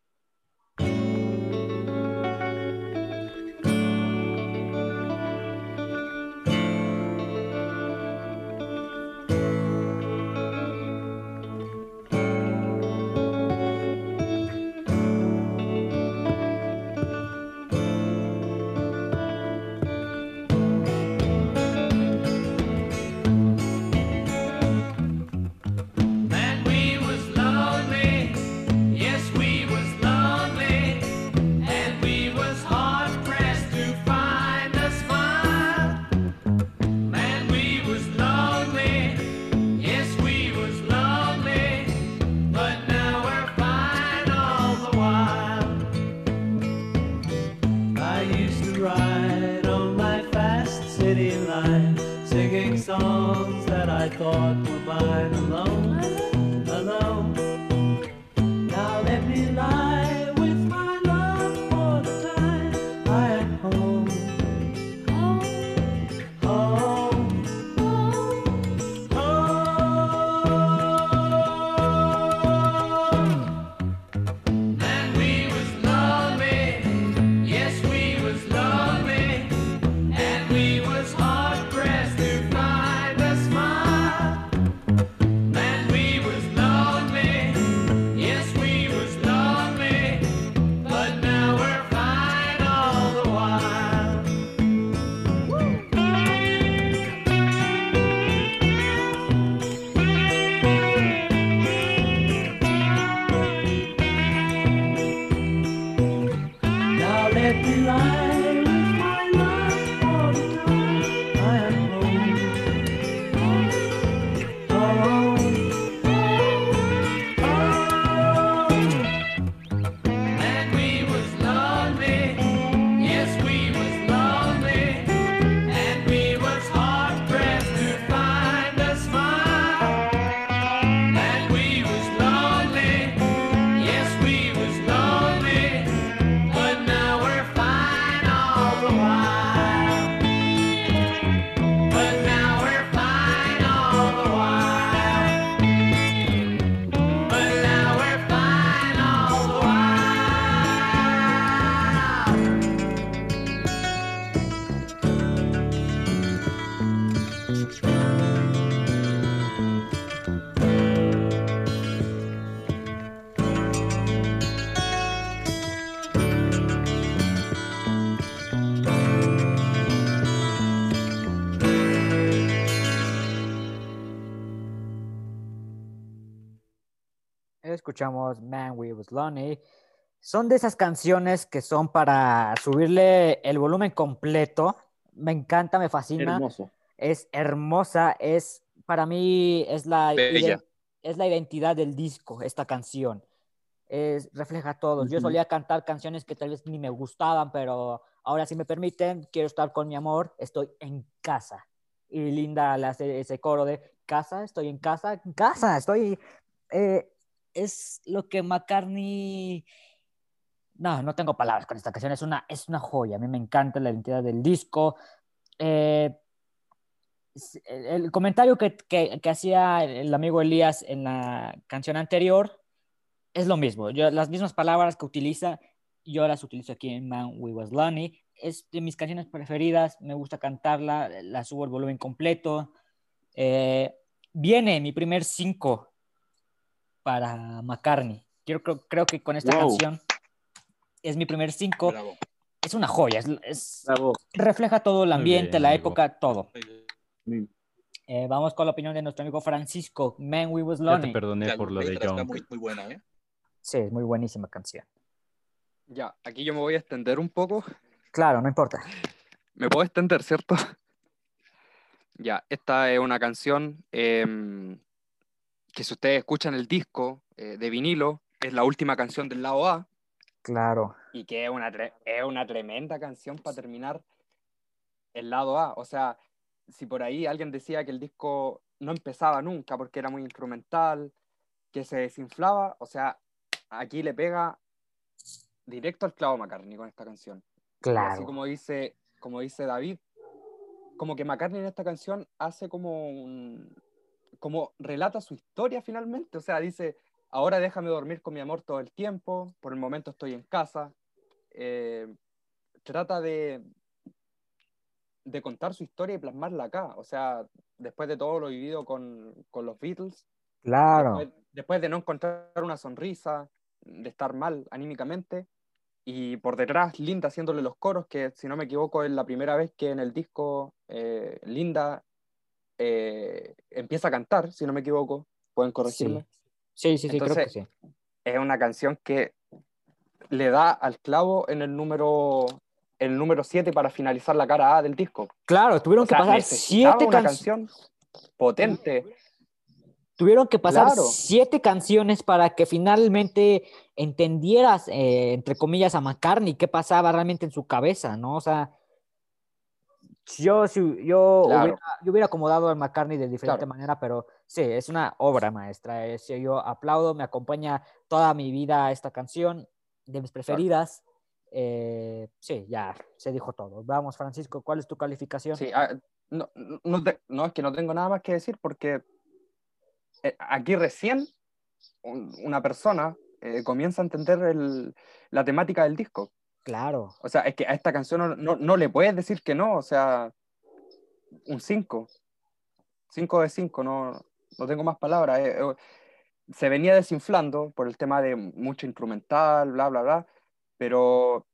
Escuchamos Man We Was Lonely. Son de esas canciones que son para subirle el volumen completo. Me encanta, me fascina. Hermoso. Es hermosa, es para mí es la, es la identidad del disco, esta canción. Es, refleja todo. Yo Ujú. solía cantar canciones que tal vez ni me gustaban, pero ahora si me permiten, quiero estar con mi amor, estoy en casa. Y Linda le hace ese coro de casa, estoy en casa, en casa, estoy... eh, es lo que McCartney... No, no tengo palabras con esta canción, es una, es una joya, a mí me encanta la identidad del disco. Eh, el, comentario que, que- hacía el amigo Elías en la canción anterior es lo mismo. Yo, las mismas palabras que utiliza, yo las utilizo aquí en Man We Was Lonely. Es de mis canciones preferidas, me gusta cantarla, la subo el volumen completo. Eh, viene mi primer 5 para McCartney. Yo creo, creo que con esta Wow. canción es mi primer 5. Bravo. Es una joya, es, es- Bravo. refleja todo el ambiente, bien, la amigo. época, todo. Eh, vamos con la opinión de nuestro amigo Francisco, Man We Was Ya te Lonely. perdoné por lo de muy, muy buena, ¿eh? Sí, es muy buenísima canción. Ya, aquí yo me voy a extender un poco. Claro, no importa. ¿Me puedo extender, cierto? Ya, esta es una canción em, que si ustedes escuchan el disco eh, de vinilo, es la última canción del lado A Claro. y que es una, es una tremenda canción para terminar el lado A. O sea, si por ahí alguien decía que el disco no empezaba nunca porque era muy instrumental, que se desinflaba, o sea, aquí le pega directo al clavo McCartney con esta canción. Y así Claro. como dice, como dice David, como que McCartney en esta canción hace como un, como relata su historia finalmente, o sea, dice, ahora déjame dormir con mi amor todo el tiempo, por el momento estoy en casa, Eh, trata de, de contar su historia y plasmarla acá, o sea, después de todo lo vivido con, con los Beatles, Claro. después, después de no encontrar una sonrisa, de estar mal anímicamente, y por detrás Linda haciéndole los coros, que si no me equivoco es la primera vez que en el disco eh, Linda eh, empieza a cantar, si no me equivoco, pueden corregirme. Sí, sí, sí, creo que Entonces, sí. Es una canción que le da al clavo en el número el número 7 para finalizar la cara A del disco. Claro, tuvieron O sea, que pasar necesitaba siete una canciones. potente. Tuvieron que pasar Claro. siete canciones para que finalmente entendieras, eh, entre comillas, a McCartney qué pasaba realmente en su cabeza, ¿no? O sea, yo, si- yo, Claro. hubiera, yo hubiera acomodado a McCartney de diferente Claro. manera, pero sí, es una obra maestra. es- yo aplaudo, me acompaña toda mi vida esta canción, de mis preferidas. Eh, sí, ya se dijo todo. Vamos, Francisco, ¿cuál es tu calificación? Sí, ah, no, no, te- no, es que no tengo nada más que decir porque eh, aquí recién un- una persona eh, comienza a entender el- la temática del disco. Claro, O sea, es que a esta canción no, no, no le puedes decir que no, o sea, un 5. 5 de 5, no, no tengo más palabras. eh, eh, se venía desinflando por el tema de mucho instrumental, bla, bla, bla, pero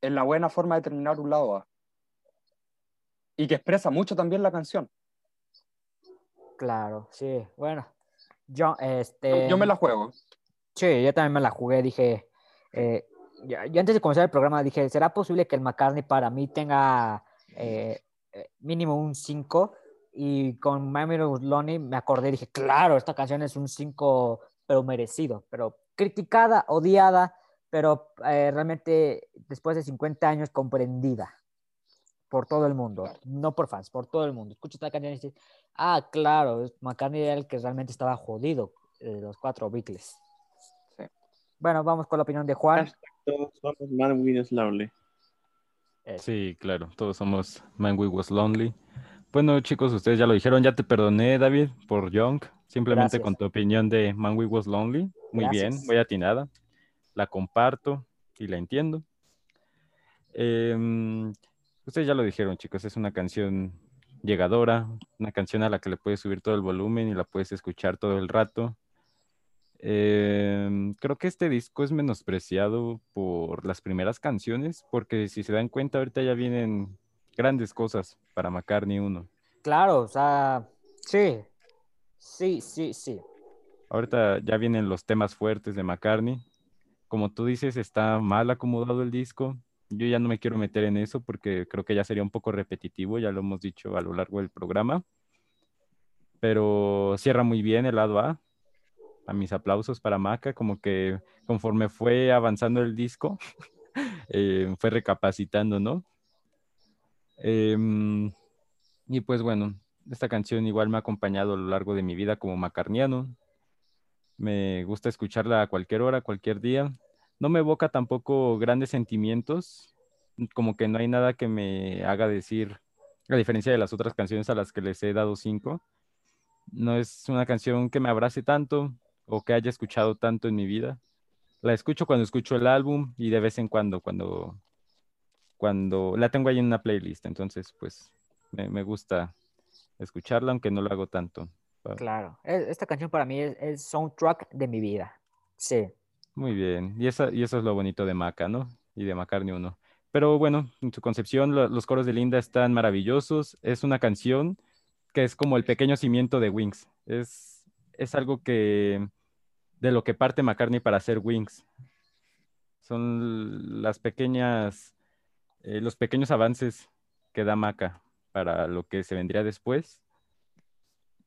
es la buena forma de terminar un lado A. Y que expresa mucho también la canción. claro, sí. Bueno, yo, este... Yo me la juego. Sí, yo también me la jugué, dije, eh, yo antes de comenzar el programa dije, ¿será posible que el McCartney para mí tenga eh, eh, mínimo un 5? Y con My Lonely me acordé, dije, claro, esta canción es un 5, pero merecido, pero criticada, odiada, pero eh, realmente después de 50 años comprendida por todo el mundo, no por fans, por todo el mundo. Escucha esta canción y dices, ah, claro, McCartney era el que realmente estaba jodido de los cuatro Beatles. Sí. Bueno, vamos con la opinión de Juan. Todos somos Man We Slowly. Eso. Sí, claro, todos somos Man We Was Lonely. Bueno, chicos, ustedes ya lo dijeron, ya te perdoné, David, por Young. Simplemente Gracias. con tu opinión de Man We Was Lonely. Muy bien, muy atinada. La comparto y la entiendo. Em, ustedes ya lo dijeron, chicos, es una canción llegadora, una canción a la que le puedes subir todo el volumen y la puedes escuchar todo el rato. Em, creo que este disco es menospreciado por las primeras canciones, porque si se dan cuenta, ahorita ya vienen grandes cosas para McCartney 1. Claro, o sea, sí, sí, sí, sí. Ahorita ya vienen los temas fuertes de McCartney. Como tú dices, está mal acomodado el disco. Yo ya no me quiero meter en eso porque creo que ya sería un poco repetitivo, ya lo hemos dicho a lo largo del programa. Pero cierra muy bien el lado A. A mis aplausos para Maca, como que conforme fue avanzando el disco, eh, fue recapacitando, ¿no? Em, y pues bueno, esta canción igual me ha acompañado a lo largo de mi vida como macarniano. Me gusta escucharla a cualquier hora, cualquier día. No me evoca tampoco grandes sentimientos, como que no hay nada que me haga decir, a diferencia de las otras canciones a las que les he dado cinco. No es una canción que me abrace tanto, o que haya escuchado tanto en mi vida. La escucho cuando escucho el álbum y de vez en cuando, cuando, cuando la tengo ahí en una playlist. Entonces, pues me, me gusta escucharla, aunque no lo hago tanto. Pa- Claro, e- esta canción para mí es, es soundtrack de mi vida. Sí, Muy bien. Y, esa, y eso es lo bonito de Maca, ¿no? Y de McCartney 1. Pero bueno, en su concepción, lo- los coros de Linda están maravillosos. Es una canción que es como el pequeño cimiento de Wings. Es, es algo que de lo que parte McCartney para hacer Wings. Son las pequeñas, eh, los pequeños avances que da Maca para lo que se vendría después.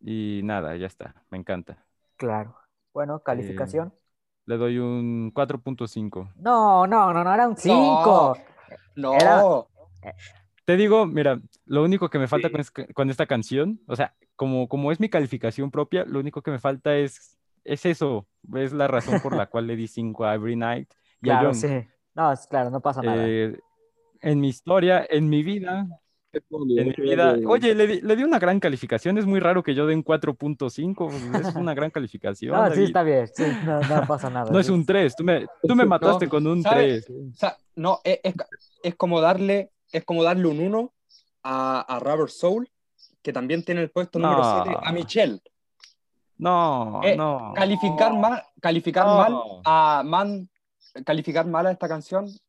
Y nada, ya está. Me encanta. claro. Bueno, calificación. Le doy un 4.5. No, no, no, no era un 5. No. Era- Te digo, mira, lo único que me falta Sí. con, es- con esta canción, o sea, como, como es mi calificación propia, lo único que me falta es, es eso, es la razón por la cual le di 5 a Every Night y a Claro, Young. sí. No, es claro, no pasa nada. Eh, en mi historia, en mi vida, en mi vida, oye, le di, le di una gran calificación, es muy raro que yo dé un 4.5, es una gran calificación. No, sí, David. está bien. Sí, no, no pasa nada. No es sí. un 3, tú me, tú me mataste con un ¿sabes? 3. O sea, no, es, es, es como darle, es como darle un 1 a, a Rubber Soul, que también tiene el puesto número No. 7, a Michelle. No, Eh, no. Calificar mal, calificar No. mal a Man, calificar mal a esta canción es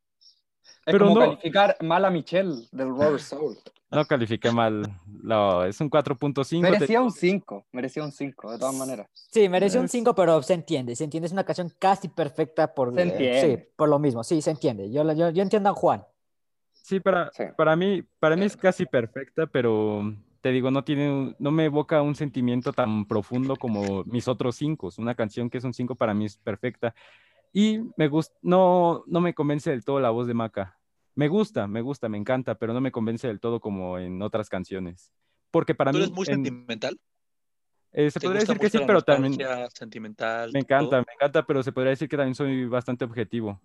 Pero como no- calificar mal a Michelle del Rubber Soul. No califiqué mal. No, es un 4.5. te- Merecía un 5, merecía un 5, de todas maneras. Sí, mereció un Es- 5, pero se entiende. Se entiende, es una canción casi perfecta por, Se eh, entiende. sí, por lo mismo. Sí, se entiende. Yo, yo, yo entiendo a Juan. Sí, para, Sí. para mí, para mí es casi perfecta, pero te digo, no tiene, no me evoca un sentimiento tan profundo como mis otros cinco. Una canción que es un 5 para mí es perfecta. Y me gusta, no, no me convence del todo la voz de Maca. Me gusta, me gusta, me encanta, pero no me convence del todo como en otras canciones. Porque para ¿Tú mí eres muy en- sentimental? eh, se ¿Te podría decir que sí, pero también sentimental? me todo? encanta, me encanta, pero se podría decir que también soy bastante objetivo.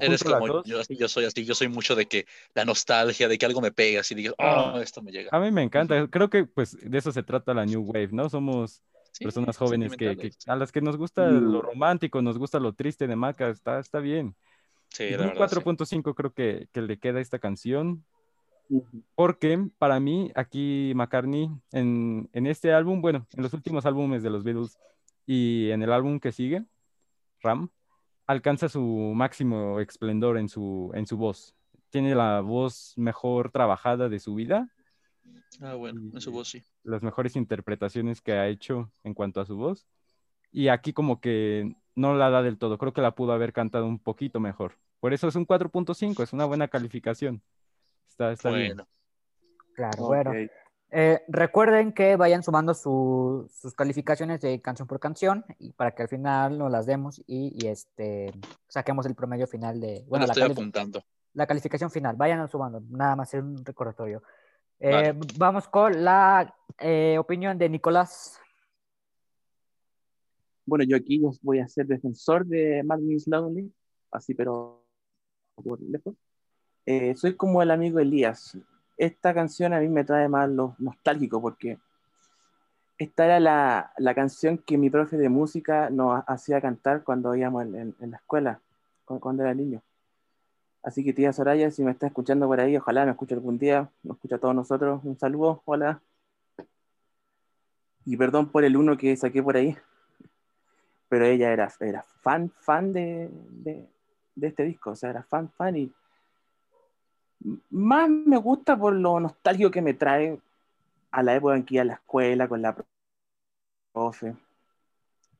Eres como dos, yo, así, yo soy así, yo soy mucho de que la nostalgia, de que algo me pega, así digas, oh, esto me llega. A mí me encanta, creo que pues de eso se trata la New Wave, ¿no? Somos Sí, personas jóvenes que, que- a las que nos gusta lo romántico, nos gusta lo triste de Maca, está, está bien. Sí, Y la un verdad, sí. 4.5 creo que, que le queda esta canción, porque para mí aquí McCartney en, en este álbum, bueno, en los últimos álbumes de los Beatles y en el álbum que sigue, Ram, alcanza su máximo esplendor en su, en su voz. Tiene la voz mejor trabajada de su vida Ah, bueno, en su voz sí. las mejores interpretaciones que ha hecho en cuanto a su voz. Y aquí como que no la da del todo. Creo que la pudo haber cantado un poquito mejor. Por eso es un 4.5, es una buena calificación. Está, está bien. Claro, Ok. bueno. Eh, recuerden que vayan sumando su- sus calificaciones de canción por canción y para que al final nos las demos y, y, este saquemos el promedio final de me bueno la, estoy cali- apuntando. la calificación final. Vayan sumando, nada más es un recordatorio. Eh, Vale. Vamos con la eh, opinión de Nicolás. Bueno, yo aquí os voy a ser defensor de Means Lonely, así pero por lejos. Eh, soy como el amigo Elías. Esta canción a mí me trae más lo nostálgico porque esta era la, la canción que mi profe de música nos hacía cantar cuando íbamos en, en- la escuela, cu- cuando era niño. Así que tía Soraya, si me está escuchando por ahí, ojalá me escuche algún día, nos escucha a todos nosotros. Un saludo, hola. Y perdón por el uno que saqué por ahí pero ella era, era fan, fan de, de, de este disco, o sea, era fan, fan y más me gusta por lo nostálgico que me trae a la época en que iba a la escuela con la profe.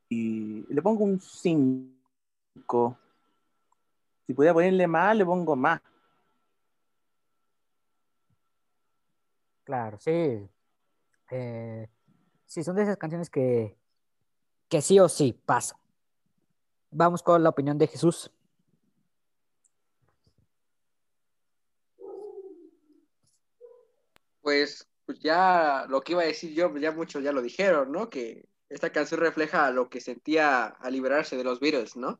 Y le pongo un 5. Si pudiera ponerle más, le pongo más. Claro, sí. Eh, sí, son de esas canciones que, que sí o sí pasan. Vamos con la opinión de Jesús. Pues, pues ya lo que iba a decir yo, pues ya muchos ya lo dijeron, ¿no? Que esta canción refleja lo que sentía al liberarse de los Beatles, ¿no?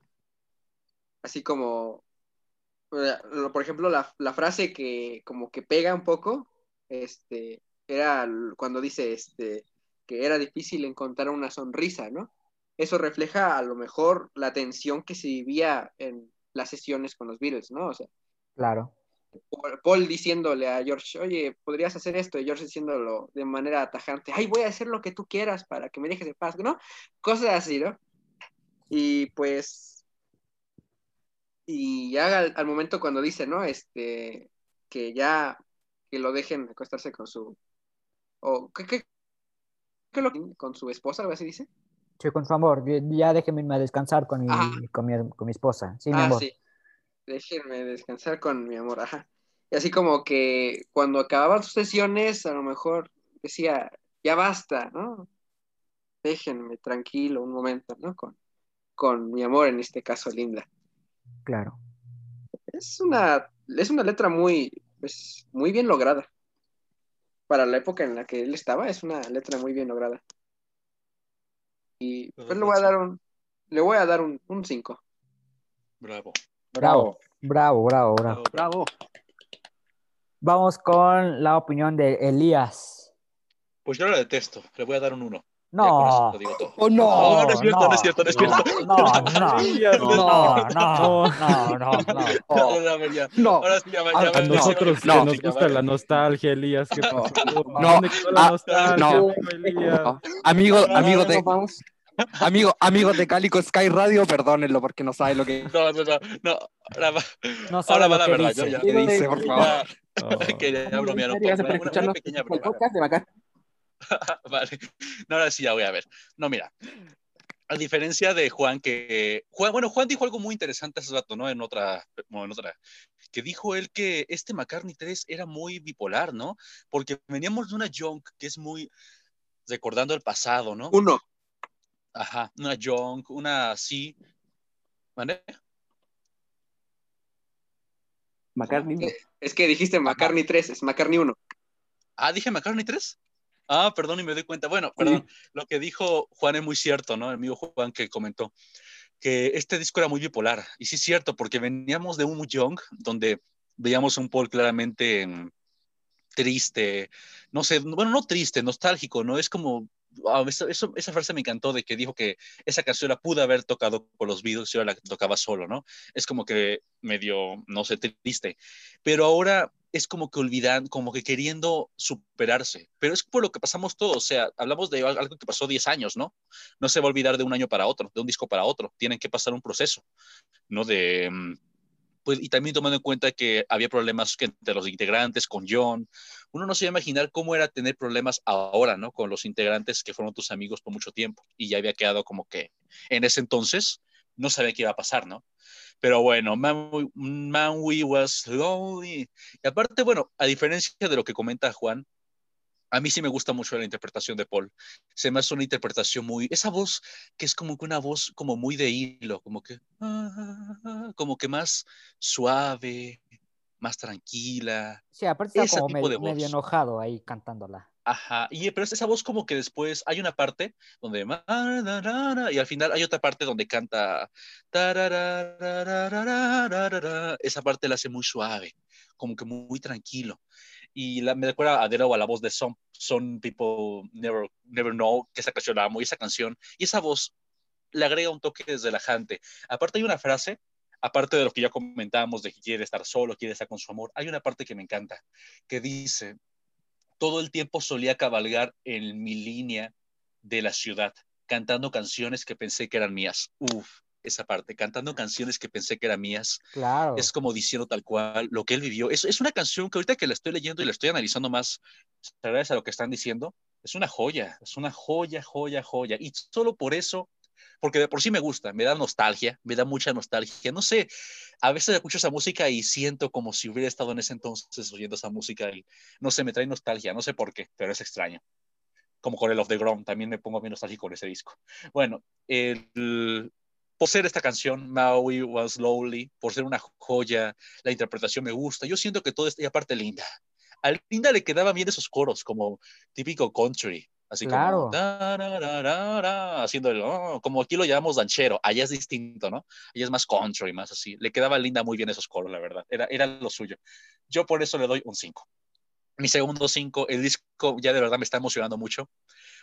Así como, eh, por ejemplo, la, la frase que como que pega un poco, este, era cuando dice, este, que era difícil encontrar una sonrisa, ¿no? eso refleja a lo mejor la tensión que se vivía en las sesiones con los Beatles, ¿no? O sea, Claro. Paul- diciéndole a George, oye, podrías hacer esto, y George diciéndolo de manera tajante, ay, voy a hacer lo que tú quieras para que me dejes en paz, ¿no? Cosas así, ¿no? Y pues, y ya al, al momento cuando dice, ¿no? Este, que ya, que lo dejen acostarse con su, o, ¿qué, qué, qué lo, con su esposa, algo así dice? Sí, con su amor. Ya- déjenme descansar con mi, con mi, con mi esposa. Sí, mi ah, amor. sí. Déjenme descansar con mi amor, ajá. Y así como que cuando acababan sus sesiones, a lo mejor decía, ya basta, ¿no? Déjenme tranquilo un momento, ¿no? Con, con mi amor, en este caso, Linda. Claro. Es una, es una letra muy, pues, muy bien lograda. Para la época en la que él estaba, es una letra muy bien lograda. Y pues le voy a dar un, le voy a dar un 5. Bravo. Bravo. Bravo, bravo, bravo. Bravo. Vamos con la opinión de Elías. Pues yo lo detesto. Le voy a dar un 1. No. ¡Oh, No, no! no es cierto, no, es cierto, no es cierto. No, no, Elías, no, no, no, no, no. No, no. No. Ahora sí, A- nosotros que nos gusta la nostalgia, Elías. No, ¿Dónde quedó la nostalgia, no. amigo? Amigo, de. Amigo, amigos de Calico Sky Radio, perdónenlo porque no sabe lo que No, no, no, no. Ahora va, No ahora va la verdad. dice. Yo ya, que dice, por favor. ya Oh. quería bromear un poco. Una, una pequeña el broma. podcast de Macar. Vale. No, ahora sí ya voy a ver. No, mira. A diferencia de Juan, que. Juan, bueno, Juan dijo algo muy interesante hace rato, ¿no? En otra, bueno, en otra. Que dijo él que este McCartney 3 era muy bipolar, ¿no? Porque veníamos de una junk que es muy. recordando el pasado, ¿no? Uno. Ajá, una junk, una así. ¿Vale? McCartney. Es que dijiste McCartney 3, es McCartney 1. Ah, dije McCartney 3. Ah, perdón, y me doy cuenta. Bueno, perdón. Lo que dijo Juan es muy cierto, ¿no? El amigo Juan que comentó que este disco era muy bipolar. Y sí es cierto, porque veníamos de un Young, donde veíamos un Paul claramente mm, triste, no sé, bueno, no triste, nostálgico, ¿no? Es como, ah, eso- eso- esa frase me encantó de que dijo que esa canción la pudo haber tocado con los Beatles y ahora la tocaba solo, ¿no? Es como que medio, no sé, triste. Pero ahora es como que olvidan, como que queriendo superarse. Pero es por lo que pasamos todos. O sea, hablamos de algo que pasó 10 años, ¿no? No se va a olvidar de un año para otro, de un disco para otro. Tienen que pasar un proceso, ¿no? De. mm, Pues, y también tomando en cuenta que había problemas entre los integrantes, con John. Uno no se va a imaginar cómo era tener problemas ahora, ¿no? Con los integrantes que fueron tus amigos por mucho tiempo. Y ya había quedado como que en ese entonces no sabía qué iba a pasar, ¿no? Pero bueno, Man, We- Man We Was Lonely. Y aparte, bueno, a diferencia de lo que comenta Juan, a mí sí me gusta mucho la interpretación de Paul. Se me hace una interpretación muy, esa voz que es como que una voz como muy de hilo, como que, como que más suave, más tranquila. Sí, aparte está como medio, enojado ahí cantándola. Ajá, y pero es esa voz como que después hay una parte donde y al final hay otra parte donde canta esa parte la hace muy suave, como que muy tranquilo. Y la, me recuerda a nuevo a la voz de Some, Some People Never, Never Know, que esa canción la amo, y esa canción, y esa voz le agrega un toque relajante. Aparte hay una frase, aparte de lo que ya comentábamos de que quiere estar solo, quiere estar con su amor, hay una parte que me encanta, que dice, todo el tiempo solía cabalgar en mi línea de la ciudad, cantando canciones que pensé que eran mías. Uf, esa parte, cantando canciones que pensé que eran mías. Claro. Es como diciendo tal cual lo que él vivió. Es, es una canción que ahorita que la estoy leyendo y la estoy analizando más, gracias a lo que están diciendo, es una joya, es una joya, joya, joya. Y solo por eso, porque de por sí me gusta, me da nostalgia, me da mucha nostalgia. No sé, a veces escucho esa música y siento como si hubiera estado en ese entonces oyendo esa música y no sé, me trae nostalgia, no sé por qué, pero es extraño. Como con el Of the Ground, también me pongo bien nostálgico con ese disco. Bueno, el, por ser esta canción, Maui Was Lonely, por ser una joya, la interpretación me gusta. Yo siento que todo esto, y aparte Linda. A Linda le quedaban bien esos coros, como típico country. Así Claro. como, tarararara, haciendo el, oh, como aquí lo llamamos danchero, allá es distinto, ¿no? Allá es más country, más así. Le quedaba Linda muy bien esos coros, la verdad. Era, era lo suyo. Yo por eso le doy un 5. Mi segundo 5, el disco ya de verdad me está emocionando mucho.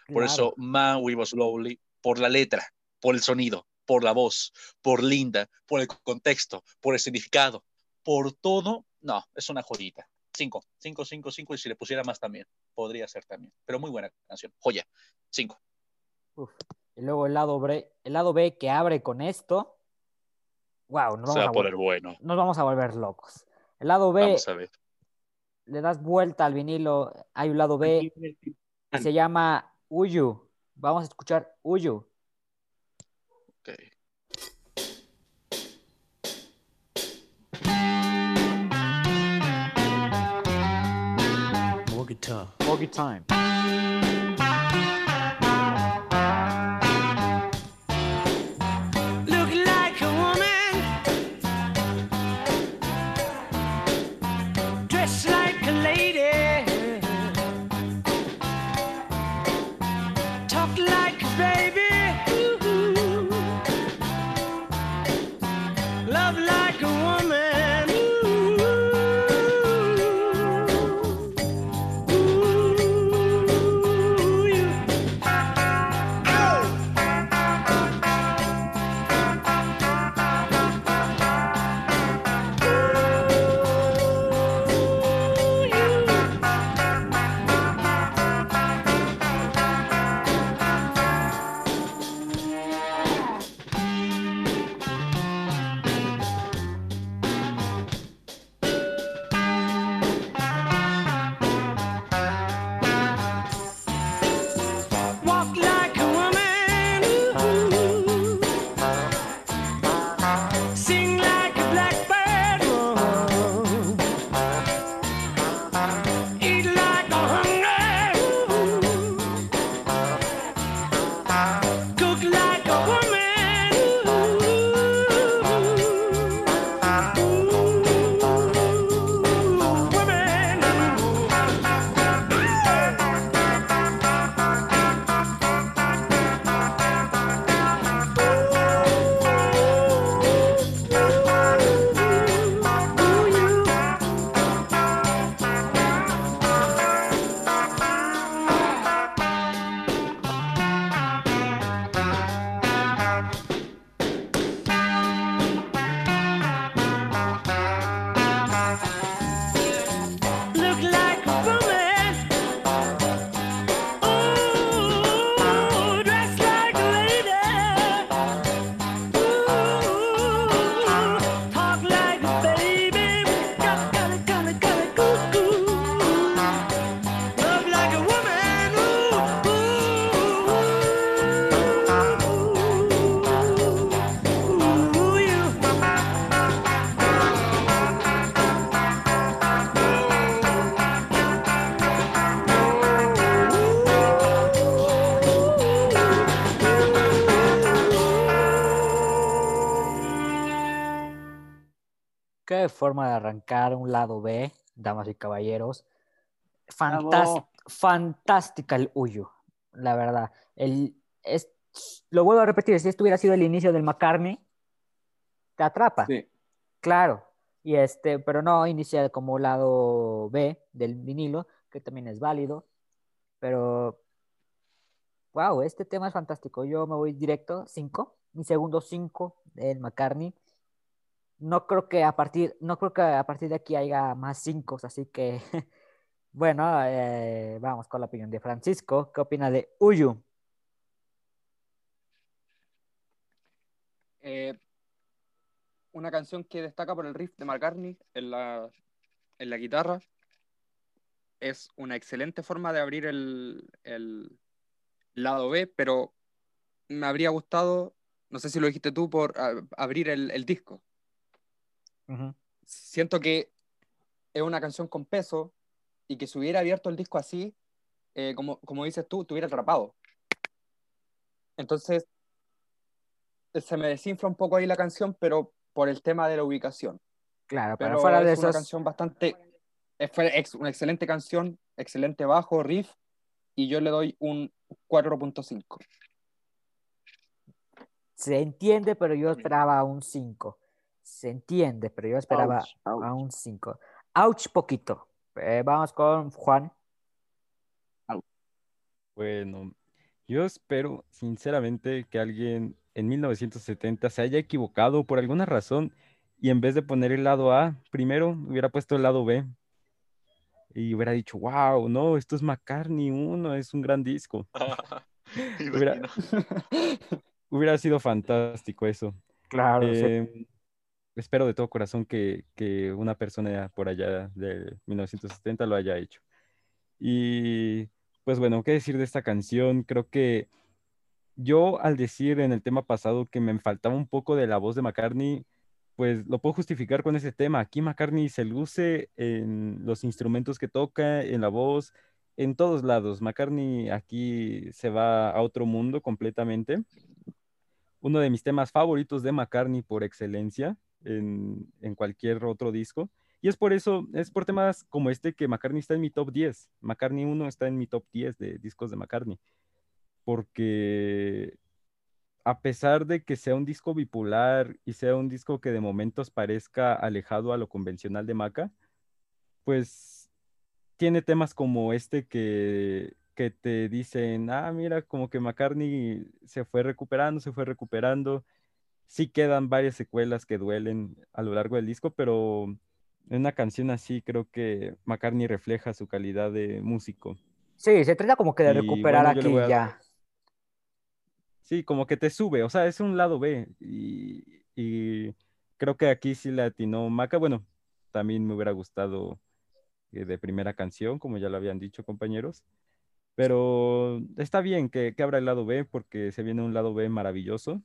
Por Claro. eso, We Was Lonely, por la letra. por el sonido, por la voz, por Linda, por el contexto, por el significado, por todo. No, es una joyita. Cinco, cinco, cinco, cinco, y si le pusiera más también, podría ser también. Pero muy buena canción, joya. Cinco. Uf. Y luego el lado, B, el lado B que abre con esto. Wow, nos Se vamos, va a poner bueno. nos vamos a volver locos. El lado B, Vamos a ver. le das vuelta al vinilo, hay un lado B, y se llama Uyu. Vamos a escuchar Uyu. Guitar. Forma de arrancar un lado B, damas y caballeros. Bravo. fantástica el Uyu, la verdad. El, es, lo vuelvo a repetir, si esto hubiera sido el inicio del McCartney, te atrapa. Sí. Claro. Y este, pero no inicia como lado B del vinilo, que también es válido. Pero, wow, este tema es fantástico. Yo me voy directo, 5, mi segundo 5 del McCartney. No creo que a partir, no creo que a partir de aquí haya más 5, así que, bueno, eh, vamos con la opinión de Francisco. ¿Qué opina de Uyu? Eh, una canción que destaca por el riff de McCartney en la, en la guitarra. Es una excelente forma de abrir el, el lado B, pero me habría gustado, no sé si lo dijiste tú, por abrir el, el disco. Siento que es una canción con peso y que si hubiera abierto el disco así, eh, como, como dices tú, te hubiera atrapado. Entonces, se me desinfla un poco ahí la canción, pero por el tema de la ubicación. Claro, pero, Pero fuera de es una esos, canción bastante. es- una excelente canción, excelente bajo, riff, y yo le doy un 4.5. se entiende, pero yo esperaba un 5. Se entiende, pero yo esperaba Ouch, ouch. a un 5. Ouch, poquito. Eh, vamos con Juan. Bueno, yo espero sinceramente que alguien en 1970 se haya equivocado por alguna razón y en vez de poner el lado A, primero hubiera puesto el lado B y hubiera dicho, wow, no, esto es McCartney 1, es un gran disco. Hubiera, hubiera sido fantástico eso. Claro, sí. Espero de todo corazón que, que una persona por allá de 1970 lo haya hecho. Y pues bueno, ¿qué decir de esta canción? Creo que yo al decir en el tema pasado que me faltaba un poco de la voz de McCartney, pues lo puedo justificar con ese tema. Aquí McCartney se luce en los instrumentos que toca, en la voz, en todos lados. McCartney aquí se va a otro mundo completamente. Uno de mis temas favoritos de McCartney por excelencia en, en cualquier otro disco. Y es por eso, es por temas como este que McCartney está en mi top 10. McCartney 1 está en mi top 10 de discos de McCartney. Porque a pesar de que sea un disco bipolar y sea un disco que de momentos parezca alejado a lo convencional de Maca, pues tiene temas como este que, que te dicen, ah, mira, como que McCartney se fue recuperando, se fue recuperando. Sí quedan varias secuelas que duelen a lo largo del disco, pero en una canción así creo que McCartney refleja su calidad de músico. Sí, se trata como que de Y recuperar bueno, aquí a- ya. Sí, como que te sube, o sea, es un lado B. Y, y creo que aquí sí le atinó Maca. Bueno, también me hubiera gustado eh, de primera canción, como ya lo habían dicho compañeros. Pero está bien que, que abra el lado B porque se viene un lado B maravilloso.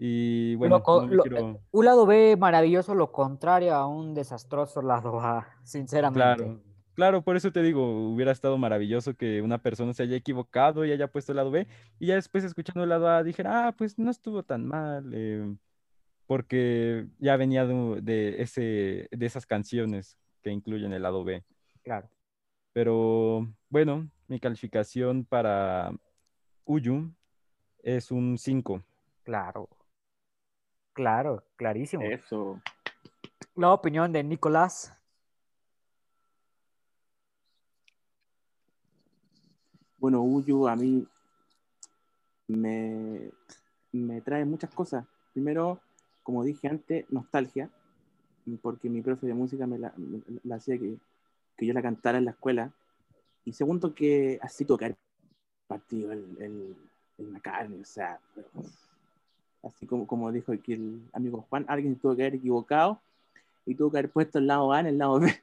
Y bueno, Lo co- no me lo- quiero- Un lado B maravilloso, lo contrario a un desastroso lado A, sinceramente. Claro, claro, por eso te digo, hubiera estado maravilloso que una persona se haya equivocado y haya puesto el lado B y ya después escuchando el lado A dijera, ah, pues no estuvo tan mal, eh, porque ya venía de, de ese, de esas canciones que incluyen el lado B. Claro. Pero bueno, mi calificación para Uyu es un 5. Claro. Claro, clarísimo. Eso. La opinión de Nicolás. Bueno, Uyu a mí me, me trae muchas cosas. Primero, como dije antes, nostalgia, porque mi profe de música me la, me la hacía que, que yo la cantara en la escuela. Y segundo, que así tocar partido el, el, el McCartney, o sea, pero, así como, como dijo aquí el amigo Juan, alguien tuvo que haber equivocado y tuvo que haber puesto el lado A en el lado B.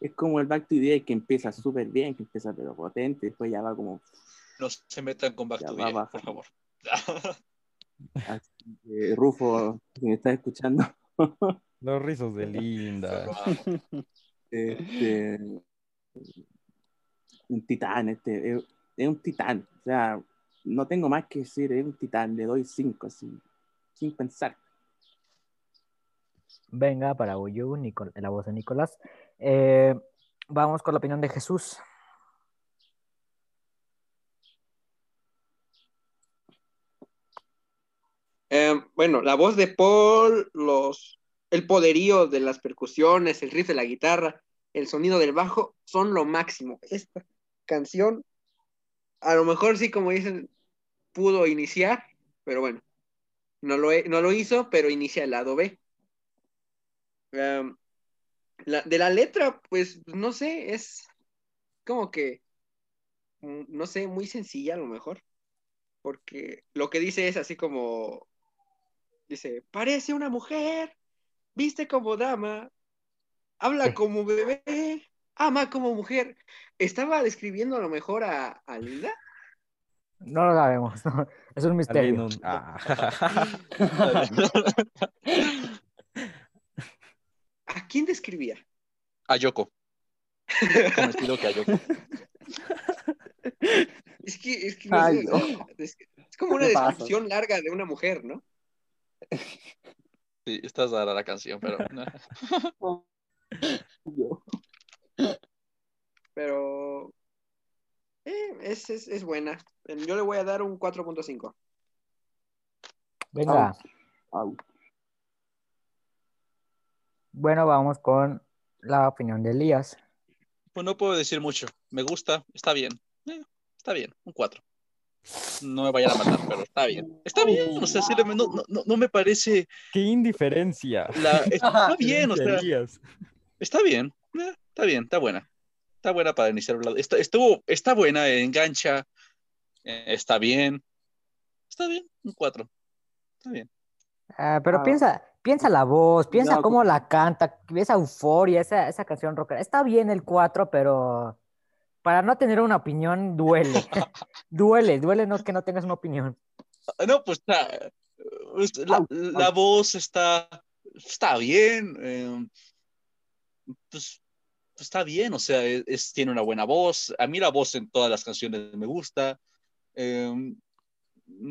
Es como el Back to the Day que empieza súper bien, que empieza pero potente, después ya va como No se metan con Back to the por favor. así que, Rufo, si me estás escuchando, Los rizos de Linda. este, un titán, este, es, es un titán, o sea, no tengo más que decir, es un titán, le doy cinco, así, sin pensar. Venga, para Uyu, Nicol- la voz de Nicolás. Eh, vamos con la opinión de Jesús. Eh, bueno, la voz de Paul, los, el poderío de las percusiones, el riff de la guitarra, el sonido del bajo, son lo máximo. Esta canción, a lo mejor sí, como dicen, pudo iniciar, pero bueno, no lo, he- no lo hizo, pero inicia el lado B. Um, la- de la letra, pues no sé, es como que, mm, no sé, muy sencilla a lo mejor, porque lo que dice es así como, dice, parece una mujer, viste como dama, habla como bebé, ama como mujer. ¿Estaba describiendo a lo mejor a, a Linda? No lo sabemos, ¿no? es un misterio. Ah. ¿A quién describía? A Yoko. Como estilo que a Yoko. Es que, es que no Ay, sé, es, es como una descripción larga de una mujer, ¿no? Sí, esta es rara la canción, pero. no. Pero eh, es, es, es buena. Yo le voy a dar un 4.5. Venga, Au. bueno, vamos con la opinión de Elías. Pues no puedo decir mucho. Me gusta, está bien. Eh, está bien, un 4. No me vayan a matar, pero está bien. Está bien, o sea, sí, no, no, no- me parece ¡Qué indiferencia! la... Está bien, o sea, Elías. está bien, eh, está bien, está buena. Está buena para iniciar el Está, estuvo, está buena, engancha, eh, está bien. Está bien, un 4. Está bien. Ah, pero Ah. piensa, piensa la voz, piensa No, cómo la canta, esa euforia, esa, esa canción rockera. Está bien el 4, pero para no tener una opinión duele. duele, duele no que no tengas una opinión. Ah, No, pues la, pues, la- la voz está, está bien. eh, pues, pues está bien, o sea, es, es- tiene una buena voz. A mí la voz en todas las canciones me gusta. eh,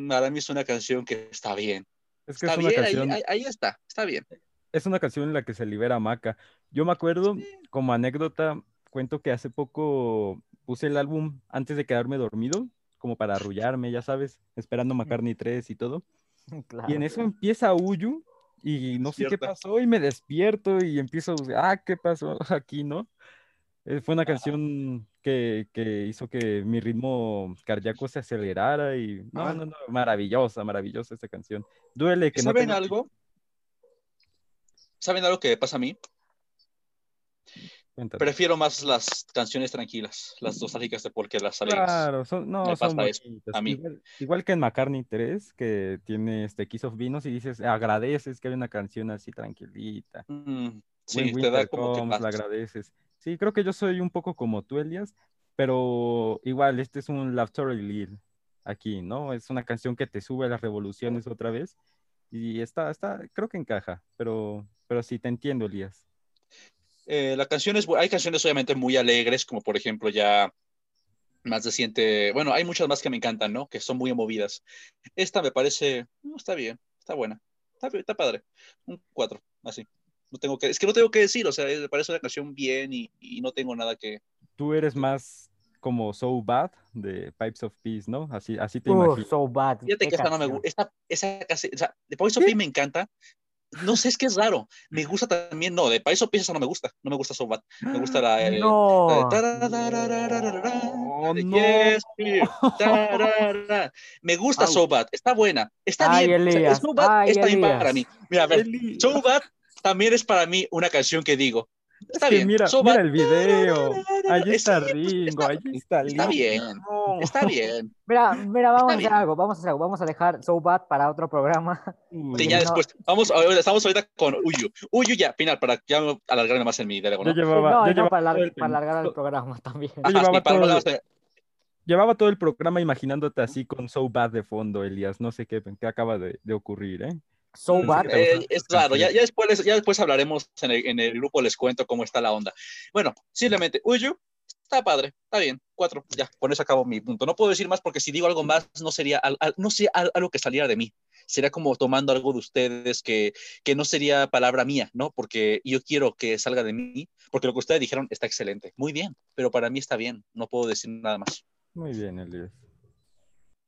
para mí es una canción que está bien. Es que Está es una bien, ahí- canción, ahí, ahí está, está bien. es una canción en la que se libera Maca. Yo me acuerdo, como anécdota, cuento que hace poco puse el álbum antes de quedarme dormido, como para arrullarme, ya sabes, esperando McCartney 3 y todo. Claro. Y en eso empieza Uyu y no sé qué pasó y me despierto y empiezo a buscar, ah, ¿qué pasó aquí, no? Eh, Fue una canción que, que hizo que mi ritmo cardíaco se acelerara y no, Ah. no, no, maravillosa, maravillosa esta canción. Duele que no ¿Saben tenga- algo? ¿Saben algo que pasa a mí? Cuéntame. Prefiero más las canciones tranquilas, las nostálgicas de porque las alegres. Claro, son, no, Me son eso, a mí. Igual, igual que en McCartney 3, que tiene este Kiss of Vinos y dices, agradeces que hay una canción así tranquilita. Mm, sí, te da como que Comes, la más. agradeces. Sí, creo que yo soy un poco como tú, Elias, pero igual, este es un Love Story Lead aquí, ¿no? Es una canción que te sube a las revoluciones otra vez y está, está, creo que encaja, pero, pero sí, te entiendo, Elías. Eh, la canción es hay canciones obviamente muy alegres, como por ejemplo ya más reciente, bueno, hay muchas más que me encantan, ¿no? Que son muy movidas. Esta me parece, no, está bien, está buena, está, bien, está padre. Un 4, así. No tengo que, es que no tengo que decir, o sea, me parece una canción bien y, y no tengo nada que... Tú eres más como So Bad de Pipes of Peace, ¿no? Así, así te Uf, imagino. so bad. Fíjate que esta no me canción. gusta, esta, esa casi, o sea, de Poison Pea me encanta. No sé, es que es raro. Me gusta también, no, de Poison Pea esa no me gusta, no me gusta So Bad. Me gusta la... el- No. Me gusta Au. So Bad, está buena, está Ay, bien. o Elías, So Bad ay, está bien para Elías. mí. Mira, a ver, Eli, So Bad también es para mí una canción que digo. Está bien. mira, So mira Bad, el video. Allí es- está Ringo, allí está está bien, está bien. Mira, mira, vamos a hacer bien. algo, vamos a hacer algo, vamos a dejar So Bad para otro programa. Sí, ya no. después. Vamos, estamos ahorita con Uyu. Uyu ya, final, para ya alargarme más en mi diálogo, Yo ¿no? Sí, llevaba, no, yo y no, llevaba para, el alargar el programa también. Ajá, llevaba sí, para todo no el- hablar- Llevaba todo el programa imaginándote así con So Bad de fondo, Elías. No sé qué, qué acaba de, de ocurrir, ¿eh? So Bad. eh, es raro, ya, ya, después, ya después hablaremos en el, en el grupo, les cuento cómo está la onda. Bueno, simplemente, Uyu, está padre, está bien, cuatro, ya, con eso acabo mi punto. No puedo decir más porque si digo algo más, no sería, al- al- no sería al- algo que saliera de mí. Sería como tomando algo de ustedes que, que no sería palabra mía, ¿no? Porque yo quiero que salga de mí, porque lo que ustedes dijeron está excelente, muy bien, pero para mí está bien, no puedo decir nada más. Muy bien, Elías.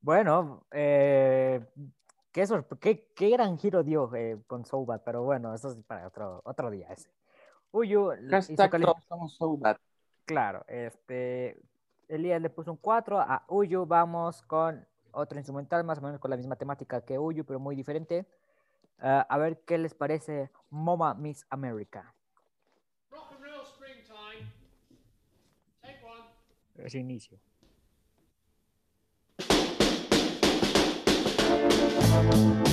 Bueno, eh, qué, qué, qué gran giro dio eh, con So Bad, pero bueno, eso es para otro, otro día ese. Uyu, somos so bad. claro, este, Elías le puso un 4, a Uyu vamos con otro instrumental, más o menos con la misma temática que Uyu, pero muy diferente. Ah, a ver qué les parece Mama Miss America. Rock and roll springtime. Take one. Ese inicio. Thank you.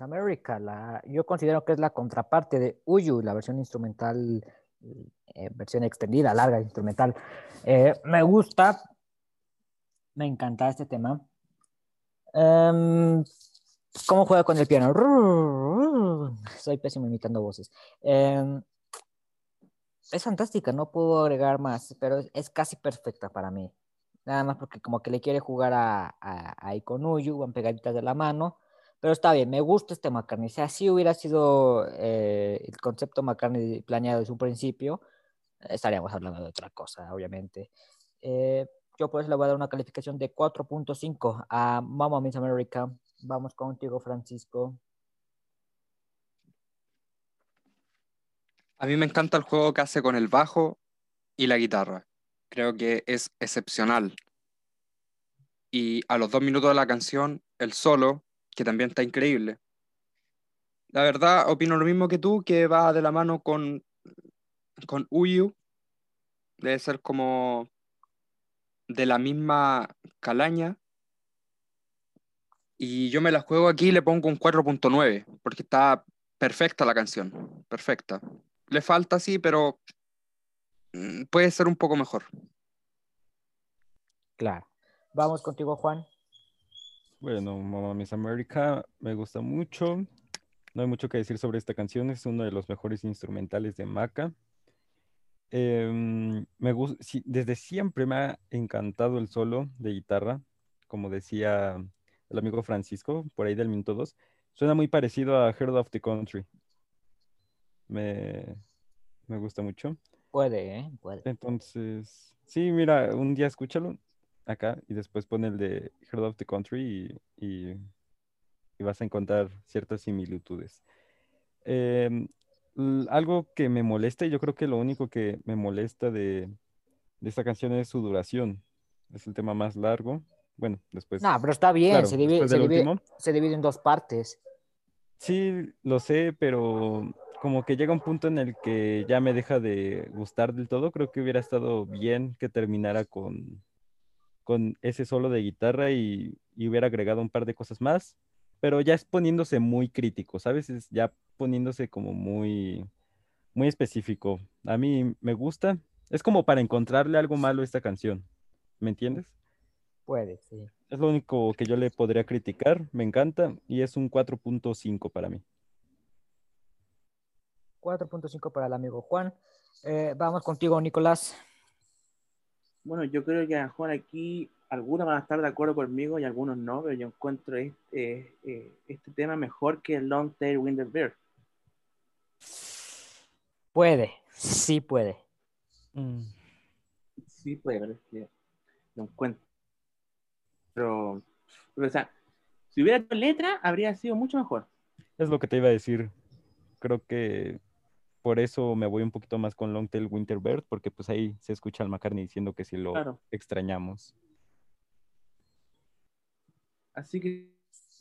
America. La, yo considero que es la contraparte de Uyu, la versión instrumental, eh, versión extendida, larga, instrumental. Eh, me gusta, me encanta este tema. Em, ¿Cómo juega con el piano? Soy pésimo imitando voces. Em, es fantástica, no puedo agregar más, pero es, casi perfecta para mí. Nada más porque como que le quiere jugar a, a, ahí con Uyu, van pegaditas de la mano. Pero está bien, me gusta este McCartney. Si así hubiera sido eh, el concepto McCartney planeado desde un principio, estaríamos hablando de otra cosa, obviamente. Eh, yo por eso le voy a dar una calificación de 4.5 a Mama Miss America. Vamos contigo, Francisco. A mí me encanta el juego que hace con el bajo y la guitarra. Creo que es excepcional. Y a los dos minutos de la canción, el solo, que también está increíble. La verdad, opino lo mismo que tú, que va de la mano con, con Uyu. Debe ser como de la misma calaña. Y yo me la juego aquí y le pongo un 4.9, porque está perfecta la canción. Perfecta. Le falta, sí, pero mm, puede ser un poco mejor. Claro. Vamos contigo, Juan. Bueno, Mamma Miss America me gusta mucho. No hay mucho que decir sobre esta canción, es uno de los mejores instrumentales de Maca. Em, me gus- sí, desde siempre me ha encantado el solo de guitarra, como decía el amigo Francisco, por ahí del minuto 2. Suena muy parecido a Heart of the Country. Me, me gusta mucho. Puede, ¿eh? Puede. Entonces, sí, mira, un día escúchalo acá y después pon el de Heart of the Country y, y- y vas a encontrar ciertas similitudes. Em, algo que me molesta, y yo creo que lo único que me molesta de, de esta canción es su duración. Es el tema más largo. Bueno, después, No, pero está bien, claro, se, divide, se, divide, se divide en dos partes. Sí, lo sé, pero como que llega un punto en el que ya me deja de gustar del todo. Creo que hubiera estado bien que terminara con, con ese solo de guitarra y, y hubiera agregado un par de cosas más, pero ya es poniéndose muy crítico, ¿sabes? Es ya poniéndose como muy, muy específico. A mí me gusta. Es como para encontrarle algo malo a esta canción, ¿me entiendes? Puede, sí. Es lo único que yo le podría criticar. Me encanta y es un 4.5 para mí. 4.5 para el amigo Juan. Eh, vamos contigo, Nicolás. Bueno, yo creo que a Juan aquí, algunos van a estar de acuerdo conmigo y algunos no, pero yo encuentro este, eh, este tema mejor que el Long Tail Winter Bear. Puede, sí puede. Mm. Sí, puede, pero es que lo encuentro. Pero, pero, o sea, si hubiera letra, habría sido mucho mejor. Es lo que te iba a decir. Creo que por eso me voy un poquito más con Long Tail Winter Bird, porque pues ahí se escucha al McCartney diciendo que sí lo Claro. extrañamos. Así que,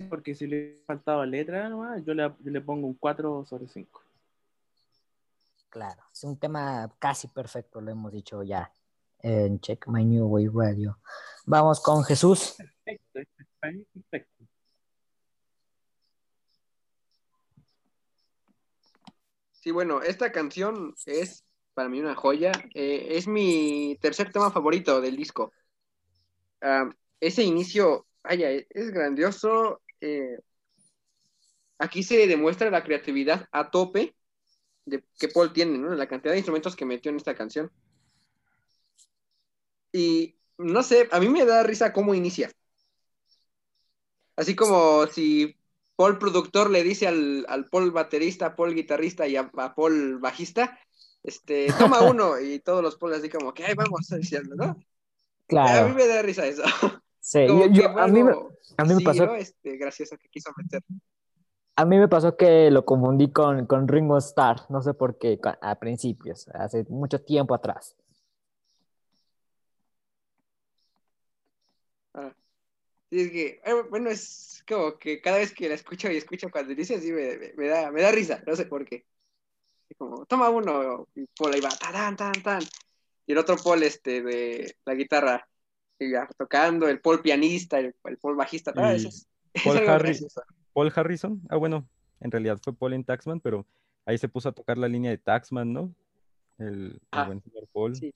porque si le ha faltado letra nomás, yo le, yo le pongo un 4 sobre 5. Claro, es un tema casi perfecto, lo hemos dicho ya en Check My New Way Radio. Vamos con Jesús. Perfecto, perfecto. Sí, bueno, esta canción es para mí una joya. Eh, es mi tercer tema favorito del disco. Ah, ese inicio, vaya, es grandioso. eh, aquí se demuestra la creatividad a tope de, que Paul tiene, ¿no? La cantidad de instrumentos que metió en esta canción. Y no sé, a mí me da risa cómo inicia. Así como si Paul productor le dice al, al Paul baterista, Paul guitarrista y a, a Paul bajista, este, toma uno, y todos los Paul así como que, ay, vamos diciendo, ¿no? A mí Claro, me da risa eso. sí, yo- yo- a, mí me, a mí me pasó, ¿no? Este, gracioso que quiso meter. a mí me pasó que lo confundí con, con Ringo Starr, no sé por qué, a principios, hace mucho tiempo atrás. Ah. Sí, es que, eh, bueno, es como que cada vez que la escucho y escucho cuando dice así me, me- me da, me da risa, no sé por qué. Así como, toma uno, y Paul ahí va, tan, tan, tan. Y el otro Paul, este, de la guitarra, y ya tocando, el Paul pianista, el, el Paul bajista, todas Y- esas. Es Paul, Harri- gracioso. Paul Harrison. Ah, bueno, en realidad fue Paul en Taxman, pero ahí se puso a tocar la línea de Taxman, ¿no? El, el Ah, buen señor Paul. sí.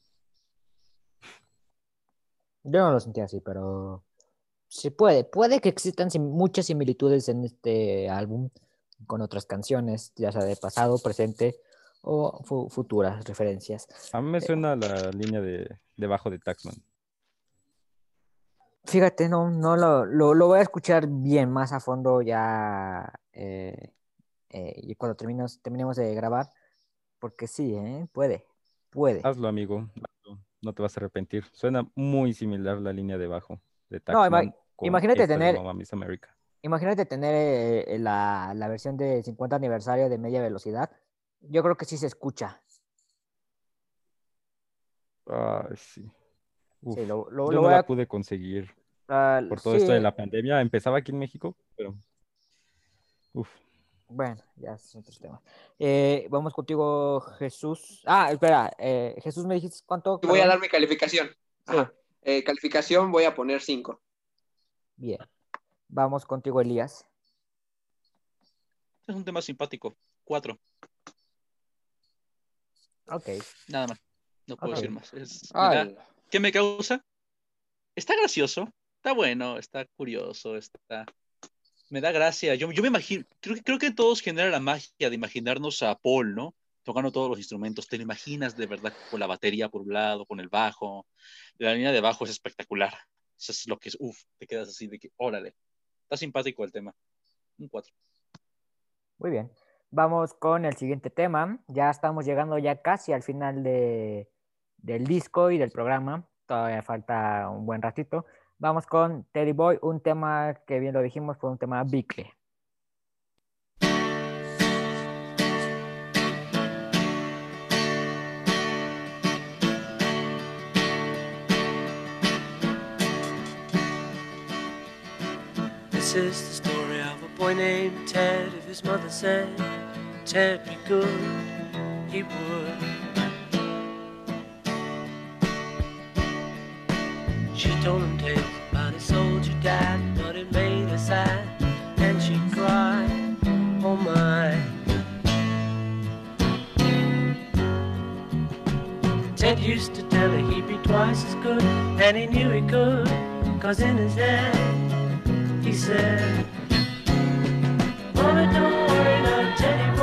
Yo no lo sentí así, pero sí puede. Puede que existan sim- muchas similitudes en este álbum con otras canciones, ya sea de pasado, presente o fu- futuras referencias. A mí me suena la línea de, de bajo de Taxman. Fíjate, no, no lo, lo, lo voy a escuchar bien más a fondo ya eh, eh, y cuando terminemos, terminemos de grabar, porque sí, ¿eh? puede, puede. Hazlo, amigo. No te vas a arrepentir. Suena muy similar la línea de bajo de Taxman imagínate esta de tener- Mamma Miss America. Imagínate tener eh, la, la versión de 50 aniversario de media velocidad. Yo creo que sí se escucha. Ay, sí. Uf, Sí, lo, lo- yo lo no la a- pude conseguir ah, por todo esto de la pandemia. Empezaba aquí en México, pero uf, Bueno, ya es otro tema. Eh, vamos contigo, Jesús. Ah, espera, eh, Jesús, me dijiste cuánto. Voy a dar mi calificación. Sí. Ajá. Eh, calificación voy a poner 5. Bien. Vamos contigo, Elías. Es un tema simpático. Cuatro. Ok. Nada más. No puedo decir más. Es- ¿Qué me causa? Está gracioso, está bueno, está curioso, está... Me da gracia. Yo, yo me imagino, creo, que- creo que todos genera la magia de imaginarnos a Paul, ¿no? Tocando todos los instrumentos. Te lo imaginas de verdad con la batería por un lado, con el bajo. La línea de bajo es espectacular. Eso es lo que es, uff, te quedas así de que, órale. Está simpático el tema. Un 4. Muy bien. Vamos con el siguiente tema. Ya estamos llegando ya casi al final de, del disco y del programa. Todavía falta un buen ratito. Vamos con Teddy Boy, un tema que bien lo dijimos, fue un tema bicle. This is the story of a boy named Ted. If his mother said Ted be good, he would. She told him tales about his soldier dad, but it made her sad, and she cried, Oh my. Ted used to tell her he'd be twice as good, and he knew he could, cause in his head he said, Mama, don't worry, Teddy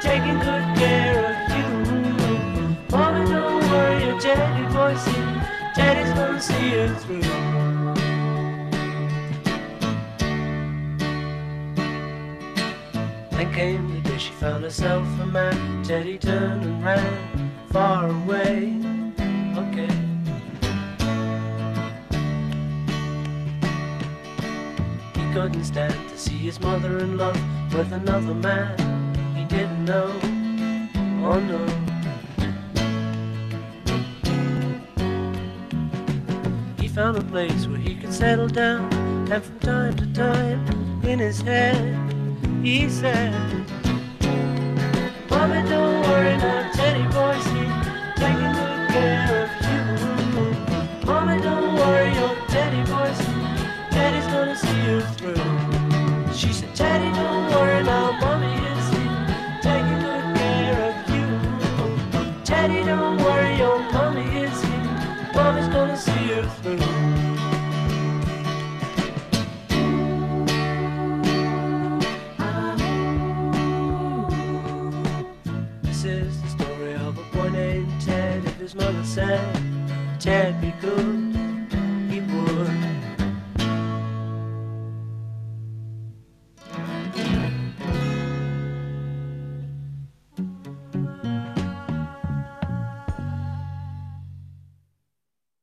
taking good care of you. Mama, don't worry, Teddy Teddy's gonna see you through. Then came the day she found herself a man. Teddy turned and ran far away. Couldn't stand to see his mother in love with another man he didn't know. Oh no. He found a place where he could settle down, and from time to time, in his head, he said, Mommy, don't worry now, Teddy boy's taking good care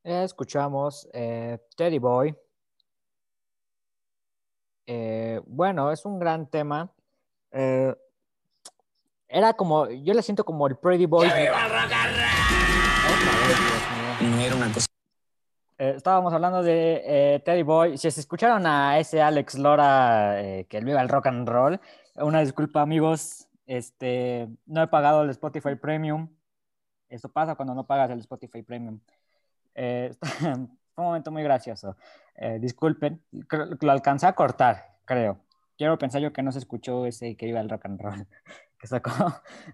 Eh, escuchamos eh, Teddy Boy. Eh, bueno, es un gran tema. Eh, era como, yo le siento como el Pretty Boy. No era una cosa. Eh, estábamos hablando de eh, Teddy Boy. Si se escucharon a ese Alex Lora eh, que viva el rock and roll, una disculpa, amigos. Este, no he pagado el Spotify Premium. Eso pasa cuando no pagas el Spotify Premium. Eh, fue un momento muy gracioso. Eh, disculpen, lo alcancé a cortar, creo. Quiero pensar yo que no se escuchó ese que iba al rock and roll, que sacó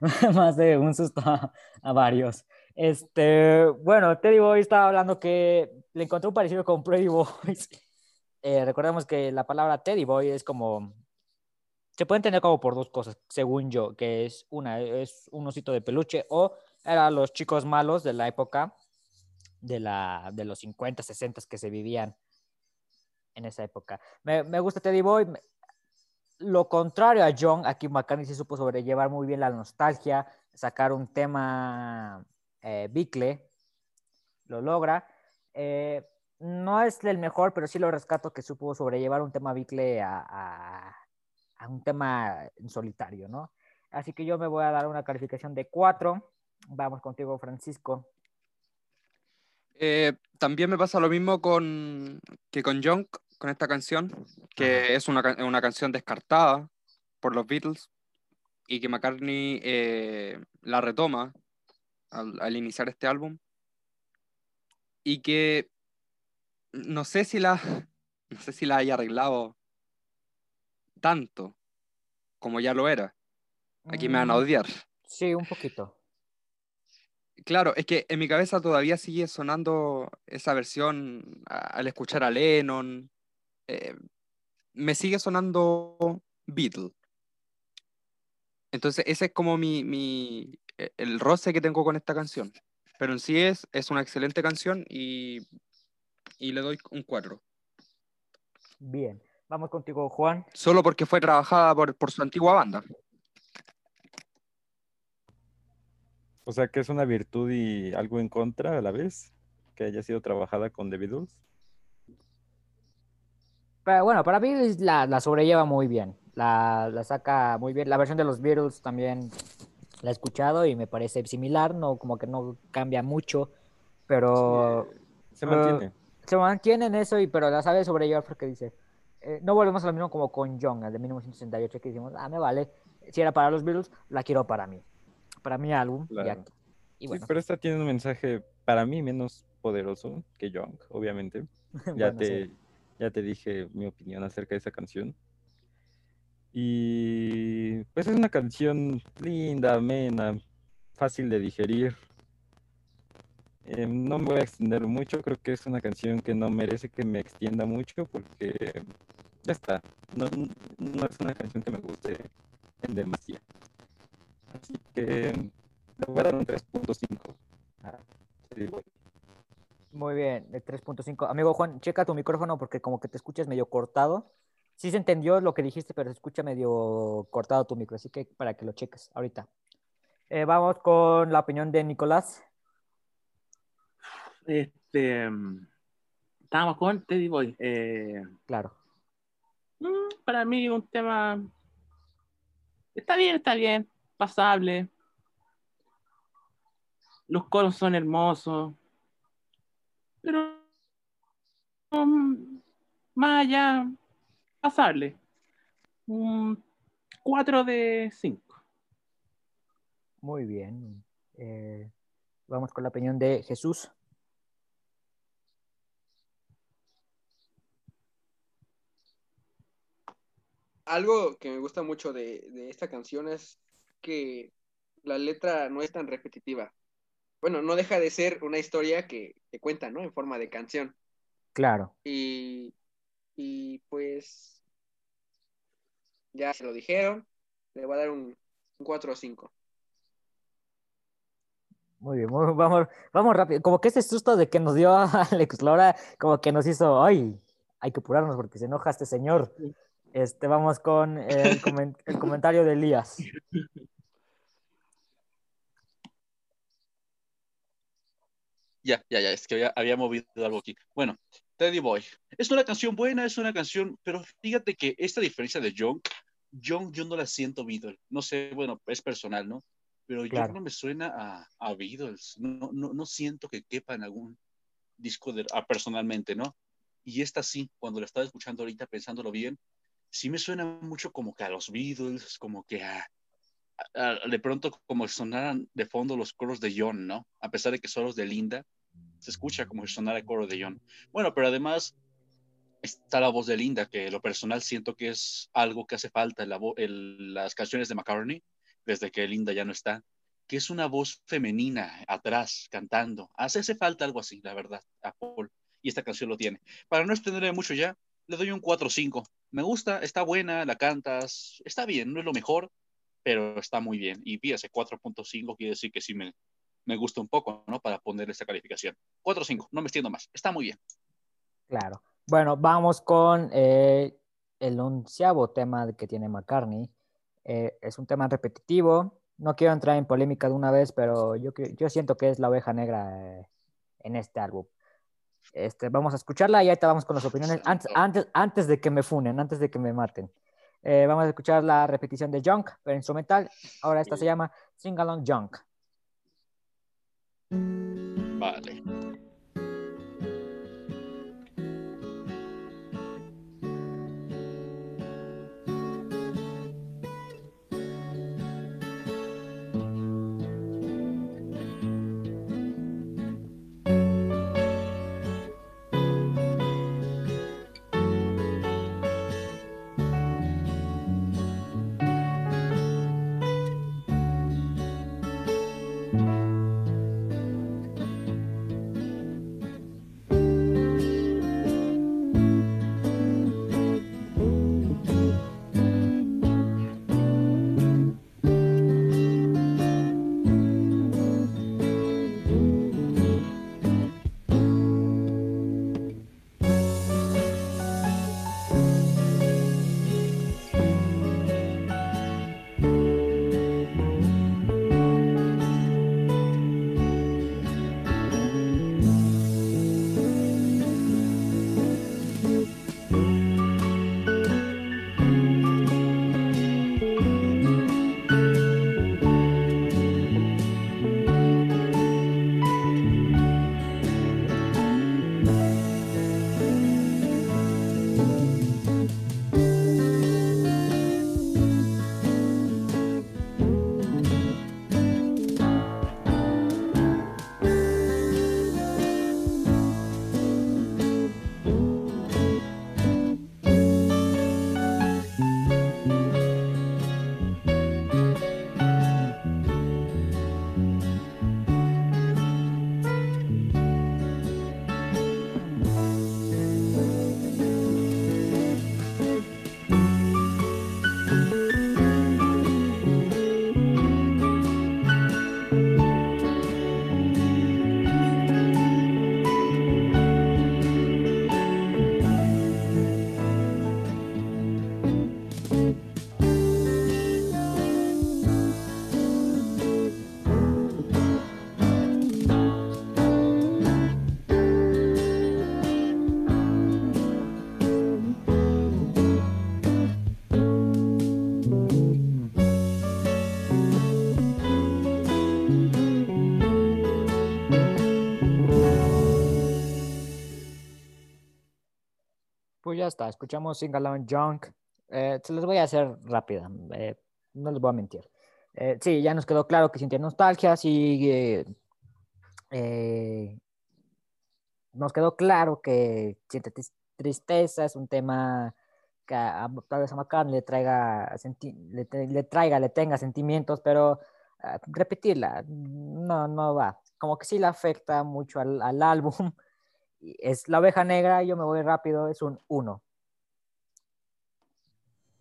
más de un susto a, a varios. Este, bueno, Teddy Boy estaba hablando que le encontró un parecido con Pretty Boys. Eh, recordemos que la palabra Teddy Boy es como se puede entender como por dos cosas, según yo, que es una, es un osito de peluche o eran los chicos malos de la época de, la, de los 50, 60 que se vivían en esa época. Me, me gusta Teddy Boy. Lo contrario a John, aquí McCartney se supo sobrellevar muy bien la nostalgia, sacar un tema eh, bicle, lo logra. Eh, no es el mejor, pero sí lo rescato que supo sobrellevar un tema bicle a, a- a un tema en solitario, ¿no? Así que yo me voy a dar una calificación de 4. Vamos contigo, Francisco. Eh, también me pasa lo mismo con, que con Junk, con esta canción, que es una, una canción descartada por los Beatles y que McCartney eh, la retoma al, al iniciar este álbum y que no sé si la no sé si la haya arreglado tanto como ya lo era. Aquí me van a Mm, odiar. Sí, un poquito. Claro, es que en mi cabeza todavía sigue sonando esa versión al escuchar a Lennon. eh, me sigue sonando Beatle. Entonces, ese es como mi, mi- el roce que tengo con esta canción. Pero en sí es, es una excelente canción y, y le doy un 4. Bien. Vamos contigo, Juan. Solo porque fue trabajada por, por su antigua banda. O sea que es una virtud y algo en contra a la vez, que haya sido trabajada con The Beatles. Pero bueno, para mí la, la sobrelleva muy bien. La, la saca muy bien. La versión de los Beatles también la he escuchado y me parece similar, no como que no cambia mucho, pero Se Ah, mantiene. se mantiene en eso, y, pero la sabe sobrellevar porque dice, eh, no volvemos a lo mismo como con John, el de 1968, que decimos, ah, me vale, si era para los Beatles, la quiero para mí, para mi álbum. y Claro. Y Sí, bueno, pero esta tiene un mensaje para mí menos poderoso que Young, obviamente. Ya bueno, te, sí. ya te dije mi opinión acerca de esa canción. Y pues es una canción linda, amena, fácil de digerir. Eh, no me voy a extender mucho, creo que es una canción que no merece que me extienda mucho porque ya está. No, es una canción que me guste en demasía. Así que le voy a dar un 3.5. a Teddy Boy. Muy bien, de 3.5. Amigo Juan, checa tu micrófono porque como que te escuchas medio cortado. Sí se entendió lo que dijiste, pero se escucha medio cortado tu micro, así que para que lo cheques ahorita. Eh, vamos con la opinión de Nicolás. Este, mm, estábamos con Teddy Boy. Eh, Claro. mm, para mí un tema está bien, está bien, pasable. Los coros son hermosos, pero mm, más allá, pasable. Un 4 de 5. Muy bien. Eh, vamos con la opinión de Jesús. Algo que me gusta mucho de, de esta canción es que la letra no es tan repetitiva. Bueno, no deja de ser una historia que, que cuenta, ¿no? En forma de canción. Claro. Y, y pues ya se lo dijeron. Le voy a dar un, un 4 o 5. Muy bien, muy- vamos, vamos rápido. Como que ese susto de que nos dio Alex Lora, como que nos hizo, ay, hay que apurarnos porque se enoja este señor. Este, vamos con el, el comentario de Elías. Ya, ya, ya, es que había, había movido algo aquí. Bueno, Teddy Boy. Es una canción buena, es una canción, pero fíjate que esta diferencia de Young, Young yo no la siento Beatles. No sé, bueno, es personal, ¿no? Pero Claro. Young no me suena a, a Beatles. No, no, no siento que quepa en algún disco de, ah, personalmente, ¿no? Y esta sí, cuando la estaba escuchando ahorita, pensándolo bien, sí me suena mucho como que a los Beatles, como que a, de pronto como sonaran de fondo los coros de John, ¿no? A pesar de que son los de Linda, Se escucha como si sonara el coro de John. Bueno, pero además está la voz de Linda, que lo personal siento que es algo que hace falta en, la las canciones de McCartney, desde que Linda ya no está, que es una voz femenina atrás, cantando. Hace, hace falta algo así, la verdad, a Paul. Y esta canción lo tiene. Para no extenderme mucho ya, le doy un 4-5. Me gusta, está buena, la cantas, está bien, no es lo mejor, pero está muy bien. Y fíjese, 4.5 quiere decir que sí me, me gusta un poco, ¿no? Para ponerle esta calificación. 4-5, no me extiendo más, está muy bien. Claro. Bueno, vamos con eh, el onceavo tema que tiene McCartney. Eh, es un tema repetitivo. No quiero entrar en polémica de una vez, pero yo, siento que es la oveja negra eh, en este álbum. Este, vamos a escucharla y ahí te vamos con las opiniones antes, antes, antes de que me funen, antes de que me maten. Vamos a escuchar la repetición de Junk, pero instrumental. Ahora esta se llama Sing Along Junk. Vale. Escuchamos Sing Along Junk. Eh, se los voy a hacer rápida, eh, no les voy a mentir. Eh, sí, ya nos quedó claro que sintió nostalgia, sí. nos quedó claro que siente tris- tristeza, es un tema que a, tal vez a McCartney le traiga, le, traiga, le tenga sentimientos, pero ah, repetirla no, no va. Como que sí le afecta mucho al, al álbum. Es la oveja negra, yo me voy rápido, es un 1.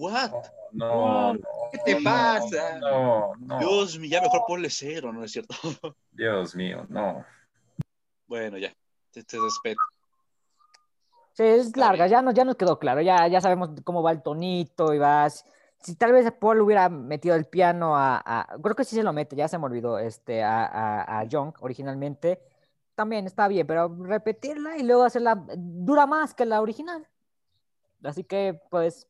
¿What? No, no, ¿Qué te pasa? no, no. Dios mío, ya mejor ponle cero, ¿no es cierto? Dios mío, no. bueno, ya, te, te respeto. Sí, es larga, ya, no, ya nos quedó claro, ya, ya sabemos cómo va el tonito y vas. Si tal vez Paul hubiera metido el piano a, a- creo que sí se lo mete, ya se me olvidó, este, a, a, a Young originalmente, también está bien, pero repetirla y luego hacerla dura más que la original. Así que, pues,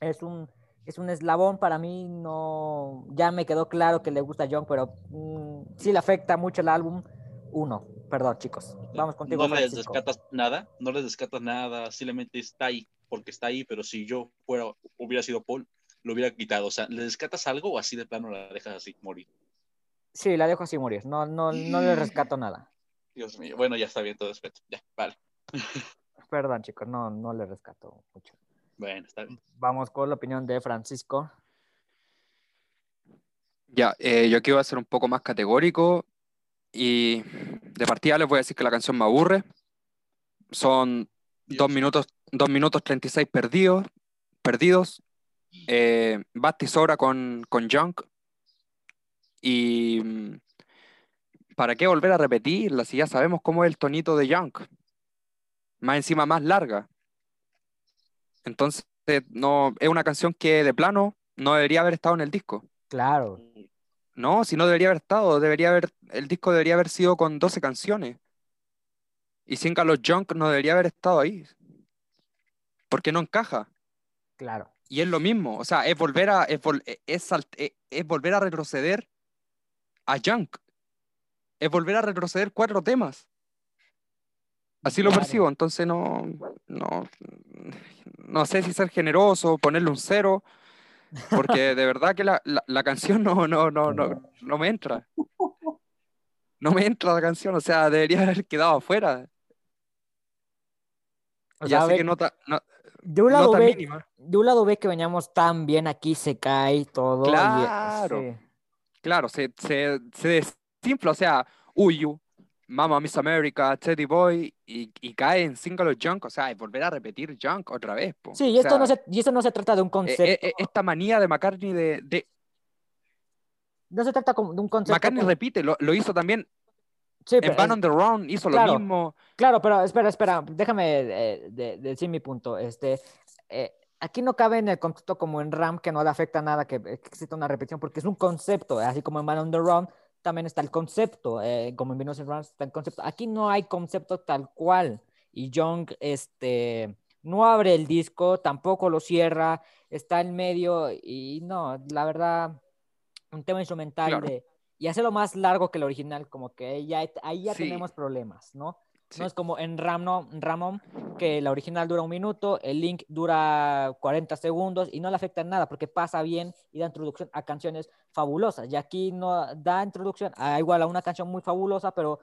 es un, es un eslabón para mí, no, ya me quedó claro que le gusta a Young, pero mm, sí le afecta mucho el álbum. Uno, perdón, chicos. Vamos contigo, No les Francisco. descartas nada, no les descartas nada, simplemente está ahí, porque está ahí, pero si yo fuera, hubiera sido Paul, lo hubiera quitado. O sea, ¿le descartas algo o así de plano la dejas así morir? Sí, la dejo así morir. No, no, no le rescato nada. Dios mío. Bueno, ya está bien todo respeto. Ya, vale. Perdón, chicos, no, no le rescato mucho. Bueno, está bien. Vamos con la opinión de Francisco. Ya, eh, yo aquí voy a ser un poco más categórico y de partida les voy a decir que la canción me aburre. Son dos minutos, dos minutos 36 perdidos, perdidos. Eh, basta y sobra con, con Junk. Y mm, ¿para qué volver a repetirla si ya sabemos cómo es el tonito de Junk? Más encima más larga. Entonces, no, es una canción que de plano no debería haber estado en el disco. Claro, No, si no debería haber estado, debería haber, el disco debería haber sido con 12 canciones. Y sin Carlos Junk no debería haber estado ahí. Porque no encaja. claro. Y es lo mismo, o sea, es volver a, es, vol- e- es e- es volver a retroceder a Junk. Es volver a retroceder cuatro temas. Así lo Claro. percibo, entonces no, no, no sé si ser generoso, ponerle un cero, porque de verdad que la, la, la canción no, no, no, no, no me entra. No me entra la canción, o sea, debería haber quedado afuera. O Y sea, así ve- que nota, no- de un lado nota ve, mínima. de un lado ve que veníamos tan bien, aquí se cae todo. y, eh, Claro. sí. Claro, se, se, se desinfla, o sea, Uyu, Mama Miss America, Teddy Boy, y, y cae en single Junk, o sea, es volver a repetir Junk otra vez. po. Sí, y O esto, no sea, se, y esto no se trata de un eh, concepto. eh, eh, esta manía de McCartney de, de no se trata de un concepto. McCartney como- repite, lo, lo hizo también sí, en pero Van es- on the Run, hizo claro. lo mismo. Claro, pero espera, espera, déjame eh, de- decir mi punto. Este, eh, aquí no cabe en el concepto como en RAM que no le afecta nada que, exista una repetición, porque es un concepto, así como en Man on the Run también está el concepto, eh, como en Venus and Rams está el concepto. Aquí no hay concepto tal cual. Y Young este, no abre el disco, tampoco lo cierra, está en medio y no, la verdad, un tema instrumental Claro. de... Y hacerlo más largo que el original, como que ya, ahí ya Sí. tenemos problemas, ¿no? Sí. No es como en Ramno, Ramon, que la original dura un minuto, el link dura 40 segundos y no le afecta en nada porque pasa bien y da introducción a canciones fabulosas. Y aquí no da introducción a igual a una canción muy fabulosa, pero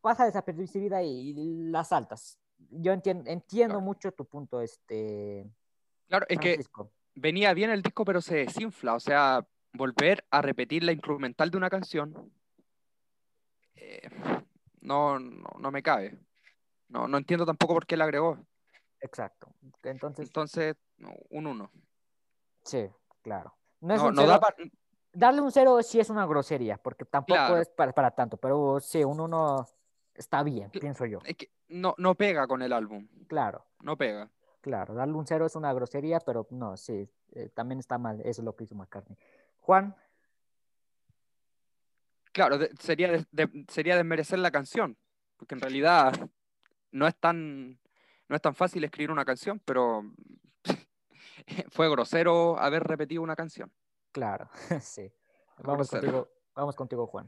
pasa desapercibida y las saltas. Yo entien- entiendo Claro. mucho tu punto, este, Claro, es que Francisco. venía bien el disco, pero se desinfla, o sea, volver a repetir la instrumental de una canción, eh, no, no, no me cabe. No, no entiendo tampoco por qué la agregó. Exacto. Entonces, Entonces, un uno. sí, claro. No es No, un no cero- da Darle un cero sí es una grosería, porque tampoco Claro. es para, para tanto, pero sí, un uno está bien, pienso yo. es que no, no pega con el álbum, Claro, no pega. claro. Darle un cero es una grosería, pero no, sí, eh, también está mal. Eso es lo que hizo McCartney. Juan, Claro, de- sería, de- de- sería desmerecer la canción, porque en realidad no es tan, no es tan fácil escribir una canción, pero fue grosero haber repetido una canción. claro, sí. Vamos Grosero. contigo, vamos contigo, Juan.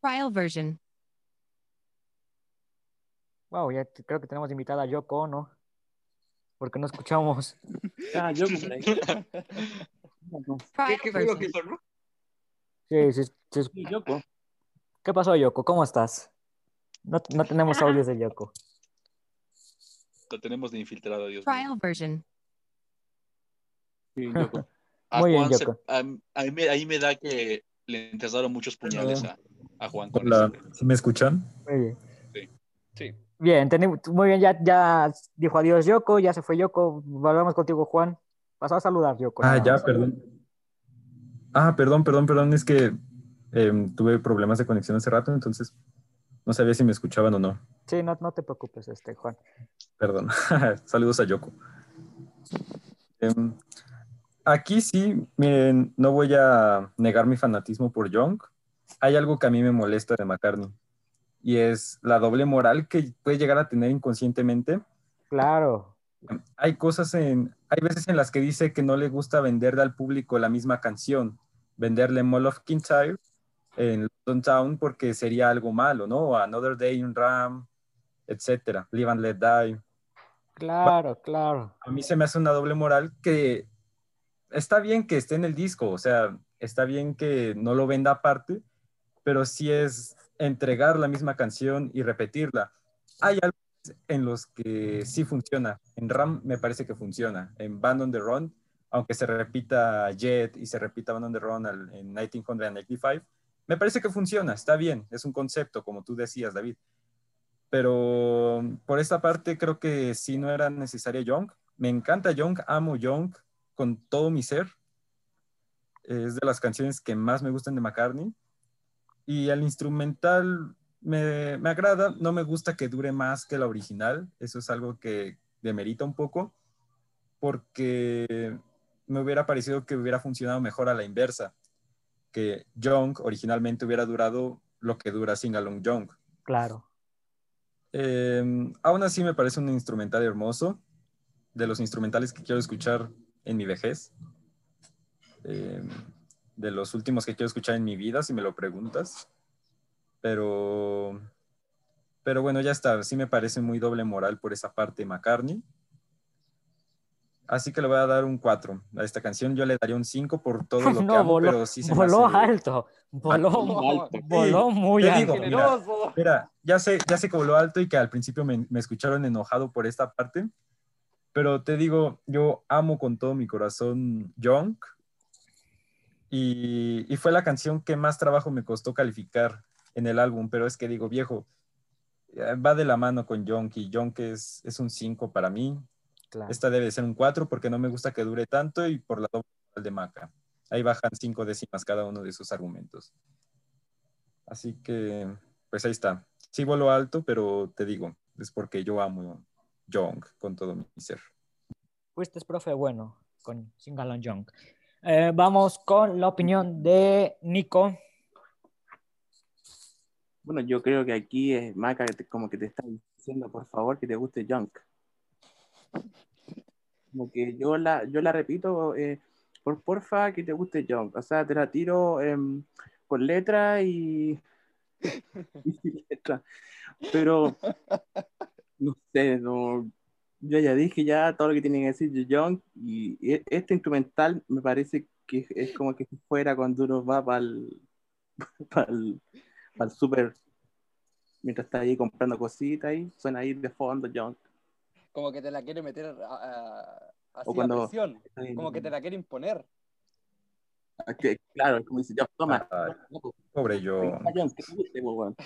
Trial version. Wow, ya creo que tenemos invitada a Yoko Ono, porque no escuchamos. Ah, yo. ¿Qué, Trial qué fue lo version. que sonó? Sí, sí, sí. Sí, Yoko. ¿Qué pasó, Yoko? ¿Cómo estás? No, no tenemos audios de Yoko. Lo tenemos de infiltrado, Dios mío. Trial version. Sí, Yoko. A Muy bien, se- Yoko. a- a mí me- ahí me da que le enterraron muchos puñales a, a Juan con Hola. ¿sí me escuchan? Muy bien. Sí. Bien, muy bien, ya, ya dijo adiós Yoko, ya se fue Yoko. Volvemos contigo, Juan. Pasó a saludar, Yoko. Ah, ya, perdón. Ah, perdón, perdón, perdón, es que em, tuve problemas de conexión hace rato, entonces no sabía si me escuchaban o no. Sí, no, no te preocupes, este, Juan. Perdón. Saludos a Yoko. Em, aquí sí, miren, no voy a negar mi fanatismo por Young. Hay algo que a mí me molesta de McCartney y es la doble moral que puede llegar a tener inconscientemente. Claro, Hay cosas en, hay veces en las que dice que no le gusta venderle al público la misma canción, venderle Mall of Kintyre en London Town porque sería algo malo, ¿no? Another Day in Ram, etcétera, Live and Let Die. claro, claro. A mí se me hace una doble moral que está bien que esté en el disco, o sea, está bien que no lo venda aparte, pero sí es entregar la misma canción y repetirla. Hay algo en los que sí funciona. En Ram me parece que funciona. En Band on the Run, aunque se repita Jet y se repita Band on the Run en 1995, me parece que funciona, está bien, es un concepto, como tú decías, David. Pero por esta parte creo que sí no era necesaria Young. Me encanta Young, amo Young con todo mi ser. Es de las canciones que más me gustan de McCartney. Y el instrumental me, me agrada, no me gusta que dure más que la original. Eso es algo que demerita un poco, porque me hubiera parecido que hubiera funcionado mejor a la inversa, que Young originalmente hubiera durado lo que dura Sing Along Young. Claro. Eh, aún así me parece un instrumental hermoso, de los instrumentales que quiero escuchar en mi vejez, Eh, de los últimos que quiero escuchar en mi vida, si me lo preguntas. Pero, pero bueno, ya está, sí me parece muy doble moral por esa parte McCartney. Así que le voy a dar un 4 a esta canción. Yo le daría un 5 por todo lo que No, amo, voló, pero sí se me voló hace- alto. Voló, Muy alto. voló muy te alto. digo, mira, Mira, ya sé, ya sé que voló alto y que al principio me, me escucharon enojado por esta parte, pero te digo, yo amo con todo mi corazón Young y, y fue la canción que más trabajo me costó calificar en el álbum, pero es que digo, viejo, eh, va de la mano con Young y Young es, es un 5 para mí. Claro. Esta debe ser un 4 porque no me gusta que dure tanto y por la doble de Maca. Ahí bajan 5 décimas cada uno de sus argumentos. Así que, pues ahí está. Sí voló alto, pero te digo, es porque yo amo Young con todo mi ser. Fuiste profe bueno con Singalon Young. Eh, vamos con la opinión de Nico. Bueno, yo creo que aquí es Maca como que te está diciendo, por favor, que te guste Junk. Como que yo la, yo la repito, eh, por porfa, que te guste Junk. O sea, te la tiro em, con letra y, y letra. Pero, no sé, no, yo ya dije ya todo lo que tiene que decir de Young y e- este instrumental me parece que es como que si fuera cuando uno va para el al super mientras está ahí comprando cositas ahí suena ahí de fondo Young Como que te la quiere meter a, a- así O cuando- a presión. Como que te la quiere imponer. Ah, que- claro es como dice Young toma toma, pobre yo. toma, Young, que te guste, po, weón".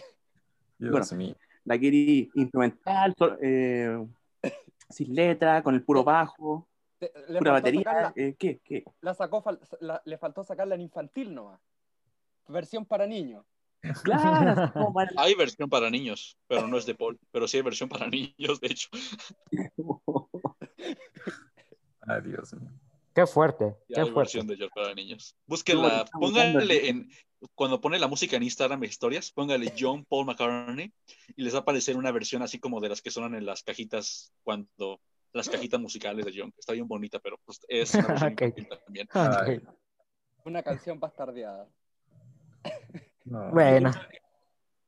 Dios Bueno. la quiere instrumental eh, sin letra con el puro bajo Te- le pura batería sacarla- eh, ¿qué? ¿qué? la sacó, fal- la- le faltó sacarla en infantil nomás. Versión para niños. claro para- Hay versión para niños, pero no es de Paul. Pero sí hay versión para niños, de hecho. Ay, Dios mío. Qué fuerte, Ya qué hay fuerte. versión de George para niños. Búsquenla, el- en. Cuando pone la música en Instagram de historias, póngale John Paul McCartney y les va a aparecer una versión así como de las que sonan en las cajitas cuando. Las cajitas musicales de John. Está bien bonita, pero pues, es una versión Ok. infantil también. Ok. Una canción bastardeada. no. Bueno,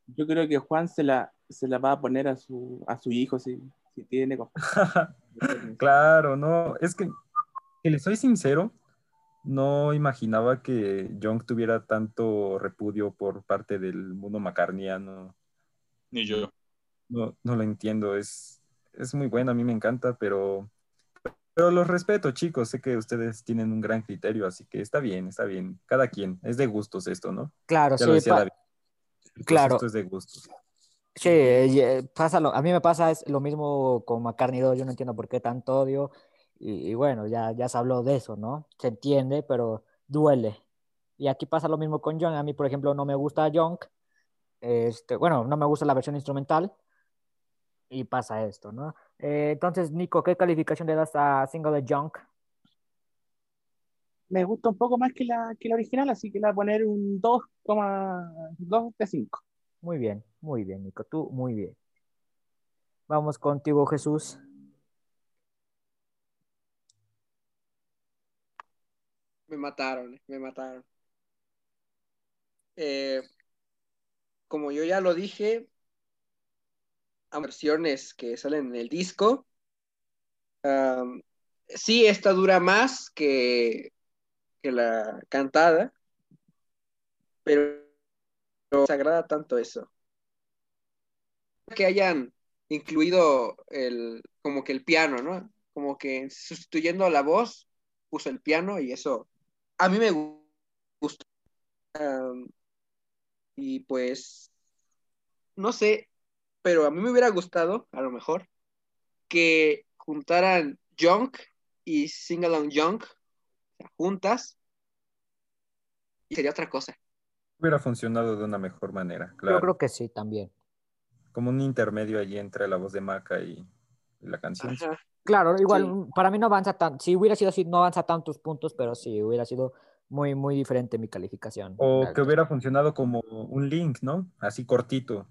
yo creo que Juan se la se la va a poner a su a su hijo si, si tiene Claro, no, es que, que le soy sincero, no imaginaba que Young tuviera tanto repudio por parte del mundo macarniano. Ni yo. No, no lo entiendo, es, es muy bueno, a mí me encanta, pero, pero los respeto, chicos, sé que ustedes tienen un gran criterio, así que está bien, está bien, cada quien, es de gustos esto, ¿no? claro, Ya sí, lo decía David. Claro. Esto es de gustos. sí, eh, pasa lo- a mí me pasa es lo mismo con McCartney 2, yo no entiendo por qué tanto odio, y, y bueno, ya, ya se habló de eso, ¿no? Se entiende, pero duele. Y aquí pasa lo mismo con Young, a mí, por ejemplo, no me gusta Young, este, bueno, no me gusta la versión instrumental, y pasa esto, ¿no? Eh, entonces, Nico, ¿qué calificación le das a Single de Young? me gusta un poco más que la, que la original, así que le voy a poner un 2,2 de 5. Muy bien, muy bien, Nico, tú muy bien. Vamos contigo, Jesús. Me mataron, me mataron. Eh, como yo ya lo dije, hay versiones que salen en el disco. Sí, esta dura más que, que la cantada, pero, pero me agrada tanto eso. Que hayan incluido el, como que el piano, ¿no? Como que sustituyendo a la voz, puso el piano y eso a mí me gu- gustó. Y pues, no sé, pero a mí me hubiera gustado, a lo mejor, que juntaran Junk y Sing Along Junk o sea, juntas y sería otra cosa. Hubiera funcionado de una mejor manera, claro. Yo creo que sí, también. Como un intermedio allí entre la voz de Maca y la canción. Ajá. Claro, igual, Sí. mm, para mí no avanza tan, si hubiera sido así, no avanza tantos puntos, pero sí, hubiera sido muy, muy diferente mi calificación. O que hubiera funcionado como un link, ¿no? Así cortito,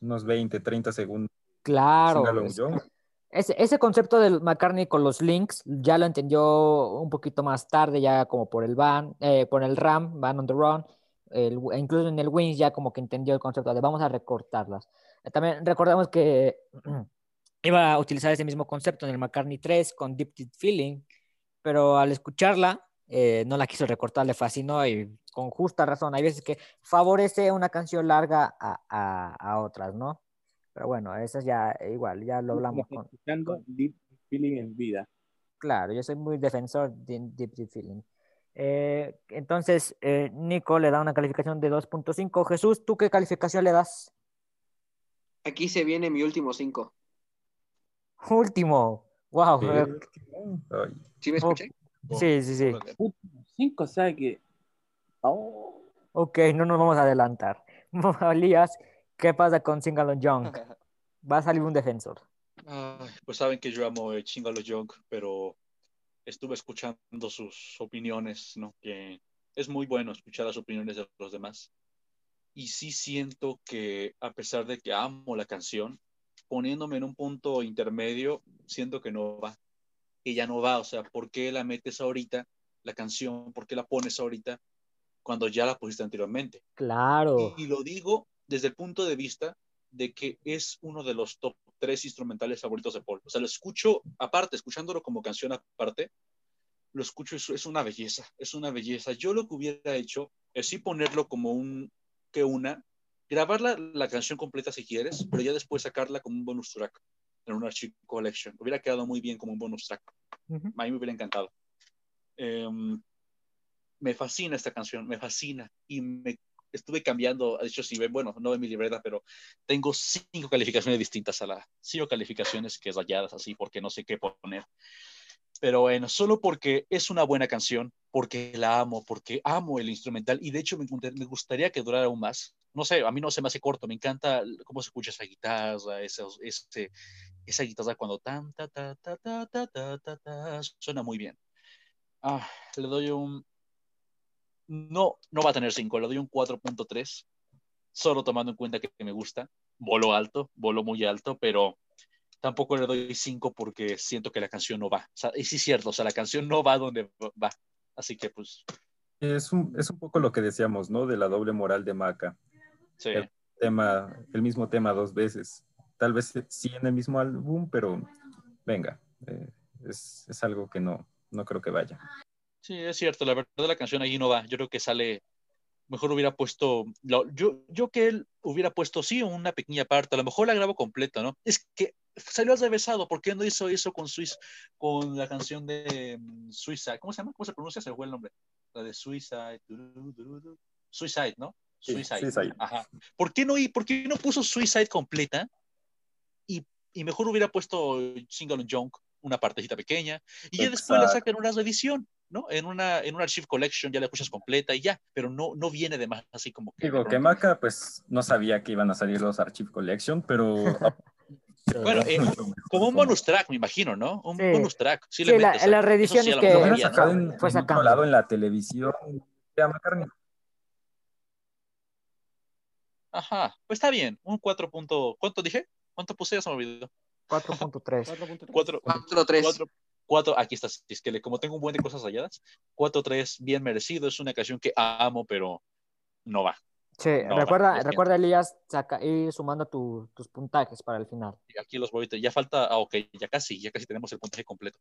unos 20, 30 segundos. Claro. Ese, ese concepto del McCartney con los links ya lo entendió un poquito más tarde, ya como por el van, eh, por el RAM, Van on the Run, el- incluso en el Wings ya como que entendió el concepto de vamos a recortarlas. Eh, También recordamos que iba a utilizar ese mismo concepto en el McCartney 3 con Deep Deep Feeling, pero al escucharla eh, no la quiso recortar, le fascinó y con justa razón. Hay veces que favorece una canción larga a, a- a otras, ¿no? Pero bueno, eso es ya igual, ya lo hablamos con... Escuchando Deep Feeling en vida. Claro, yo soy muy defensor de Deep Deep Feeling. Eh, entonces, eh, Nico le da una calificación de 2.5. Jesús, ¿tú qué calificación le das? Aquí se viene mi último cinco. Último. Wow. Sí. eh, ¿Sí me escuché? Sí, sí, sí. Cinco, o sea que. Oh, Ok, no nos vamos a adelantar. Elías, ¿qué pasa con Sing Along Young? Va a salir un defensor. Ay, pues saben que yo amo eh, Chingalo Junk, pero estuve escuchando sus opiniones, ¿no? Que es muy bueno escuchar las opiniones de los demás. Y sí siento que a pesar de que amo la canción, poniéndome en un punto intermedio, siento que no va. Que ya no va. O sea, ¿por qué la metes ahorita, la canción? ¿Por qué la pones ahorita cuando ya la pusiste anteriormente? Claro. Y lo digo desde el punto de vista de que es uno de los top tres instrumentales favoritos de Paul. O sea, lo escucho aparte, escuchándolo como canción aparte, lo escucho, es, es una belleza, es una belleza. Yo lo que hubiera hecho es sí ponerlo como un, que una, grabar la, la canción completa si quieres, pero ya después sacarla como un bonus track en un Archive Collection. Hubiera quedado muy bien como un bonus track. A mí me hubiera encantado. Em, me fascina esta canción, me fascina. Y me estuve cambiando, de hecho, si ven, bueno, no en mi libreta, pero tengo cinco calificaciones distintas a la, cinco calificaciones que rayadas así, porque no sé qué poner. Pero bueno, solo porque es una buena canción, porque la amo, porque amo el instrumental y de hecho me, me gustaría que durara aún más. No sé, a mí no se me hace corto, me encanta cómo se escucha esa guitarra, esa, ese, esa guitarra cuando tan, ta, ta, ta, ta, ta, ta, ta, ta, suena muy bien. Ah, le doy un... No, no va a tener 5, le doy un 4.3, solo tomando en cuenta que me gusta. Volo alto, volo muy alto, pero tampoco le doy 5 porque siento que la canción no va. O sea, y sí es cierto, o sea, la canción no va donde va. Así que pues, Es un, es un poco lo que decíamos, ¿no? De la doble moral de Maca. Sí. El tema, el mismo tema dos veces. Tal vez sí en el mismo álbum, pero venga, eh, es, es algo que no, no creo que vaya. Sí, es cierto, la verdad la canción allí no va. Yo creo que sale, mejor hubiera puesto, yo, yo que él hubiera puesto, sí, una pequeña parte, a lo mejor la grabo completa, ¿no? Es que salió al revésado, ¿por qué no hizo eso con Swiss, con la canción de mm, Suicide? ¿Cómo se llama? ¿Cómo se pronuncia? Se fue el nombre. La de Suicide. Suicide, ¿no? Suicide. Suicide. Ajá. ¿Por qué no, y por qué no puso Suicide completa? Y, y mejor hubiera puesto Single Junk, una partecita pequeña, y ya después la sacan una reedición, ¿no? En una, en una Archive Collection ya la escuchas completa y ya, pero no, no viene de más así como que. Digo de que. Maca, pues no sabía que iban a salir los Archive Collection, pero Bueno, eh, como un bonus track, me imagino, ¿no? Un Sí. bonus track. Sí, la- eso reediciones sí que- lo había, ¿no? sacado en, Fue en otro sacando. lado en la televisión. Ya, McCartney. Ajá, pues está bien, un 4 punto, ¿cuánto dije? ¿Cuánto puse? Ya se me olvidó. 4.3. 4, 4-3. 4, 4, aquí está, es que como tengo un buen de cosas rayadas, 4-3, bien merecido, es una canción que amo, pero no va. Sí, No, recuerda, siento. recuerda Elías, saca, ir sumando tu- tus puntajes para el final. Y Aquí los voy, ya falta, ah, ok, ya casi, ya casi tenemos el puntaje completo.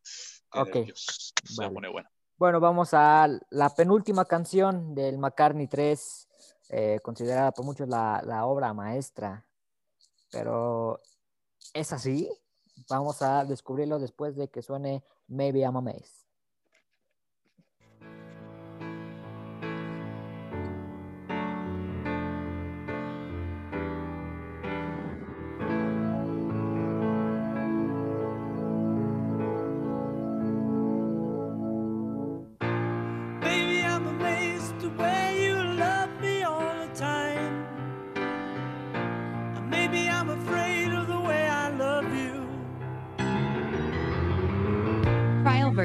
Ok, se va a vale. poner bueno. Bueno, vamos a la penúltima canción del McCartney 3, eh, considerada por muchos la, la obra maestra. Pero es así. Vamos a descubrirlo después de que suene Maybe I'm a Maze.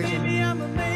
Version.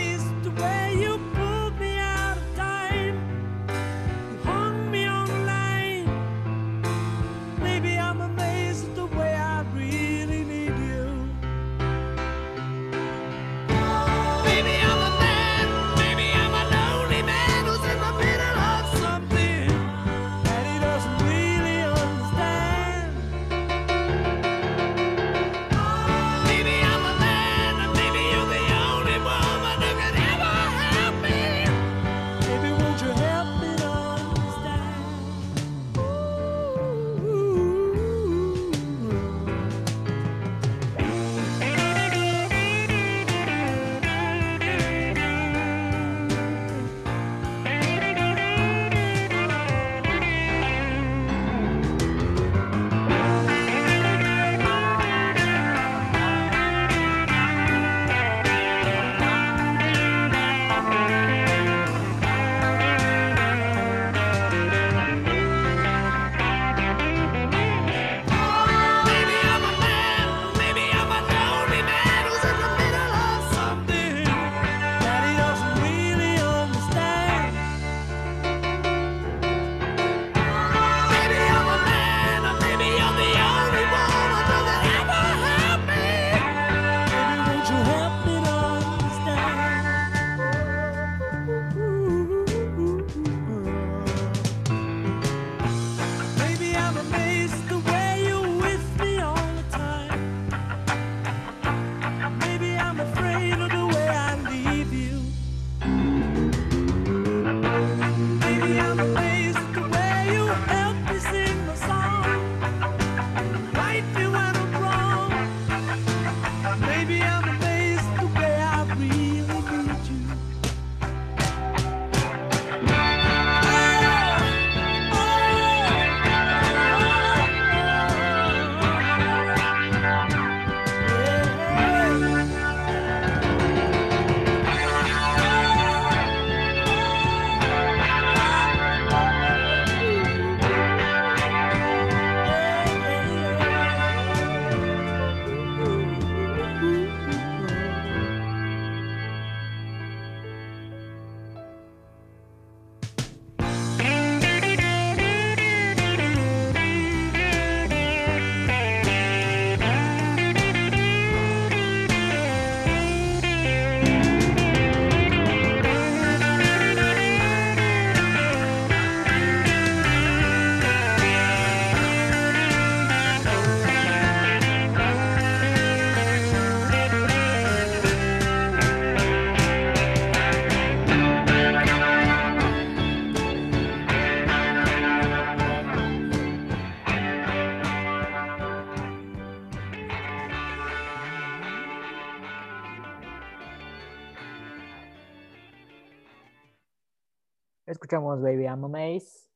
Escuchamos Baby I'm a Maze,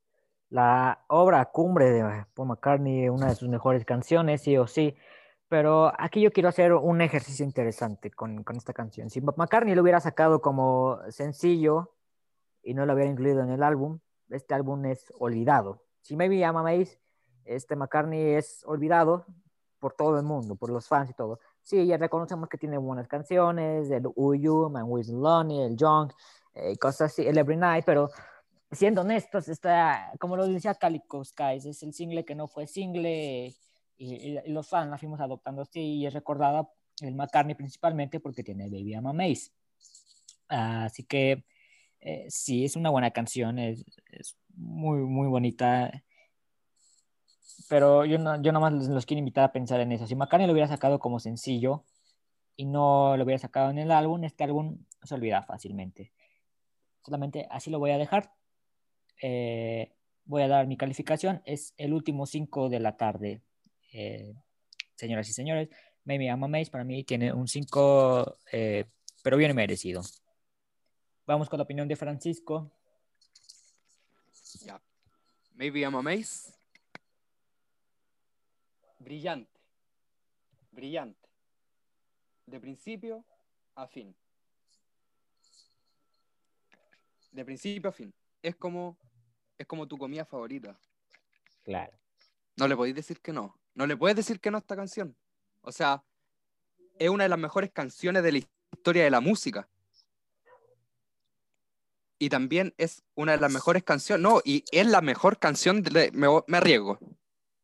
la obra cumbre de Paul McCartney, una de sus mejores canciones, sí o sí. Pero aquí yo quiero hacer un ejercicio interesante con, con esta canción. Si McCartney lo hubiera sacado como sencillo y no lo hubiera incluido en el álbum, este álbum es olvidado. Si Maybe I'm a Maze, este McCartney es olvidado por todo el mundo, por los fans y todo. Sí, ya reconocemos que tiene buenas canciones, el Uyu, Man With Lonely, el Young, eh, cosas así, el Every Night, pero siendo honestos, está, como lo decía Calico Skies, es el single que no fue single y, los fans la fuimos adoptando así y es recordada el McCartney principalmente porque tiene Baby I'm Maze. Así que eh, sí, es una buena canción, es, es muy, muy bonita. Pero yo, no, yo nomás los, los quiero invitar a pensar en eso. Si McCartney lo hubiera sacado como sencillo y no lo hubiera sacado en el álbum, este álbum se olvida fácilmente. Solamente así lo voy a dejar. Eh, voy a dar mi calificación. Es el último 5 de la tarde. Eh, señoras y señores, Maybe I'm Amazed para mí tiene un 5, eh, pero bien merecido. Vamos con la opinión de Francisco. Ya. Maybe I'm amazed. Brillante. Brillante. De principio a fin. De principio a fin. Es como, es como tu comida favorita. Claro. No le podéis decir que no. No le puedes decir que no a esta canción. O sea, es una de las mejores canciones de la historia de la música. Y también es una de las mejores canciones. No, y es la mejor canción. de- me, me arriesgo.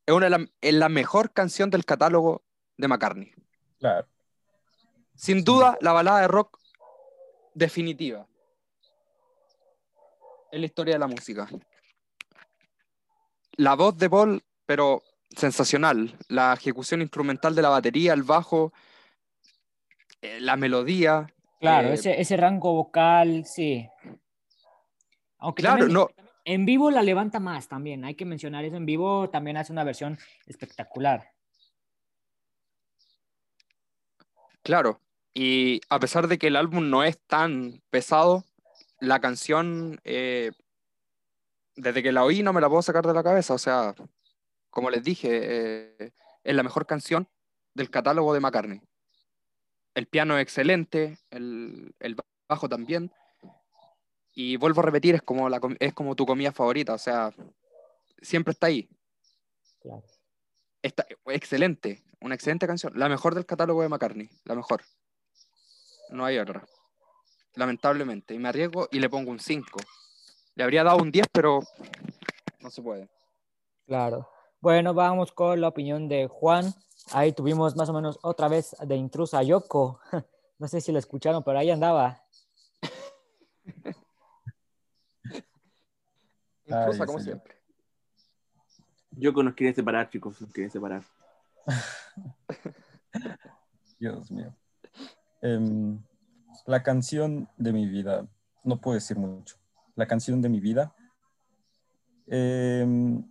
Es, una de la, es la mejor canción del catálogo de McCartney. Claro. Sin duda, la balada de rock definitiva en la historia de la música. La voz de Paul, pero sensacional. La ejecución instrumental de la batería, el bajo, eh, la melodía. Claro, eh, ese, ese rango vocal, sí. Aunque Claro, también no, en vivo la levanta más también. Hay que mencionar eso. En vivo también hace una versión espectacular. claro. Y a pesar de que el álbum no es tan pesado, la canción, eh, desde que la oí, no me la puedo sacar de la cabeza. O sea, como les dije, eh, es la mejor canción del catálogo de McCartney. El piano es excelente, el, el bajo también. Y vuelvo a repetir, es como, la, es como tu comida favorita, o sea, siempre está ahí. Claro. Está, excelente, una excelente canción. La mejor del catálogo de McCartney, la mejor. No hay otra. Lamentablemente. Y me arriesgo y le pongo un 5. Le habría dado un 10, pero no se puede. Claro. Bueno, vamos con la opinión de Juan. Ahí tuvimos más o menos otra vez de intrusa a Yoko. No sé si lo escucharon, pero ahí andaba. Intrusa, Ay, como señor. siempre. Yoko nos quiere separar, chicos, nos quiere separar. Dios mío. Em, la canción de mi vida, no puedo decir mucho. La canción de mi vida. Em,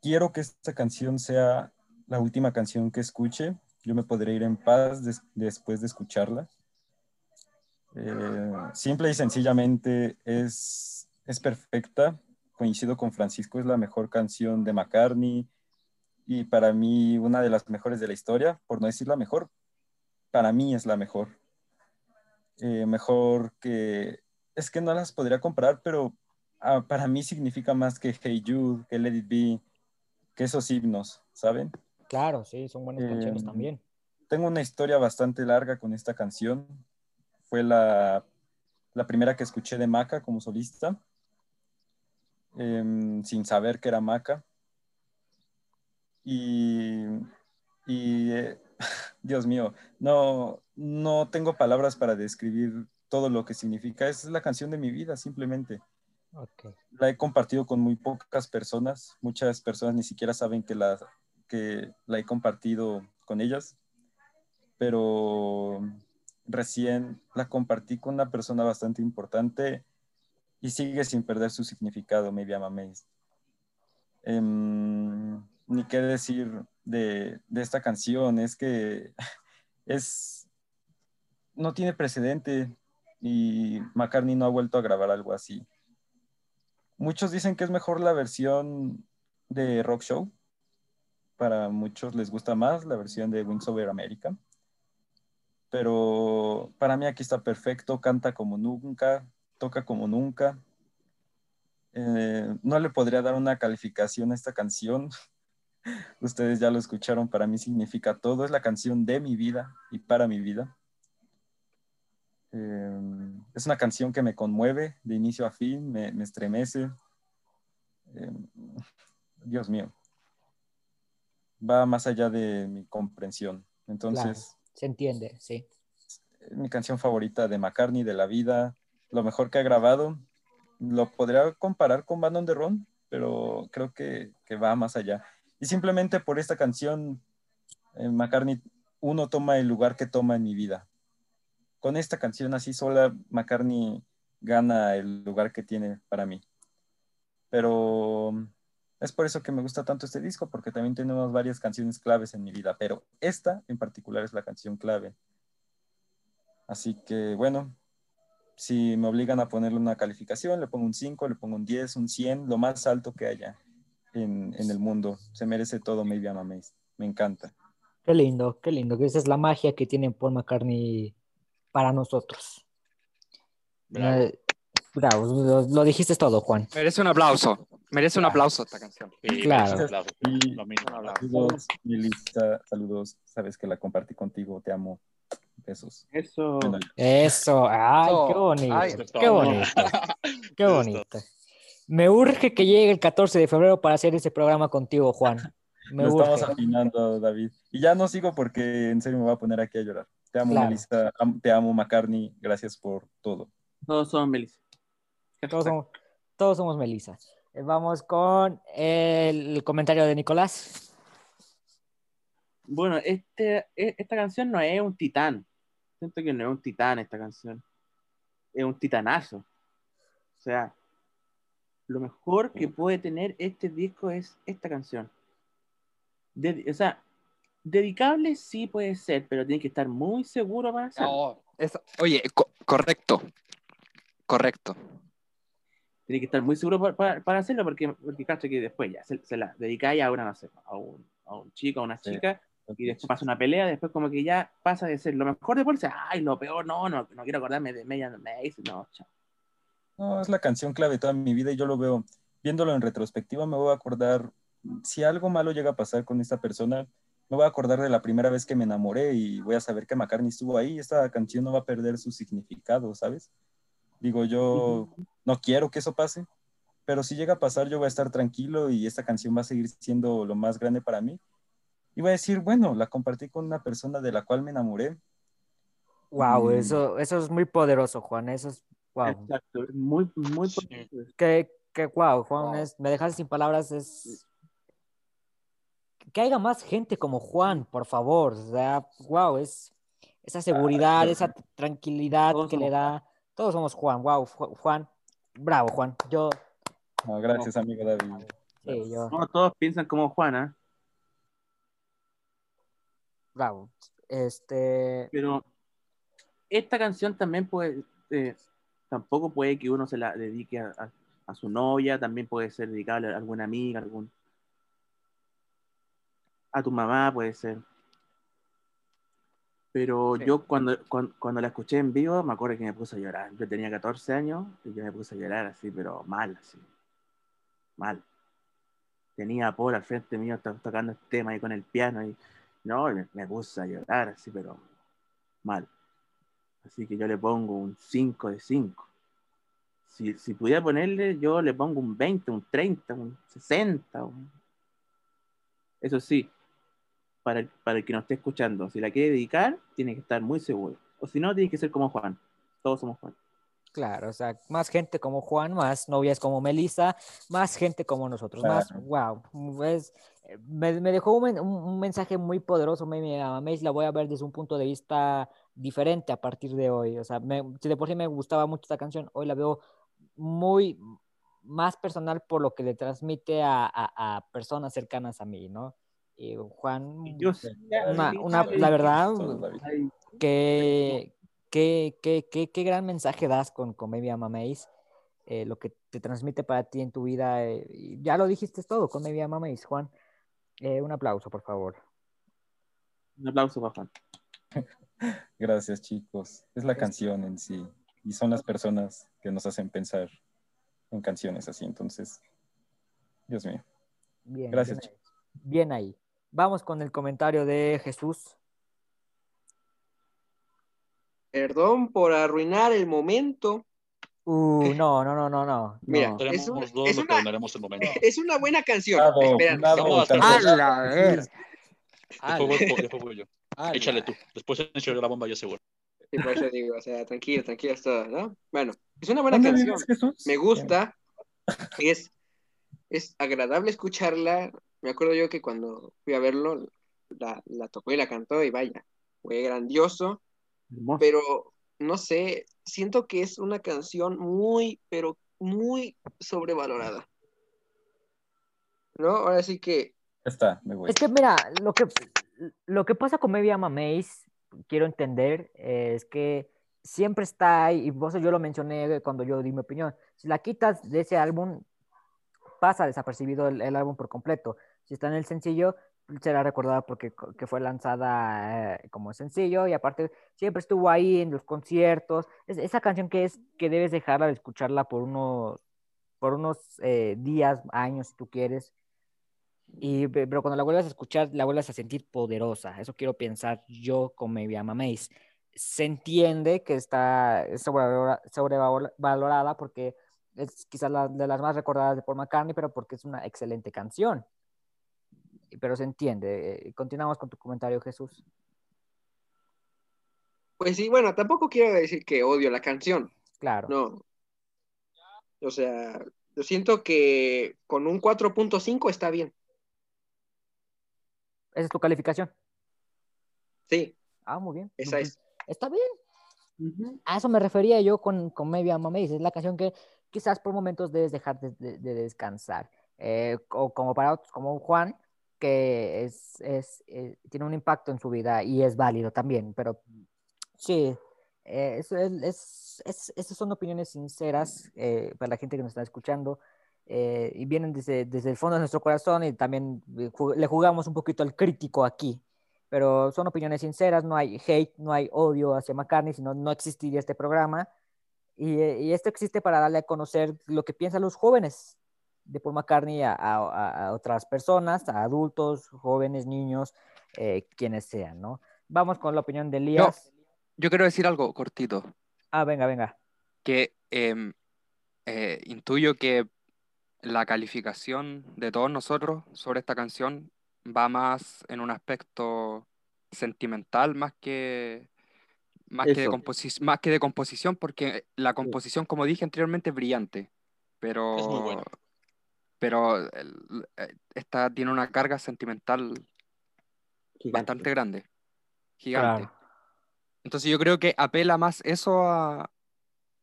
quiero que esta canción sea la última canción que escuche. Yo me podré ir en paz des- después de escucharla. Eh, simple y sencillamente es, es perfecta. Coincido con Francisco, es la mejor canción de McCartney y para mí una de las mejores de la historia, por no decir la mejor, para mí es la mejor. Eh, mejor que, es que no las podría comparar, pero ah, para mí significa más que Hey Jude, que Let It Be, que esos himnos, ¿saben? Claro, sí, son buenas canciones Em, también. Tengo una historia bastante larga con esta canción. Fue la, la primera que escuché de Maca como solista, em, sin saber que era Maca. Y, y, eh, Dios mío, no, no tengo palabras para describir todo lo que significa. Es la canción de mi vida, simplemente. Ok. La he compartido con muy pocas personas. Muchas personas ni siquiera saben que la, que la he compartido con ellas. Pero recién la compartí con una persona bastante importante y sigue sin perder su significado, Maybe I'm Amazed. Em, ni qué decir de, de esta canción, es que es, no tiene precedente y McCartney no ha vuelto a grabar algo así. Muchos dicen que es mejor la versión de Rock Show. Para muchos les gusta más la versión de Wings Over America. Pero para mí aquí está perfecto, canta como nunca, toca como nunca. Eh, no le podría dar una calificación a esta canción. Ustedes ya lo escucharon, para mí significa todo. Es la canción de mi vida y para mi vida. Eh, es una canción que me conmueve de inicio a fin, me, me estremece. Eh, Dios mío. Va más allá de mi comprensión. Entonces, Se entiende, sí. es mi canción favorita de McCartney, de la vida, lo mejor que ha grabado. Lo podría comparar con Band on the Run, pero creo que, que va más allá. Y simplemente por esta canción, eh, McCartney, uno toma el lugar que toma en mi vida. Con esta canción así sola, McCartney gana el lugar que tiene para mí. pero es por eso que me gusta tanto este disco, porque también tenemos varias canciones claves en mi vida, pero esta en particular es la canción clave. Así que bueno, si me obligan a ponerle una calificación, le pongo un 5, le pongo un 10, un 100, lo más alto que haya en, el mundo. Se merece todo Maybe I'm Amazed. Me encanta. Qué lindo, qué lindo. Esa es la magia que tiene Paul McCartney para nosotros. Bravo. Eh, bravo, lo, lo dijiste todo, Juan. Merece un aplauso. Merece un aplauso esta canción. Sí, Claro. aplauso. Y Lo mismo. saludos, Melissa, saludos. Sabes que la compartí contigo, te amo. Besos. Eso. Eso, ay, qué bonito, ay, qué bonito, qué bonito. Me urge que llegue el 14 de febrero para hacer ese programa contigo, Juan. Me Lo estamos urge. afinando, David. Y ya no sigo porque en serio me voy a poner aquí a llorar. Te amo, Claro. Melissa. Am- Te amo, McCartney. Gracias por todo. Todos son Melissa. Todos somos, todos somos Melissa. Eh, Vamos con el comentario de Nicolás. Bueno, este, e- esta canción no es un titán. Siento que no es un titán esta canción. Es un titanazo. O sea, lo mejor que puede tener este disco es esta canción. Dedi- o sea, dedicable sí puede ser, pero tiene que estar muy seguro para hacerlo. No, es- oye, co- correcto. Correcto. Tiene que estar muy seguro para, para- para hacerlo, porque, porque cacho que después ya se, se la dedicáis a una, no sé, a un, a un chico, a una Sí. chica, y después pasa una pelea, después como que ya pasa de ser lo mejor de Paul, ay, lo peor, no, no, no quiero acordarme de Media Maze, no, chao. No, es la canción clave de toda mi vida y yo lo veo. Viéndolo en retrospectiva, me voy a acordar. Si algo malo llega a pasar con esta persona, me voy a acordar de la primera vez que me enamoré y voy a saber que McCartney estuvo ahí. Esta canción no va a perder su significado, ¿sabes? Digo, yo no quiero que eso pase, pero si llega a pasar, yo voy a estar tranquilo y esta canción va a seguir siendo lo más grande para mí. Y voy a decir, bueno, la compartí con una persona de la cual me enamoré. Wow, Mm. eso, eso es muy poderoso, Juan. Eso es wow. Exacto, muy, muy Sí. poderoso. Que, que wow, Juan, Wow. es- me dejas sin palabras. Es que haya más gente como Juan, por favor. O sea, wow, es esa seguridad, esa tranquilidad Todos que le somos da. Todos somos Juan, wow, Ju- Juan. Bravo, Juan. Yo, No, gracias, amigo David. sí, yo, No todos piensan como Juana, bravo. Este, pero esta canción también puede, eh, tampoco puede que uno se la dedique a, a- a su novia, también puede ser dedicable a alguna amiga, algún a tu mamá puede ser. Pero Sí. yo cuando, cuando, cuando la escuché en vivo me acuerdo que me puse a llorar. Yo tenía 14 años y yo me puse a llorar así, pero mal, así. Mal. Tenía a Paul al frente mío to- tocando este tema ahí con el piano y no, me, me puse a llorar así, pero mal. Así que yo le pongo un 5 de 5. Si, si pudiera ponerle, yo le pongo un 20, un 30, un 60. un- Eso sí, para el, para el que nos esté escuchando, si la quiere dedicar, tiene que estar muy seguro. O si no, tiene que ser como Juan. Todos somos Juan. claro, o sea, más gente como Juan, más novias como Melissa, más gente como nosotros, más, wow. Es, me, me dejó un, un- mensaje muy poderoso, me, me, la voy a ver desde un punto de vista diferente a partir de hoy. O sea, me, si de por sí me gustaba mucho esta canción, hoy la veo muy más personal por lo que le transmite a, a- a personas cercanas a mí, ¿no? Y Juan, Yo una, una- la verdad. Ay, qué, qué, qué, gran mensaje das con, con Maybe I'm Amazed, eh, lo que te transmite para ti en tu vida. eh, ya lo dijiste todo con Maybe I'm Amazed, Juan. Eh, un aplauso, por favor. un aplauso para Juan. Gracias, chicos. Es la canción en sí. Y son las personas que nos hacen pensar en canciones así. Entonces, Dios mío. Bien, Gracias, bien ahí. Bien ahí. Vamos con el comentario de Jesús. Perdón por arruinar el momento. Uh, no, no, no, no, no. Mira, no. Tenemos es una- dos, es una- el momento. Es una buena canción. Échale tú. Después yo la bomba, yo seguro. Sí, por eso digo, o sea, tranquilo, tranquilo todos, ¿no? Bueno, es una buena ¿Dónde canción. Me gusta. Es, es agradable escucharla. Me acuerdo yo que cuando fui a verlo, la, la tocó y la cantó y vaya, fue grandioso, Hermoso. pero no sé, siento que es una canción muy, pero muy sobrevalorada. ¿no? Ahora sí que está, me voy. Es que mira, lo que, lo que pasa con Maybe I'm Amazed, quiero entender, es que siempre está ahí, y vos yo lo mencioné cuando yo di mi opinión, si la quitas de ese álbum, pasa desapercibido el, el álbum por completo. Si está en el sencillo, será recordada porque que fue lanzada eh, como sencillo y aparte siempre estuvo ahí en los conciertos. Es, esa canción que es que debes dejarla de escucharla por unos, por unos eh, días, años, si tú quieres. Y, pe- pero cuando la vuelvas a escuchar, la vuelvas a sentir poderosa. Eso quiero pensar yo con Maybe I'm Amazed. Se entiende que está sobrevalora- sobrevalorada porque es quizás la, de las más recordadas de Paul McCartney, pero porque es una excelente canción. Y- Pero se entiende. Eh, Continuamos con tu comentario, Jesús. Pues sí, bueno, tampoco quiero decir que odio la canción, Claro. no. O sea, yo siento que con un 4.5 está bien. Esa es tu calificación. Sí, Ah, muy bien. esa es. Está bien. A eso me refería yo con, con Maybe I'm Amazed. Es la canción que quizás por momentos debes dejar de, de- de descansar. Eh, o como para otros, como Juan, que es, es, eh, tiene un impacto en su vida y es válido también. Pero sí, eh, es, es- es- esas son opiniones sinceras eh, para la gente que nos está escuchando. eh, y vienen desde, desde el fondo de nuestro corazón y también le jugamos un poquito al crítico aquí pero son opiniones sinceras, no hay hate, no hay odio hacia McCartney, sino no existiría este programa. Y, eh, y esto existe para darle a conocer lo que piensan los jóvenes de Paul McCartney a, a- a otras personas, a adultos, jóvenes, niños, eh, quienes sean, ¿no? Vamos con la opinión de Elías. Yo quiero decir algo cortito, Ah, venga, venga. que em, eh, intuyo que la calificación de todos nosotros sobre esta canción va más en un aspecto sentimental más que, más que, de Eso. composi- más que de composición, porque la composición, como dije anteriormente, es brillante, pero, Es muy buena. pero el- eh, esta tiene una carga sentimental bastante grande, gigante. Claro. Entonces yo creo que apela más eso a...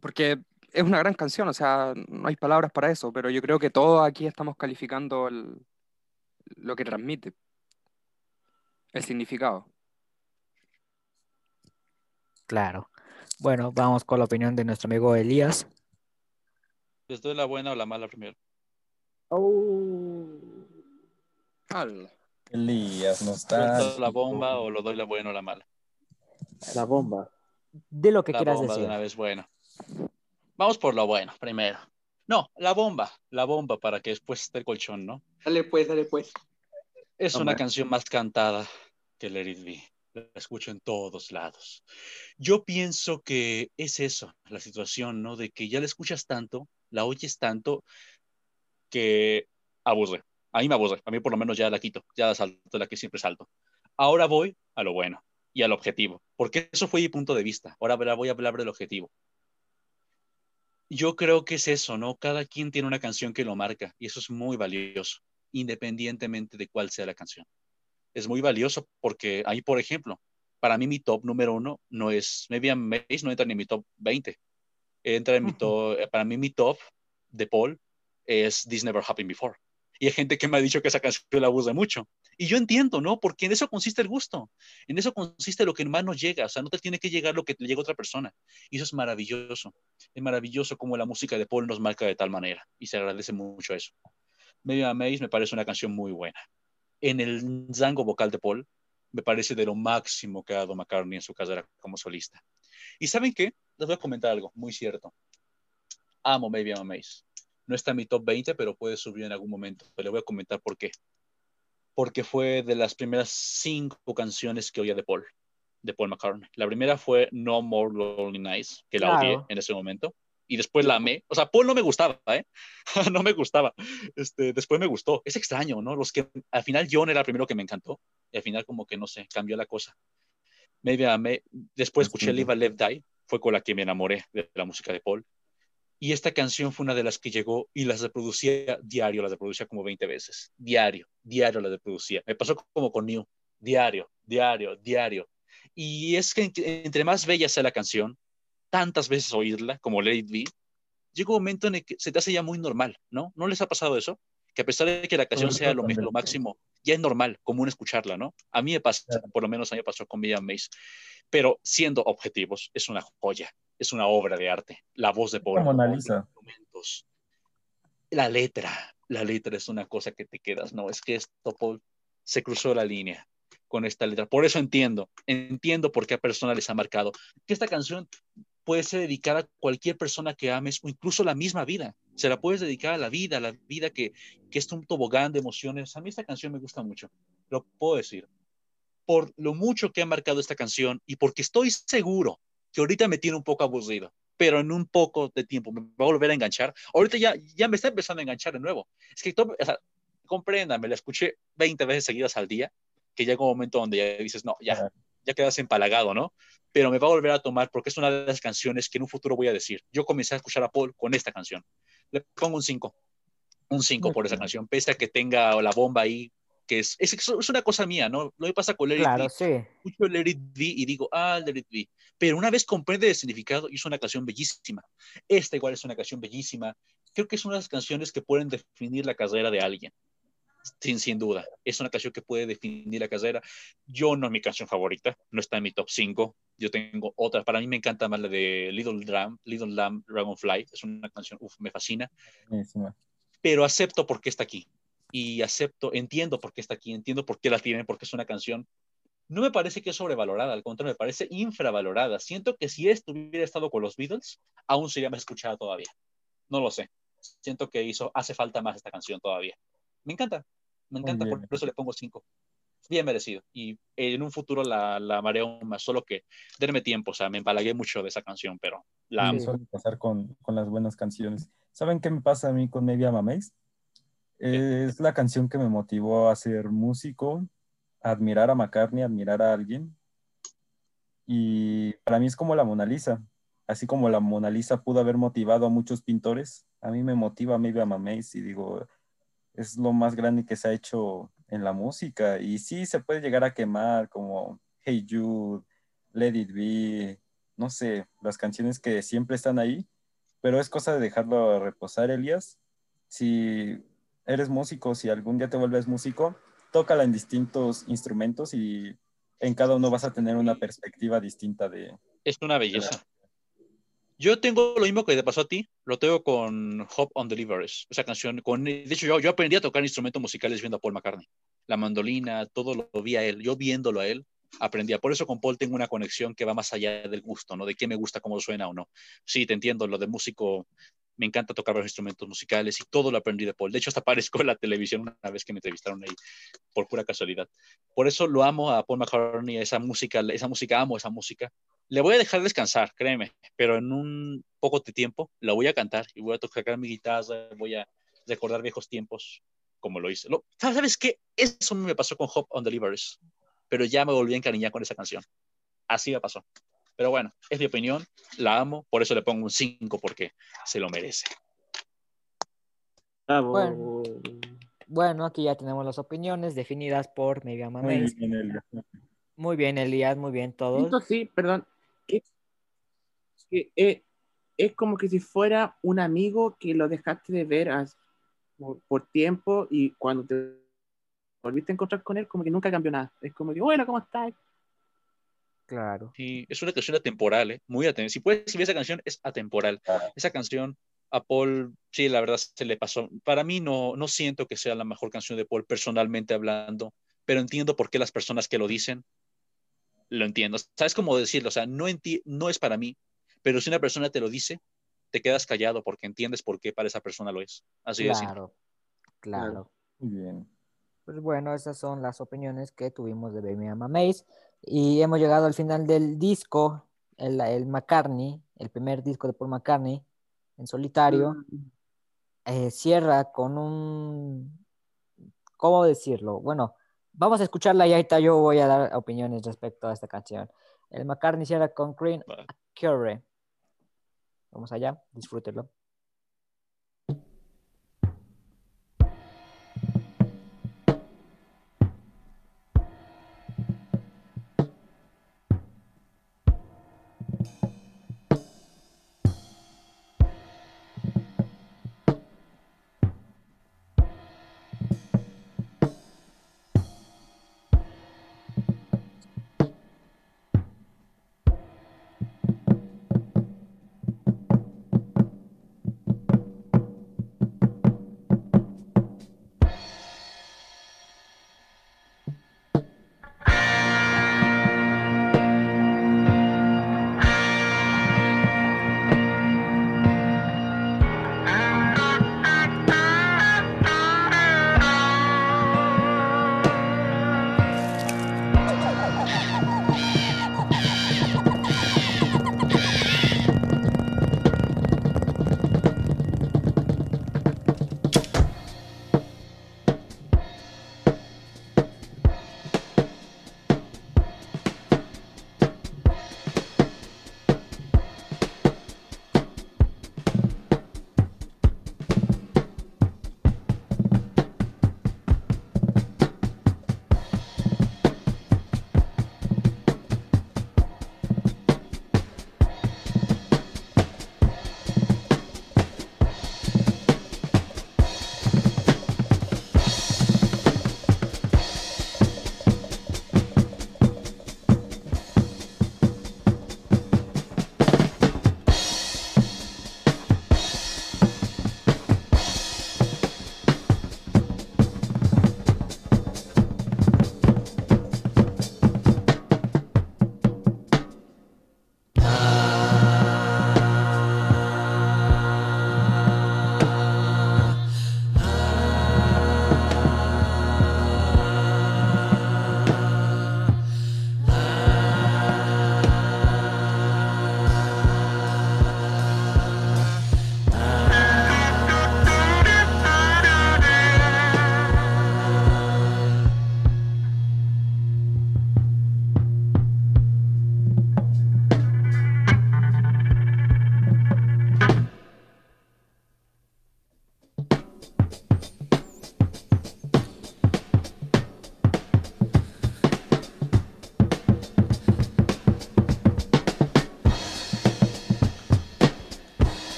Porque es una gran canción, o sea, no hay palabras para eso, pero yo creo que todos aquí estamos calificando el- lo que transmite, el significado. Claro. Bueno, vamos con la opinión de nuestro amigo Elías. ¿Les doy la buena o la mala primero? Al- Elías, no ¿Suelto está. la bomba o lo doy la buena o la mala? La bomba. De lo que La quieras bomba decir. de una vez bueno. Vamos por lo bueno primero. No, la bomba, la bomba para que después esté el colchón, ¿no? Dale pues, dale pues. Es Hombre. una canción más cantada que Let It Be. La escucho en todos lados. Yo pienso que es eso, la situación, ¿no? De que ya la escuchas tanto, la oyes tanto, que aburre. A mí me aburre. A mí por lo menos ya la quito. Ya salto la que siempre salto. Ahora voy a lo bueno y al objetivo, porque eso fue mi punto de vista. Ahora voy a hablar del objetivo. Yo creo que es eso, ¿no? Cada quien tiene una canción que lo marca y eso es muy valioso, independientemente de cuál sea la canción. Es muy valioso porque ahí, por ejemplo, para mí mi top número uno no es, Maybe I'm Amazed no entra ni en mi top 20. Entra en mi top, para mí mi top de Paul es This Never Happened Before. Y hay gente que me ha dicho que esa canción la abusa mucho. Y yo entiendo, ¿no? Porque en eso consiste el gusto. En eso consiste lo que más nos llega. O sea, no te tiene que llegar lo que le llega a otra persona. Y eso es maravilloso. Es maravilloso como la música de Paul nos marca de tal manera. Y se agradece mucho eso. I'm Amazed me parece una canción muy buena. En el zango vocal de Paul, me parece de lo máximo que ha dado McCartney en su carrera como solista. ¿Y saben qué? Les voy a comentar algo muy cierto. Amo Maybe I'm Amazed. No está en mi top 20, pero puede subir en algún momento. Pero le voy a comentar por qué. Porque fue de las primeras cinco canciones que oía de Paul, de Paul McCartney. La primera fue No More Lonely Nights, que la Claro. odié en ese momento. Y después la amé. O sea, Paul no me gustaba, ¿eh? no me gustaba. Este, después me gustó. Es extraño, ¿no? Los que al final John era el primero que me encantó. Y al final como que, no sé, cambió la cosa. Maybe amé. Después escuché Live Let Die. Fue con la que me enamoré de la música de Paul. Y esta canción fue una de las que llegó y las reproducía diario, las reproducía como 20 veces. Diario, diario las reproducía. Me pasó como con New. Diario, diario, diario. Y es que en- entre más bella sea la canción, tantas veces oírla, como Let It Be, llega un momento en el que se te hace ya muy normal, ¿no? ¿No les ha pasado eso? que a pesar de que la canción sea lo, lo máximo, ya es normal, común escucharla, ¿no? A mí me pasa, por lo menos a mí me pasó con Miriam Mace, pero siendo objetivos, es una joya, es una obra de arte. La voz de Paul, los la letra, la letra es una cosa que te quedas, no, es que esto, Paul, se cruzó la línea con esta letra. Por eso entiendo, entiendo por qué a personas les ha marcado. Que esta canción puede ser dedicada a cualquier persona que ames o incluso la misma vida. Se la puedes dedicar a la vida, a la vida que, que es un tobogán de emociones. A mí esta canción me gusta mucho, lo puedo decir. Por lo mucho que ha marcado esta canción y porque estoy seguro que ahorita me tiene un poco aburrido, pero en un poco de tiempo me va a volver a enganchar. Ahorita ya, ya me está empezando a enganchar de nuevo. Es que, o sea, compréndame, la escuché 20 veces seguidas al día, que llega un momento donde ya dices, no, ya, ya quedas empalagado, ¿no? Pero me va a volver a tomar porque es una de las canciones que en un futuro voy a decir. Yo comencé a escuchar a Paul con esta canción. Le pongo un 5. Un 5 Muy por esa canción, pese a que tenga la bomba ahí, que es, es, es una cosa mía, ¿no? Lo que pasa con Let It Claro, Be. sí. Escucho Let It Be y digo, ah, Let It Be. Pero una vez comprende el significado, y es una canción bellísima. Esta igual es una canción bellísima. Creo que es una de las canciones que pueden definir la carrera de alguien. Sin, sin duda. Es una canción que puede definir la carrera. Yo no es mi canción favorita, no está en mi top 5. Yo tengo otra. Para mí me encanta más la de Little Lamb, Little Lamb Dragonfly. Es una canción, uf, me fascina. Pero acepto por qué está aquí. Y acepto, entiendo por qué está aquí, entiendo por qué la tienen, porque es una canción. No me parece que es sobrevalorada, al contrario, me parece infravalorada. Siento que si esto hubiera estado con los Beatles, aún sería más escuchada todavía. No lo sé. Siento que hizo, hace falta más esta canción todavía. Me encanta, me encanta, por eso le pongo 5. Bien merecido. Y en un futuro la, la amaré aún más, solo que denme tiempo, o sea, me empalagué mucho de esa canción, pero la Sí, suele pasar con, con las buenas canciones. ¿Saben qué me pasa a mí con Media Mameis? Es la canción que me motivó a ser músico, a admirar a McCartney, a admirar a alguien. Y para mí es como la Mona Lisa. Así como la Mona Lisa pudo haber motivado a muchos pintores, a mí me motiva Media Mameis y digo, es lo más grande que se ha hecho en la música. Y sí se puede llegar a quemar como Hey Jude, Let It Be, no sé, las canciones que siempre están ahí, pero es cosa de dejarlo reposar, Elías. Si eres músico, si algún día te vuelves músico, tócala en distintos instrumentos y en cada uno vas a tener una perspectiva distinta de... Es una belleza. Yo tengo lo mismo que te pasó a ti, lo tengo con Hop on Deliveries, esa canción. Con, de hecho, yo, aprendí a tocar instrumentos musicales viendo a Paul McCartney. La mandolina, todo lo vi a él. Yo viéndolo a él, aprendía. Por eso con Paul tengo una conexión que va más allá del gusto, ¿no? De qué me gusta, cómo suena o no. Sí, te entiendo, lo de músico, me encanta tocar los instrumentos musicales y todo lo aprendí de Paul. De hecho, hasta aparezco en la televisión una vez que me entrevistaron ahí, por pura casualidad. Por eso lo amo a Paul McCartney, esa música, esa música, amo esa música. Le voy a dejar descansar, créeme, pero en un poco de tiempo la voy a cantar y voy a tocar mi guitarra, voy a recordar viejos tiempos como lo hice. Lo- ¿Sabes qué? Eso me pasó con Hop on Deliveries, pero ya me volví a encariñar con esa canción. Así me pasó. Pero bueno, es mi opinión, la amo, por eso le pongo un 5 porque se lo merece. Bravo. Bueno. Bueno, aquí ya tenemos las opiniones definidas por Mega Muy bien, Elías. Muy bien, Elías, muy bien todos. Siento sí, perdón. que, eh, es como que si fuera un amigo que lo dejaste de ver as- por, por tiempo y cuando te volviste a encontrar con él, como que nunca cambió nada. Es como que, bueno, ¿cómo estás? Claro. Sí, es una canción atemporal, ¿eh? muy atemporal. Si puedes ver esa canción, es atemporal. Esa canción a Paul, sí, la verdad se le pasó. Para mí no, no siento que sea la mejor canción de Paul personalmente hablando, pero entiendo por qué las personas que lo dicen lo entiendo. ¿Sabes cómo decirlo? O sea, no, enti- no es para mí, pero si una persona te lo dice, te quedas callado porque entiendes por qué para esa persona lo es. Así de simple. Claro, claro. Muy bien. Pues bueno, esas son las opiniones que tuvimos de Baby Mama Maze. Y hemos llegado al final del disco, el, el McCartney, el primer disco de Paul McCartney en solitario. Eh, cierra con un. ¿Cómo decirlo? Bueno, vamos a escucharla y ahorita yo voy a dar opiniones respecto a esta canción. El McCartney cierra con Green. Curry. Vamos allá, disfrútenlo.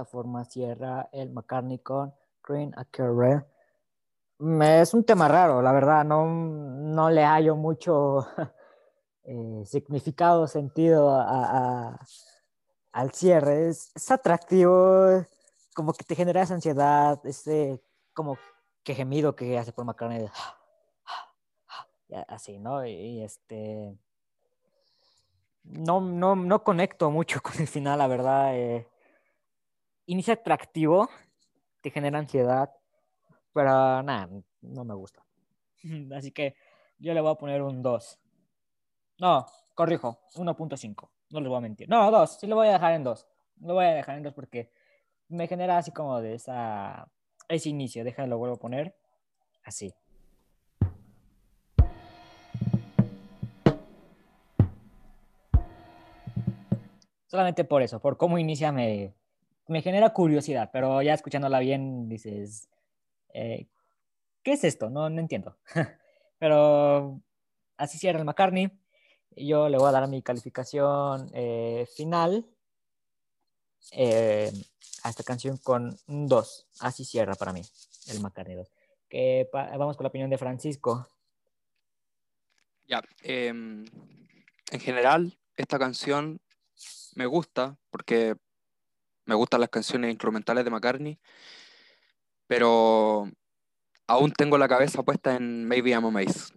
Esta forma cierra el McCartney con Green Acre. Es un tema raro, la verdad, no, no le hallo mucho eh, significado, sentido a- a- al cierre. Es, es atractivo, como que te genera esa ansiedad, ese como que gemido que hace por McCartney. así, ¿no? Y, y, este. No, no, no conecto mucho con el final, la verdad. eh. Inicia atractivo, te genera ansiedad, pero nada, no me gusta. Así que yo le voy a poner un 2. No, corrijo, 1.5. No les voy a mentir. No, 2, sí lo voy a dejar en 2. Lo voy a dejar en 2 porque me genera así como de esa, ese inicio. Déjalo, lo vuelvo a poner así. Solamente por eso, por cómo inicia me, me genera curiosidad, pero ya escuchándola bien dices, eh, ¿qué es esto? No, no entiendo. pero así cierra el McCartney. Yo le voy a dar mi calificación eh, final eh, a esta canción con un 2. Así cierra para mí el McCartney 2. Que vamos con la opinión de Francisco. Ya, em, en general, esta canción me gusta porque me gustan las canciones instrumentales de McCartney, pero aún tengo la cabeza puesta en Maybe I'm a Maze.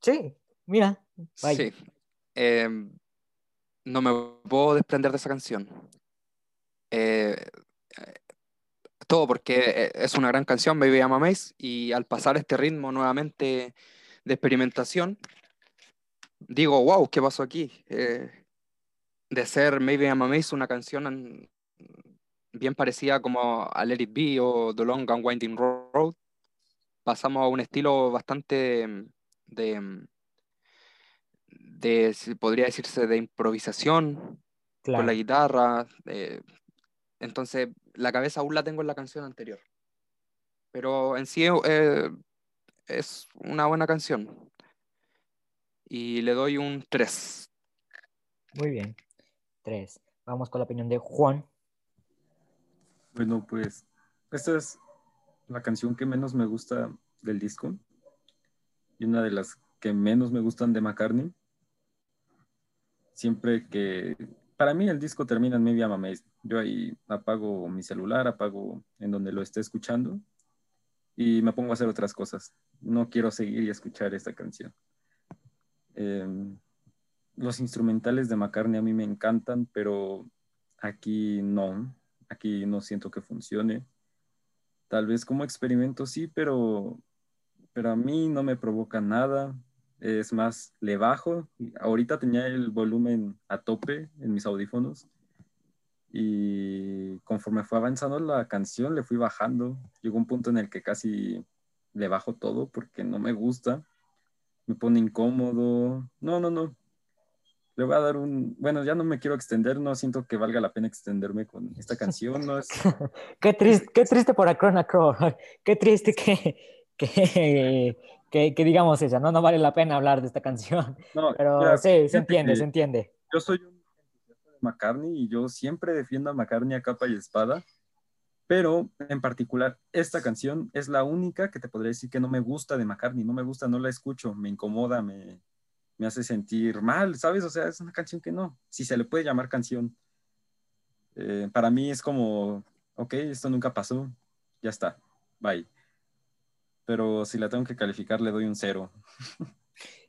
Sí, mira. Sí. Em, no me puedo desprender de esa canción. Eh, eh, todo porque eh, es una gran canción, Baby I'm a Maze, y al pasar este ritmo nuevamente de experimentación, digo, wow, ¿qué pasó aquí? Eh, de ser Maybe I'm a Maze una canción an- bien parecida como a Let It Be o The Long and Winding Road, pasamos a un estilo bastante mm, de, mm, de, podría decirse, de improvisación con la guitarra. eh, entonces, la cabeza aún la tengo en la canción anterior. Pero en sí eh, es una buena canción. Y le doy un 3. Muy bien. Vamos con la opinión de Juan. Bueno, pues esta es la canción que menos me gusta del disco y una de las que menos me gustan de McCartney. Siempre que, para mí el disco termina en I'm Amazed. Yo ahí apago mi celular, apago en donde lo esté escuchando y me pongo a hacer otras cosas. No quiero seguir y escuchar esta canción. Em, los instrumentales de McCartney a mí me encantan, pero aquí no. Aquí no siento que funcione. Tal vez como experimento sí, pero, pero a mí no me provoca nada. Es más, le bajo. Ahorita tenía el volumen a tope en mis audífonos y conforme fue avanzando la canción le fui bajando. Llegó un punto en el que casi le bajo todo porque no me gusta. Me pone incómodo. No, no, no. Le voy a dar un... Bueno, ya no me quiero extender, no siento que valga la pena extenderme con esta canción. No es, Qué triste, qué triste por Acron Acro. Qué triste que, que, que, que digamos eso, ¿no? No vale la pena hablar de esta canción. No, Pero mira, sí, se entiende, se entiende. Yo soy un de McCartney y yo siempre defiendo a McCartney a capa y espada, pero en particular esta canción es la única que te podría decir que no me gusta de McCartney, no me gusta, no la escucho, me incomoda, me, me hace sentir mal, ¿sabes? O sea, es una canción que no, si se le puede llamar canción. Eh, para mí es como, ok, esto nunca pasó, ya está, bye. Pero si la tengo que calificar, le doy un cero.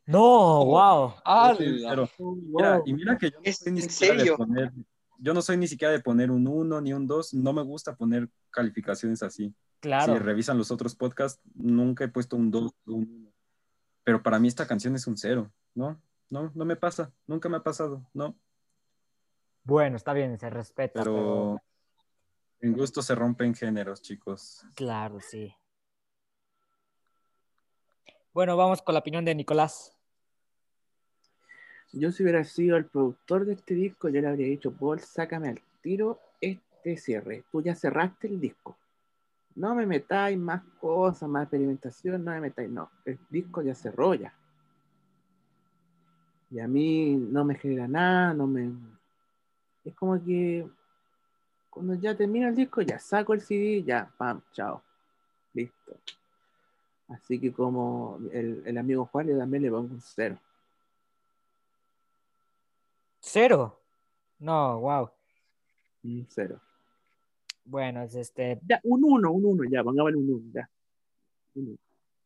No, wow. ¡Hala! Sí, cero. Mira, y mira que yo no ¿Es soy ni siquiera de poner, yo no soy ni siquiera de poner un 1 ni un 2, no me gusta poner calificaciones así. Claro. Si revisan los otros podcasts, nunca he puesto un 2 o un 1. Pero para mí esta canción es un 0, ¿no? No, no me pasa, nunca me ha pasado, no. Bueno, está bien, se respeta, pero, Pero en gusto se rompen géneros, chicos. claro, sí. Bueno, vamos con la opinión de Nicolás. Yo si hubiera sido el productor de este disco, yo le habría dicho, Paul, sácame al tiro este cierre. Tú ya cerraste el disco. No me metáis más cosas, más experimentación, no me metáis, no. El disco ya cerró ya. Y a mí no me genera nada, no me... Es como que Cuando ya termino el disco, ya saco el CD, ya, pam, chao. Listo. Así que como el, el amigo Juan, yo también le pongo un cero. Cero. No, wow. Un cero. Bueno, es este. Ya, un uno, un uno, ya, pongámosle un uno, ya. Un uno.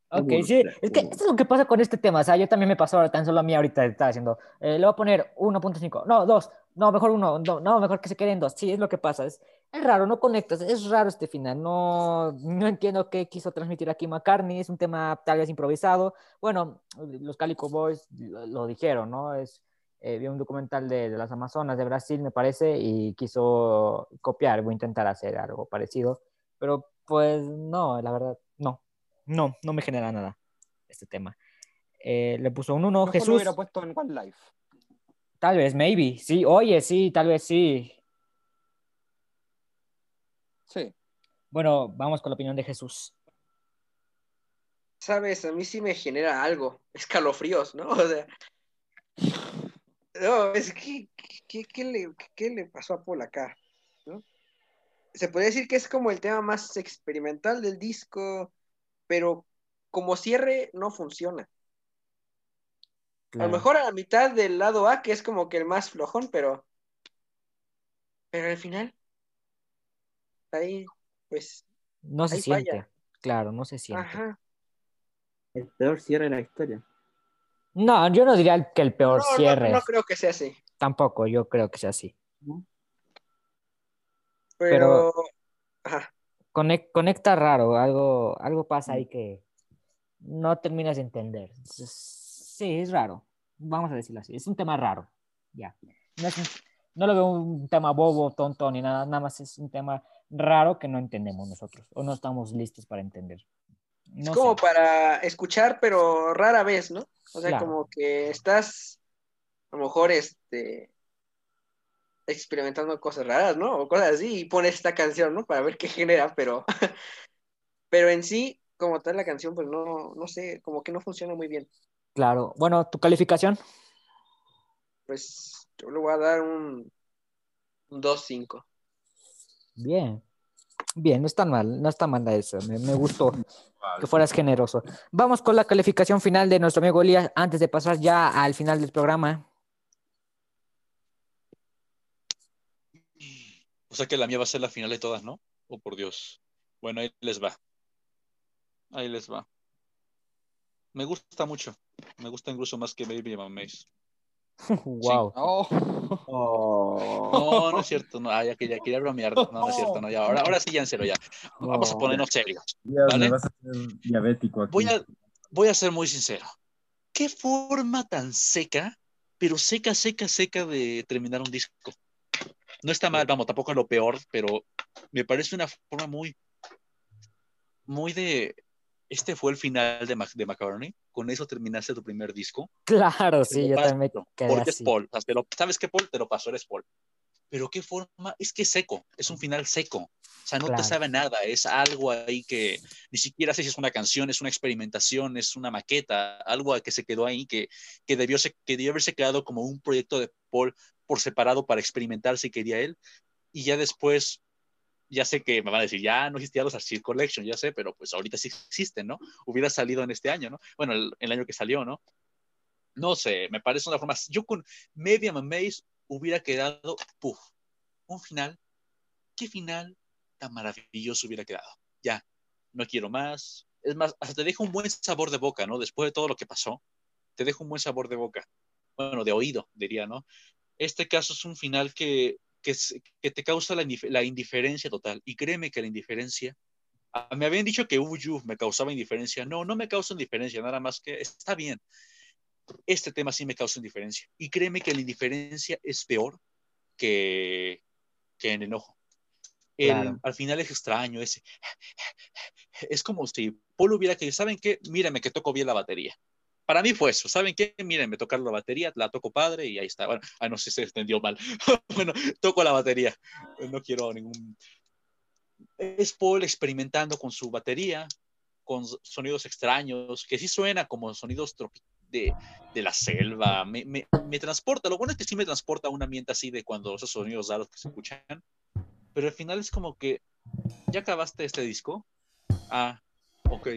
Ok, Un uno, sí, ya, es que uno. esto es lo que pasa con este tema, o sea, yo también me pasó ahora tan solo a mí ahorita, estaba haciendo, eh, le voy a poner 1.5, no, 2, no, mejor 1, no, no, mejor que se queden 2, sí, es lo que pasa, es, es raro, no conectas, es raro este final, no, no entiendo qué quiso transmitir aquí McCartney, es un tema tal vez improvisado, bueno, los Calico Boys lo, lo dijeron, ¿no? Es, eh, vi un documental de, de las Amazonas de Brasil, me parece, y quiso copiar, voy a intentar hacer algo parecido, pero pues no, la verdad, no, no, no me genera nada este tema. Eh, le puso un 1, Mejor lo Jesús. hubiera puesto en One Life. Tal vez, maybe. Sí, oye, sí, tal vez sí. Sí. Bueno, vamos con la opinión de Jesús. Sabes, a mí sí me genera algo, escalofríos, ¿no? O sea, no, es que, ¿qué, qué le, qué le pasó a Paul acá? ¿no? Se podría decir que es como el tema más experimental del disco, pero como cierre no funciona. A lo mejor a la mitad del lado A, que es como que el más flojón, pero. Pero al final. Ahí, pues. No se siente. falla. Claro, no se siente. Ajá. El peor cierre de la historia. No, yo no diría que el peor No, no, cierre. no creo que sea así. Tampoco, yo creo que sea así. Pero. Ajá. Conecta raro, algo, algo pasa ahí que no terminas de entender. Sí, es raro. Vamos a decirlo así. Es un tema raro. Ya. No, es un- no lo veo un tema bobo, tonto ni nada. Nada más es un tema raro que no entendemos nosotros o no estamos listos para entender. Es como sé. para escuchar, pero rara vez, ¿no? O sea, Claro. como que estás, a lo mejor, este, experimentando cosas raras, ¿no? O cosas así, y pones esta canción, ¿no? Para ver qué genera, pero, pero en sí, como tal la canción, pues no, no sé, como que no funciona muy bien. Claro. Bueno, ¿tu calificación? Pues yo le voy a dar un, un 2-5. Bien. Bien, no está mal, no está mal eso. Me, me gustó que fueras generoso. Vamos con la calificación final de nuestro amigo Elías antes de pasar ya al final del programa. O sea que la mía va a ser la final de todas, ¿no? Oh, por Dios. Bueno, ahí les va. Ahí les va. Me gusta mucho. Me gusta incluso más que Baby Maze. wow. Oh. No, no es cierto. No, ah, ya quería, quería bromear. No, no es cierto. No, ya, ahora, ahora sí ya en serio ya. Vamos a No. ponernos serios. Ya ¿Vale? me vas a hacer diabético aquí. Voy a, voy a ser muy sincero. ¿Qué forma tan seca, pero seca, seca, seca de terminar un disco? No está mal, vamos, tampoco es lo peor, pero me parece una forma muy, muy de. Este fue el final de, Mac- de McCartney. Con eso terminaste tu primer disco. Claro, sí, yo paso, también me Porque es. Paul. O sea, te lo- ¿Sabes qué, Paul? Te lo pasó, eres Paul. Pero qué forma, es que es seco, es un final seco. O sea, no Claro. te sabe nada, es algo ahí que ni siquiera sé si es una canción, es una experimentación, es una maqueta, algo que se quedó ahí, que, que, debió, se- que debió haberse quedado como un proyecto de Paul por separado para experimentar si quería él. Y ya después, ya sé que me van a decir, ya no existían los Archive Collection, ya sé, pero pues ahorita sí existen, ¿no? Hubiera salido en este año, ¿no? Bueno, el, año que salió, ¿no? No sé, me parece una forma. Yo con Medium Maze hubiera quedado, puf, un final. ¿Qué final tan maravilloso hubiera quedado? Ya, no quiero más. Es más, hasta te deja un buen sabor de boca, ¿no? Después de todo lo que pasó, te deja un buen sabor de boca. Bueno, de oído, diría, ¿no? Este caso es un final que, que, que te causa la, indif- la indiferencia total. Y créeme que la indiferencia. ah, Me habían dicho que Uyu me causaba indiferencia. No, no me causa indiferencia, nada más que está bien este tema sí me causa indiferencia. Y créeme que la indiferencia es peor que, que en enojo. El, Claro. Al final es extraño, ese. Es como si Paul hubiera que, ¿saben qué? Mírenme que toco bien la batería. Para mí fue eso, ¿saben qué? Mírenme tocar la batería, la toco padre y ahí está. Bueno, ah, no sé si se entendió mal. bueno, toco la batería. No quiero ningún. Es Paul experimentando con su batería, con sonidos extraños, que sí suena como sonidos de, de la selva. Me, me, me transporta, lo bueno es que sí me transporta a un ambiente así de cuando esos sonidos raros que se escuchan. pero al final es como que, ¿ya acabaste este disco? Ah, ok.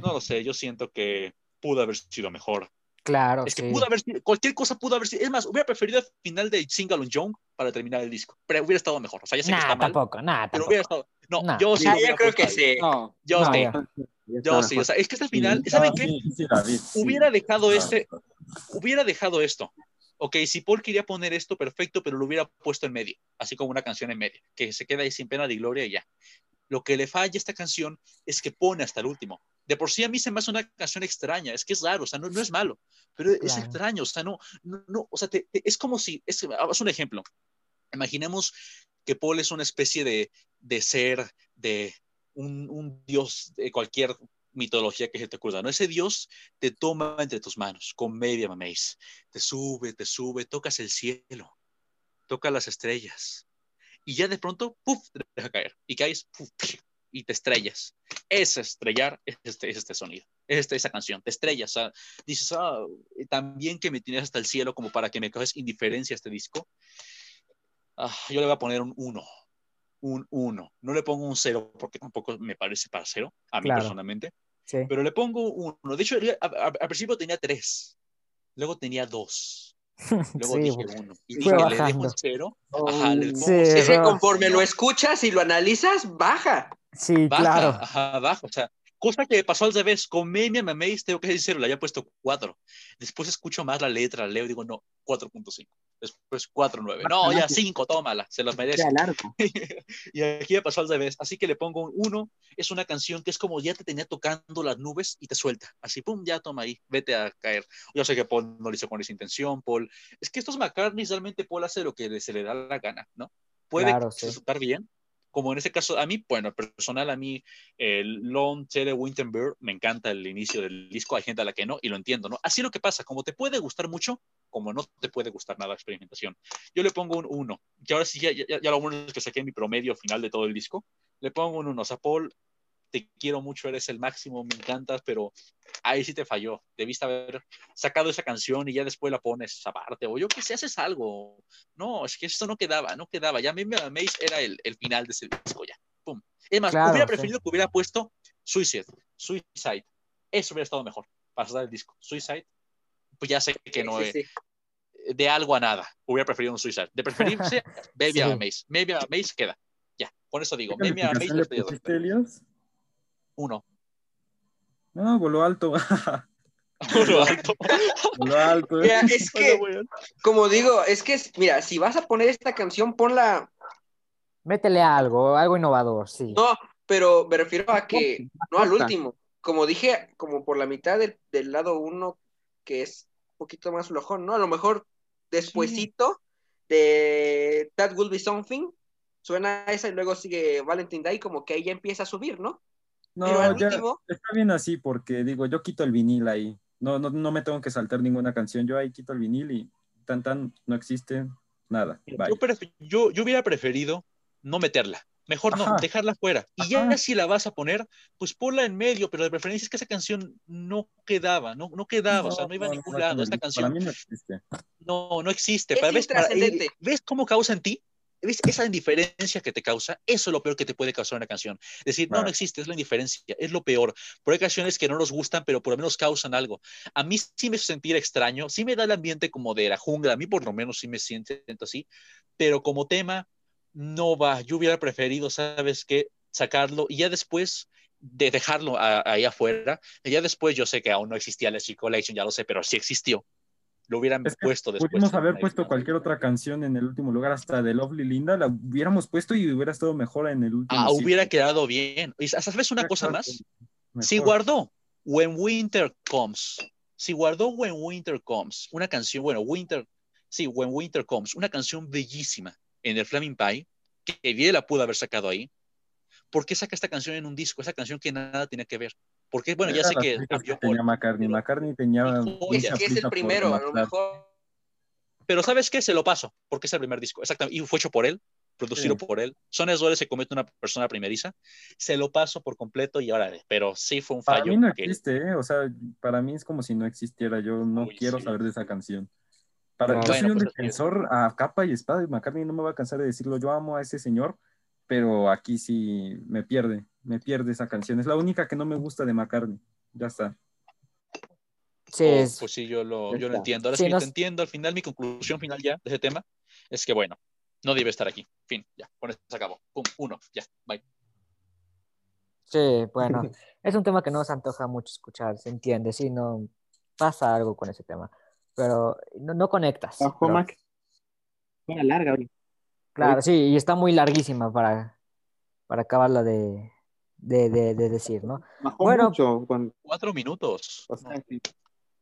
No lo sé, yo siento que pudo haber sido mejor. Claro, Es que sí. pudo haber sido, cualquier cosa pudo haber sido. Es más, hubiera preferido el final de Single on Young para terminar el disco, pero hubiera estado mejor. O sea, ya sé que Nah, está mal, tampoco, nah, pero tampoco. hubiera estado. No, Nah. yo sí. Yo creo que sí. No, Yo No, sí. Yo sí. O sea, es que este final, ¿saben qué? Sí, sí, David, sí. Hubiera dejado Ah, este, hubiera dejado esto. Ok, si Paul quería poner esto, perfecto, pero lo hubiera puesto en medio, así como una canción en medio, que se queda ahí sin pena de gloria y ya. Lo que le falla a esta canción es que pone hasta el último. De por sí a mí se me hace una canción extraña, es que es raro, o sea, no, no es malo, pero es extraño, o sea, no, no, no, o sea, te- te- es como si, es, un ejemplo. Imaginemos que Paul es una especie de, de ser, de un, un dios de cualquier mitología que se te ocurra, ¿no? Ese dios te toma entre tus manos, con media maméis, te sube, te sube, tocas el cielo, tocas las estrellas, y ya de pronto, ¡puf!, te deja caer, y caes, ¡puf! Y te estrellas. Ese estrellar es este, es este sonido, es este- esa canción, te estrellas, o sea, dices, ah, también que me tienes hasta el cielo como para que me coges indiferencia a este disco. Ah, yo le voy a poner un 1, un 1. No le pongo un 0 porque tampoco me parece para 0, a mí Claro. personalmente, Sí. pero le pongo un 1. De hecho, al principio tenía 3, luego tenía 2, luego Sí, dije fue- 1. Y dije, le dejo bajando. el 0, ajá, le pongo Sí, Es que fue- conforme lo escuchas y lo analizas, baja. Sí, baja, claro. ajá, baja, o sea, cosa que pasó al revés, con Meme Mameis, tengo que sincero, le había puesto 4, después escucho más la letra, leo y digo, no, 4.5, después 4.9, no, ya 5, tómala, se los merece. Y aquí me pasó al revés, así que le pongo un 1, es una canción que es como ya te tenía tocando las nubes y te suelta, así, pum, ya toma ahí, vete a caer. Yo sé que Paul no lo hizo con esa intención, Paul, es que estos McCartney realmente Paul hace lo que se le da la gana, ¿no? Puede Claro, sí. bien, como en este caso, a mí, bueno, personal, a mí, el Long Tele Winterberg, me encanta el inicio del disco, hay gente a la que no, y lo entiendo, ¿no? Así lo que pasa, como te puede gustar mucho, como no te puede gustar nada la experimentación. Yo le pongo un 1, que ahora sí, ya, ya, ya lo bueno es que saqué mi promedio final de todo el disco, le pongo un 1, o Paul, te quiero mucho, eres el máximo, me encantas, pero ahí sí te falló, debiste haber sacado esa canción y ya después la pones aparte, o yo que sé, haces algo, no, es que esto no quedaba, no quedaba. Ya me Maze era el, el final de ese disco ya. Pum. Es más, Claro, hubiera sí. preferido que hubiera puesto Suicide, Suicide. Eso hubiera estado mejor para cerrar el disco. Suicide, pues ya sé que no Sí, es sí. de algo a nada. Hubiera preferido un Suicide. De preferirse, Baby Sí. Maze. Baby Maze queda. Ya, con eso digo. ¿Qué Baby Maze uno. No, voló alto. Uno alto. voló alto. Mira, es que, como digo, es que, mira, si vas a poner esta canción, ponla. Métele algo, algo innovador, sí. No, pero me refiero a que, no al último. Como dije, como por la mitad del, del lado uno, que es un poquito más flojón, ¿no? A lo mejor despuesito de That Will Be Something, suena esa y luego sigue Valentine Day, como que ahí ya empieza a subir, ¿no? No, pero al ya último, está bien así porque digo, yo quito el vinil ahí. No, no, no me tengo que saltar ninguna canción. Yo ahí quito el vinil y tan tan no existe nada. Yo, yo, yo hubiera preferido no meterla. Mejor no, dejarla fuera. Y Ajá. ya si la vas a poner, pues ponla en medio, pero de preferencia es que esa canción no quedaba, no, no quedaba, o sea, no iba a no, ningún no va lado. Esta canción Para mí no existe. no, no existe. Es Para- ¿ves, para- intrascendente. ¿Ves cómo causa en ti? ¿Ves esa indiferencia que te causa? Eso es lo peor que te puede causar una canción. Decir, no, no existe, es la indiferencia, es lo peor. Porque hay canciones que no nos gustan, pero por lo menos causan algo. A mí sí me sentir extraño, sí me da el ambiente como de la jungla, a mí por lo menos sí me siento así, pero como tema, no va. Yo hubiera preferido, ¿sabes qué? Sacarlo y ya después de dejarlo a- ahí afuera, y ya después yo sé que aún no existía la Chic Collection, ya lo sé, pero sí existió. Lo hubieran Es que puesto después. Pudimos haber puesto cualquier otra canción en el último lugar, hasta de Lovely Linda, la hubiéramos puesto y hubiera estado mejor en el último. Ah, sitio. hubiera quedado bien. Y ¿Sabes una cosa más? mejor. Si guardó When Winter Comes, si guardó When Winter Comes, una canción, bueno, Winter, sí, When Winter Comes, una canción bellísima en el Flaming Pie, que bien la pudo haber sacado ahí, ¿por qué saca esta canción en un disco? Esa canción que nada tenía que ver. Porque, bueno, ya sé que cambió tenía McCartney. McCartney tenía es que es el primero, a lo mejor. pero ¿sabes qué? Se lo paso, porque es el primer disco, exactamente, y fue hecho por él, producido Sí. por él. Son errores que comete una persona primeriza. Se lo paso por completo y ahora, pero sí fue un Para fallo. mí no que- existe, ¿eh? o sea, para mí es como si no existiera. Yo no Uy, quiero sí. saber de esa canción. Para, Claro. yo Bueno, soy un pues, defensor a capa y espada de McCartney, no me voy a cansar de decirlo. Yo amo a ese señor, pero aquí sí me pierde, me pierde esa canción. Es la única que no me gusta de McCartney. Ya está. Sí, Oh, es- Pues sí, yo lo, yo lo entiendo. Ahora Sí, sí, no te entiendo. Al final, mi conclusión final ya de ese tema es que, bueno, no debe estar aquí. Fin, ya, con eso se acabó. Pum, uno, ya, bye. sí, bueno, es un tema que no se antoja mucho escuchar, se entiende, sí, no pasa algo con ese tema, pero no, no conectas. Bajó pero- que- Una larga, claro, sí, y está muy larguísima para, para acabarla de, de, de- de decir, ¿no? Bajó Bueno. mucho. Con, Cuatro minutos. o sea, sí.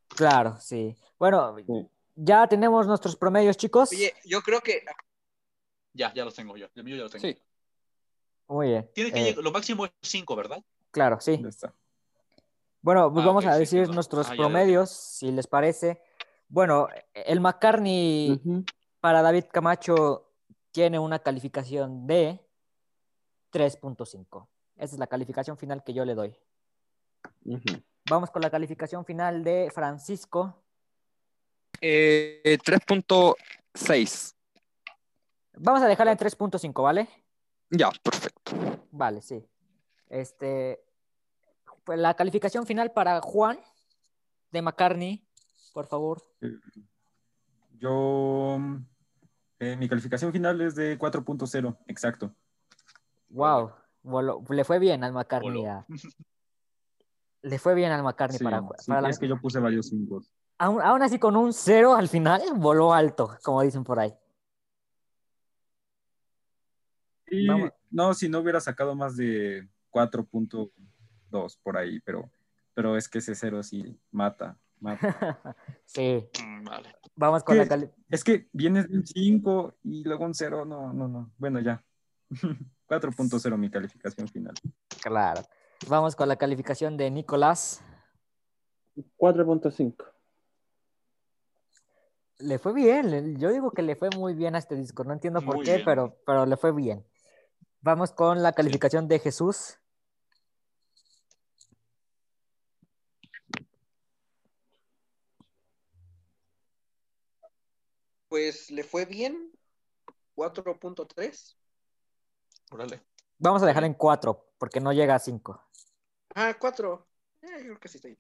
Claro, sí. Bueno, Sí. ya tenemos nuestros promedios, chicos. Oye, yo creo que Ya, ya los tengo yo. El mío ya lo tengo. Sí. Muy bien. Tiene que eh, llegar- lo máximo es cinco, ¿verdad? claro, sí. Está. Bueno, pues Ah, vamos a decir nuestros Ah, promedios, si les parece. Bueno, el McCartney para David Camacho tiene una calificación de 3.5. Esa es la calificación final que yo le doy. Vamos con la calificación final de Francisco. Eh, 3.6. Vamos a dejarla en 3.5, ¿vale? Ya, perfecto. Vale, sí. Este, pues la calificación final para Juan de McCartney, por favor. Yo, eh, mi calificación final es de 4.0, exacto. Wow, voló- le fue bien al McCartney. A- Le fue bien al McCartney Sí, para, sí, para la- es que yo puse varios cinco. aún, aún así con un cero al final, voló alto, como dicen por ahí. Y no, si no hubiera sacado más de 4.2 por ahí, pero, pero es que ese cero sí mata, mata. sí, Mm, vale. vamos con ¿Qué? la cali- Es que vienes de un 5 y luego un 0, no, no, no. Bueno, ya. 4.0 mi calificación final. Claro. Vamos con la calificación de Nicolás. 4.5. Le fue bien, yo digo que le fue muy bien a este disco, no entiendo por Muy qué, bien. pero, pero le fue bien. Vamos con la calificación de Jesús. pues le fue bien. 4.3. Órale. Vamos a dejar en 4, porque no llega a 5. Ah, 4. Eh, yo creo que sí estoy.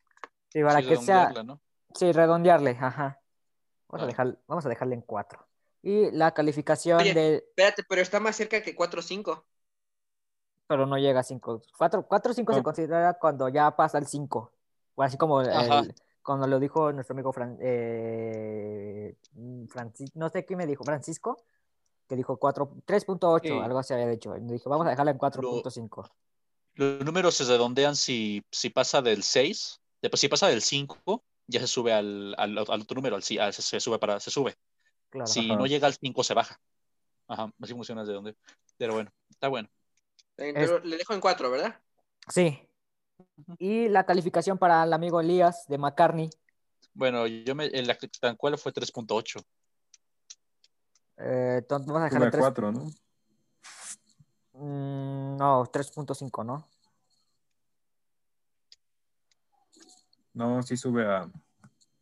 Sí, para Sí, que sea, ¿no? sí, redondearle, ajá. Vamos a, Claro. dejar, vamos a dejarle en 4. Y la calificación Oye. de, Espérate, pero está más cerca que 4.5. pero no llega a 5. 4, 4 5 se considera cuando ya pasa el 5. O así como el- cuando lo dijo nuestro amigo Fran, eh, Francis- no sé qué me dijo, Francisco, que dijo 4, 3.8, Sí. algo así había dicho. Y dije, vamos a dejarla en 4.5. Los números se redondean si, si pasa del 6, después si pasa del 5, ya se sube al, al, al otro número, al, si- ah, se, se sube para, se sube. Claro. Si Ajá. no llega al 5, se baja. Ajá, así funciona de donde. Pero bueno, está bueno. Eh, pero le dejo en 4, ¿verdad? Sí. Y la calificación para el amigo Elías de McCartney, Bueno, yo me, en la tan cual fue 3.8. eh, entonces vamos a Sube dejarle a 3. 4, ¿no? Mm, no, 3.5, ¿no? No, sí sube a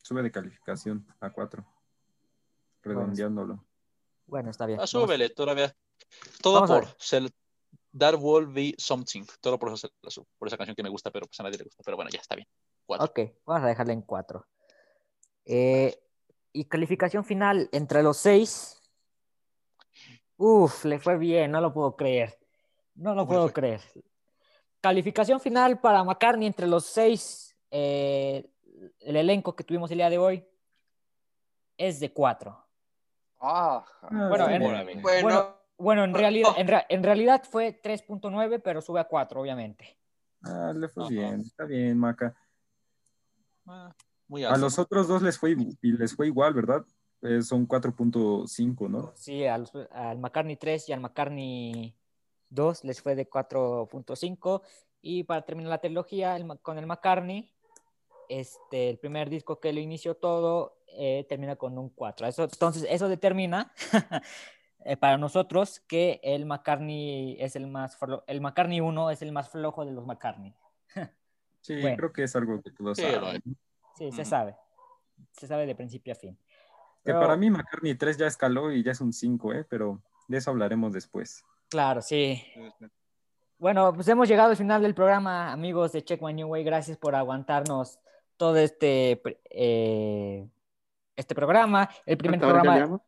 sube de calificación a 4. Redondeándolo. Bueno, está bien. Ah, Vamos- súbele, todavía. Todo Vamos por ser, That Will Be Something. Todo por, eso, se la subo, por esa canción que me gusta, pero pues a nadie le gusta. Pero bueno, ya está bien. Cuatro. Ok, vamos a dejarle en 4. y calificación final entre los 6. Uf, le fue bien, no lo puedo creer. No lo ¿Cómo le puedo creer. Calificación final para McCartney entre los 6. el elenco que tuvimos el día de hoy es de 4. Ah, Bueno, sí, en- bueno. Bueno, Bueno, bueno, en realidad, en, rea- en realidad fue 3.9, pero sube a 4, obviamente. Ah, le fue Ajá. bien, está bien, Maca. Ah, muy A los otros dos les fue, y les fue igual, ¿verdad? Eh, son 4.5, ¿no? Sí, al, al McCartney 3 y al McCartney 2 les fue de 4.5. Y para terminar la trilogía el con el McCartney, este, el primer disco que lo inició todo eh, termina con un 4. Eso, entonces, eso determina eh, para nosotros que el McCartney es el más flo- el McCartney 1 es el más flojo de los McCartney. Sí, Bueno. creo que es algo que todos Sí, saben. Sí, se sabe. Se sabe de principio a fin. Que Pero- para mí McCartney 3 ya escaló y ya es un 5, ¿eh? Pero de eso hablaremos después. Claro, sí. Bueno, pues hemos llegado al final del programa, amigos de Check My New Way. Gracias por aguantarnos todo este, eh, este programa. El primer programa,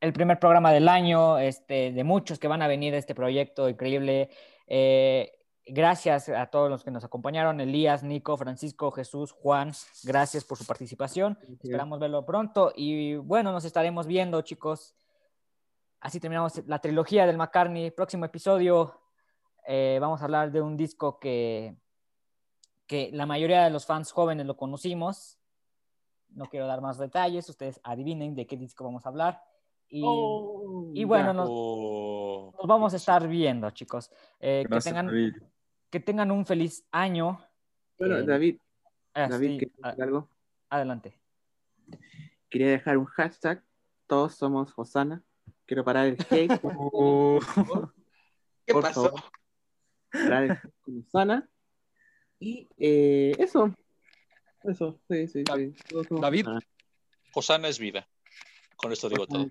el primer programa del año, este, de muchos que van a venir de este proyecto increíble. Eh, gracias a todos los que nos acompañaron, Elías, Nico, Francisco, Jesús, Juan, gracias por su participación. Esperamos verlo pronto y bueno, nos estaremos viendo, chicos. Así terminamos la trilogía del McCartney. Próximo episodio eh, vamos a hablar de un disco que, que la mayoría de los fans jóvenes lo conocimos. No quiero dar más detalles, ustedes adivinen de qué disco vamos a hablar. Y, Oh, y bueno, nos, Oh, nos vamos a estar viendo, chicos. Eh, que, Gracias, tengan, David. Que tengan un feliz año. Bueno, Eh, David, ah, David, sí, ¿quieres a- decir algo? adelante. Quería dejar un hashtag. Todos somos Osana. Quiero parar el hate. Oh, ¿Qué por pasó? favor. Parar el hate con Osana. Y eh, eso. Eso, sí, sí, Da- sí. Todos somos David. Osana. Hosanna es vida. Con esto digo todo.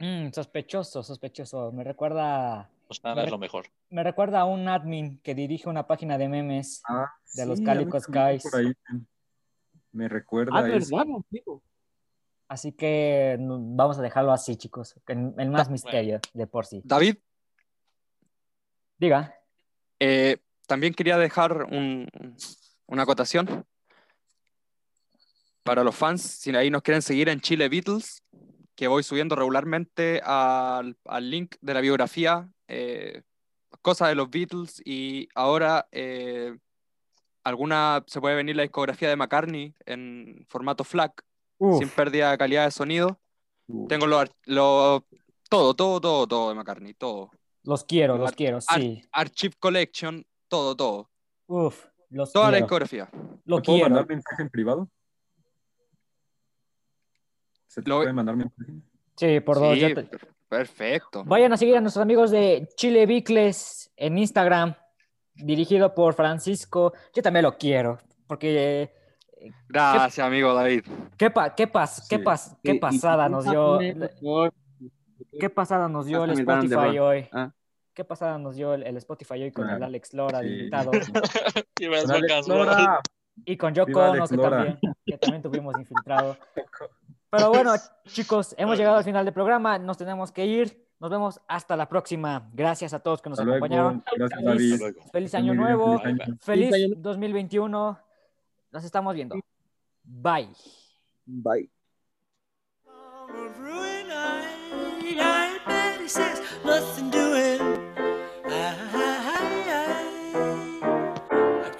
Mm, sospechoso, sospechoso. Me recuerda, Hosanna Me es re- lo mejor. Me recuerda a un admin que dirige una página de memes. ah, De los sí, a mí Calico también Skies. por ahí Me recuerda Ah, a eso. ¿verdad? no, tipo? Así que mm, vamos a dejarlo así, chicos. En, en más misterio de por sí. David, Diga. eh, también quería dejar un- una acotación para los fans, si ahí nos quieren seguir en Chile Beatles, que voy subiendo regularmente al, al link de la biografía, eh, cosas de los Beatles y ahora eh, alguna se puede venir la discografía de McCartney en formato FLAC, Uf, sin pérdida de calidad de sonido. Tengo lo, todo, todo, todo, todo de McCartney, todo. los quiero, los Ar- quiero, ar- sí. Archive Collection, todo, todo. Uf, los Toda la discografía. Lo ¿Te puedo quiero. mandar mensaje en privado? ¿Se te Lo- puede mandar mensaje? Sí, por dos. Sí, te- perfecto. Vayan a seguir a nuestros amigos de Chile Bicles en Instagram, dirigido por Francisco. Yo también lo quiero, porque eh, Gracias, amigo David. qué, pa- qué, pas- qué, pas- qué y- pasada y- nos dio, favor. qué pasada nos dio el el Spotify hoy. Ah. Qué pasada nos dio el, el Spotify hoy con el Claro. Alex Lora Sí. invitado Y me das Con Alex Lora. y con Yoko Ono que también, que también tuvimos infiltrado. Pero bueno, chicos, hemos llegado al final del programa, nos tenemos que ir. Nos vemos hasta la próxima. Gracias a todos que nos Hasta luego. acompañaron. Gracias, Feliz- David. Feliz año nuevo. feliz año. Feliz Feliz año. 2021. Nos estamos viendo. Bye. Bye. of ruin, I, I bet he says nothing doing.